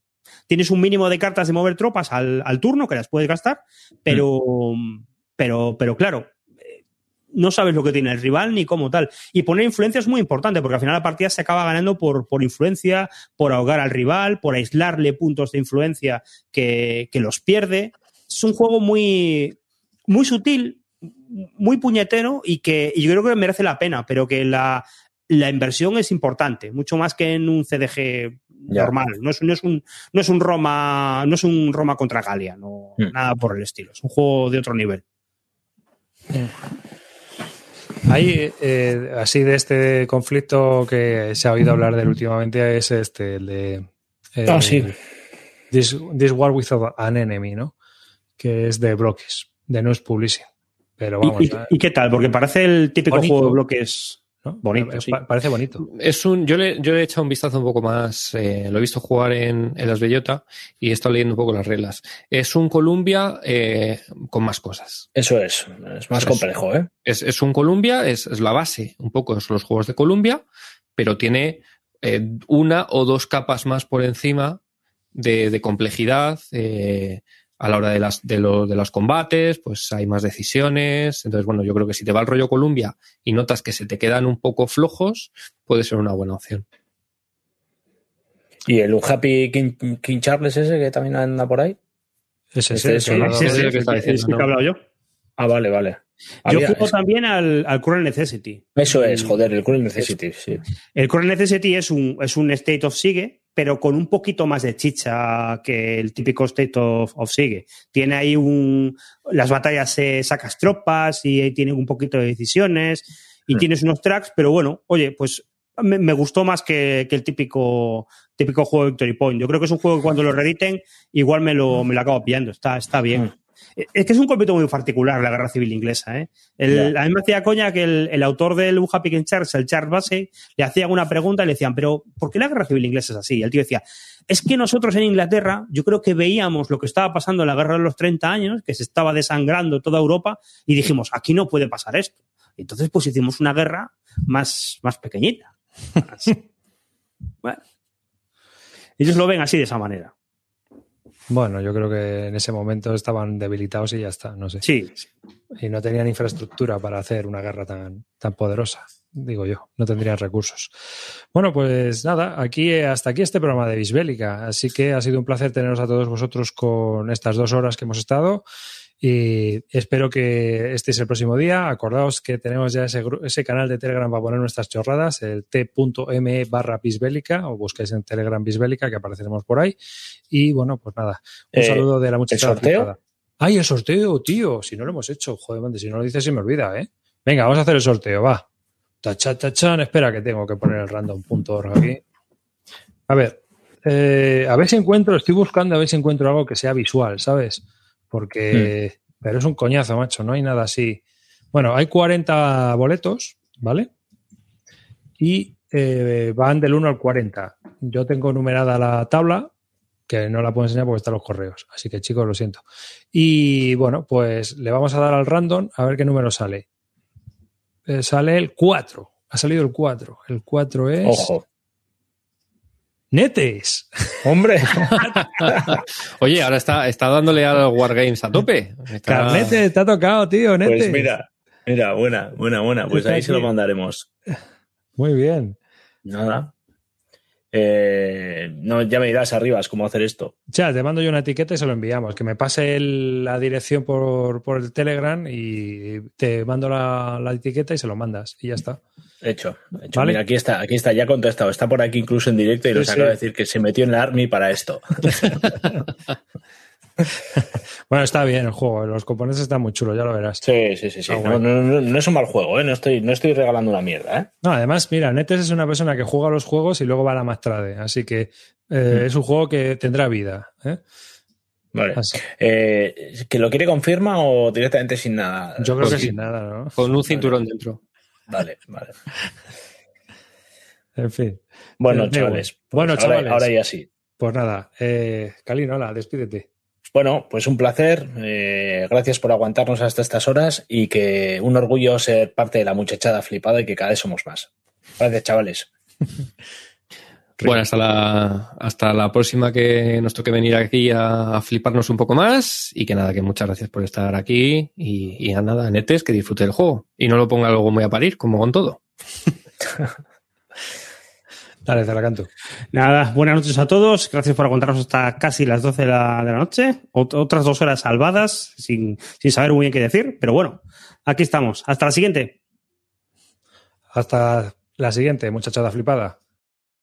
Tienes un mínimo de cartas de mover tropas al, al turno que las puedes gastar, pero, mm. pero, pero claro, eh, no sabes lo que tiene el rival ni cómo tal. Y poner influencia es muy importante porque al final la partida se acaba ganando por, por influencia, por ahogar al rival, por aislarle puntos de influencia que, que los pierde. Es un juego muy, muy sutil, muy puñetero y que y yo creo que merece la pena, pero que la, la inversión es importante, mucho más que en un CDG ya. normal. No es, no es, un, no es un Roma, no es un Roma contra Galia, no, mm. nada por el estilo. Es un juego de otro nivel. Hay, eh, así de este conflicto que se ha oído hablar de él últimamente, es este, el de. Eh, oh, sí. This, this, War Without an Enemy, ¿no? Que es de bloques, de no es publishing. Pero vamos. ¿Y, y, ¿Y, qué tal? Porque parece el típico bonito. juego de bloques. ¿no? Bonito, sí. Parece bonito. Es un, yo, le, yo le he echado un vistazo un poco más, eh, lo he visto jugar en, en, las Bellota y he estado leyendo un poco las reglas. Es un Columbia eh, con más cosas. Eso es, es más complejo, es, ¿eh? Es, es un Columbia, es, es, la base, un poco son los juegos de Columbia, pero tiene eh, una o dos capas más por encima de, de complejidad. Eh, a la hora de, las, de, lo, de, los combates, pues hay más decisiones. Entonces, bueno, yo creo que si te va el rollo Columbia y notas que se te quedan un poco flojos, puede ser una buena opción. ¿Y el Happy King, King, Charles ese que también anda por ahí? Ese, ese, ese, ese, ese, ese que está diciendo. he hablado yo. Ah, vale, vale. Yo juego es... también al, al Cruel Necessity. Eso es, joder, el Cruel Necessity, sí. El Cruel Necessity es un, es un State of Siege, pero con un poquito más de chicha que el típico State of, of Siege. Tiene ahí un. Las batallas se sacas tropas y ahí tiene un poquito de decisiones y mm. tienes unos tracks, pero bueno, oye, pues me, me gustó más que, que, el típico, típico juego de Victory Point. Yo creo que es un juego que cuando lo reediten, igual me lo, me lo acabo pillando. Está, está bien. Mm. Es que es un conflicto muy particular la guerra civil inglesa. ¿eh? El, yeah. A mí me hacía coña que el, el autor del Happy King Charles, el Charles Base, le hacían una pregunta y le decían, pero ¿por qué la guerra civil inglesa es así? Y el tío decía, es que nosotros en Inglaterra, yo creo que veíamos lo que estaba pasando en la guerra de los 30 años, que se estaba desangrando toda Europa, y dijimos, aquí no puede pasar esto. Entonces, pues hicimos una guerra más, más pequeñita. bueno. Ellos lo ven así de esa manera. Bueno, yo creo que en ese momento estaban debilitados y ya está, no sé. Sí. Y no tenían infraestructura para hacer una guerra tan, tan poderosa, digo yo, no tendrían recursos. Bueno, pues nada, aquí hasta aquí este programa de Bisbélica, así que ha sido un placer teneros a todos vosotros con estas dos horas que hemos estado. Y espero que este es el próximo día. Acordaos que tenemos ya ese, ese canal de Telegram para poner nuestras chorradas, el t.me barra bisbélica, o buscáis en Telegram bisbélica, que apareceremos por ahí. Y bueno, pues nada, un eh, saludo de la muchacha. ¿El sorteo? ¡Ay, el sorteo, tío! Si no lo hemos hecho, joder, man, si no lo dices, se me olvida, ¿eh? Venga, vamos a hacer el sorteo, va. Tachan, tachan. Espera, que tengo que poner el random.org aquí. A ver, eh, a ver si encuentro, estoy buscando a ver si encuentro algo que sea visual, ¿sabes? Porque mm. pero es un coñazo, macho, no hay nada así. Bueno, hay 40 boletos, ¿vale? Y eh, van del 1 al 40. Yo tengo numerada la tabla, que no la puedo enseñar porque están los correos. Así que chicos, lo siento. Y bueno, pues le vamos a dar al random a ver qué número sale. Eh, sale el 4. Ha salido el 4. El 4 es... Ojo. Netes. Hombre. Oye, ahora está, está dándole a los Wargames a tope. Está... Carnete, te ha tocado, tío, Netes. Pues mira, mira, buena, buena, buena. Pues está ahí aquí. se lo mandaremos. Muy bien. Nada. Eh, no, ya me dirás arriba cómo hacer esto. Ya, te mando yo una etiqueta y se lo enviamos. Que me pase el, la dirección por, por, el Telegram y te mando la, la, etiqueta y se lo mandas. Y ya está. Hecho. hecho. ¿Vale? Mira, aquí está, aquí está, ya contestado. Está por aquí incluso en directo y nos sí, acaba sí. de decir que se metió en la Army para esto. bueno, está bien el juego, los componentes están muy chulos, ya lo verás. Sí, sí, sí, sí. No, no, no, no, es un mal juego, ¿eh? no, estoy, no estoy regalando una mierda. ¿eh? No, además, mira, Netes es una persona que juega los juegos y luego va a la mastrade, así que eh, mm. es un juego que tendrá vida. ¿eh? Vale. Eh, ¿Que lo quiere confirma o directamente sin nada? Yo creo que sin nada, ¿no? Con un cinturón vale. dentro. Vale, vale. en fin. Bueno, chavales. Pues bueno, ahora, chavales. Ahora ya sí. Pues nada, eh, Calino, hola, despídete. Bueno, pues un placer. Eh, gracias por aguantarnos hasta estas horas y que un orgullo ser parte de la muchachada flipada y que cada vez somos más. Gracias, chavales. Bueno, hasta la, hasta la próxima que nos toque venir aquí a, a fliparnos un poco más. Y que nada, que muchas gracias por estar aquí. Y, y a nada, netes, que disfrute el juego. Y no lo ponga luego muy a parir, como con todo. Dale, te la canto. Nada, buenas noches a todos. Gracias por aguantarnos hasta casi las 12 de la, de la noche. Ot- otras dos horas salvadas, sin, sin saber muy bien qué decir. Pero bueno, aquí estamos. Hasta la siguiente. Hasta la siguiente, muchachada flipada.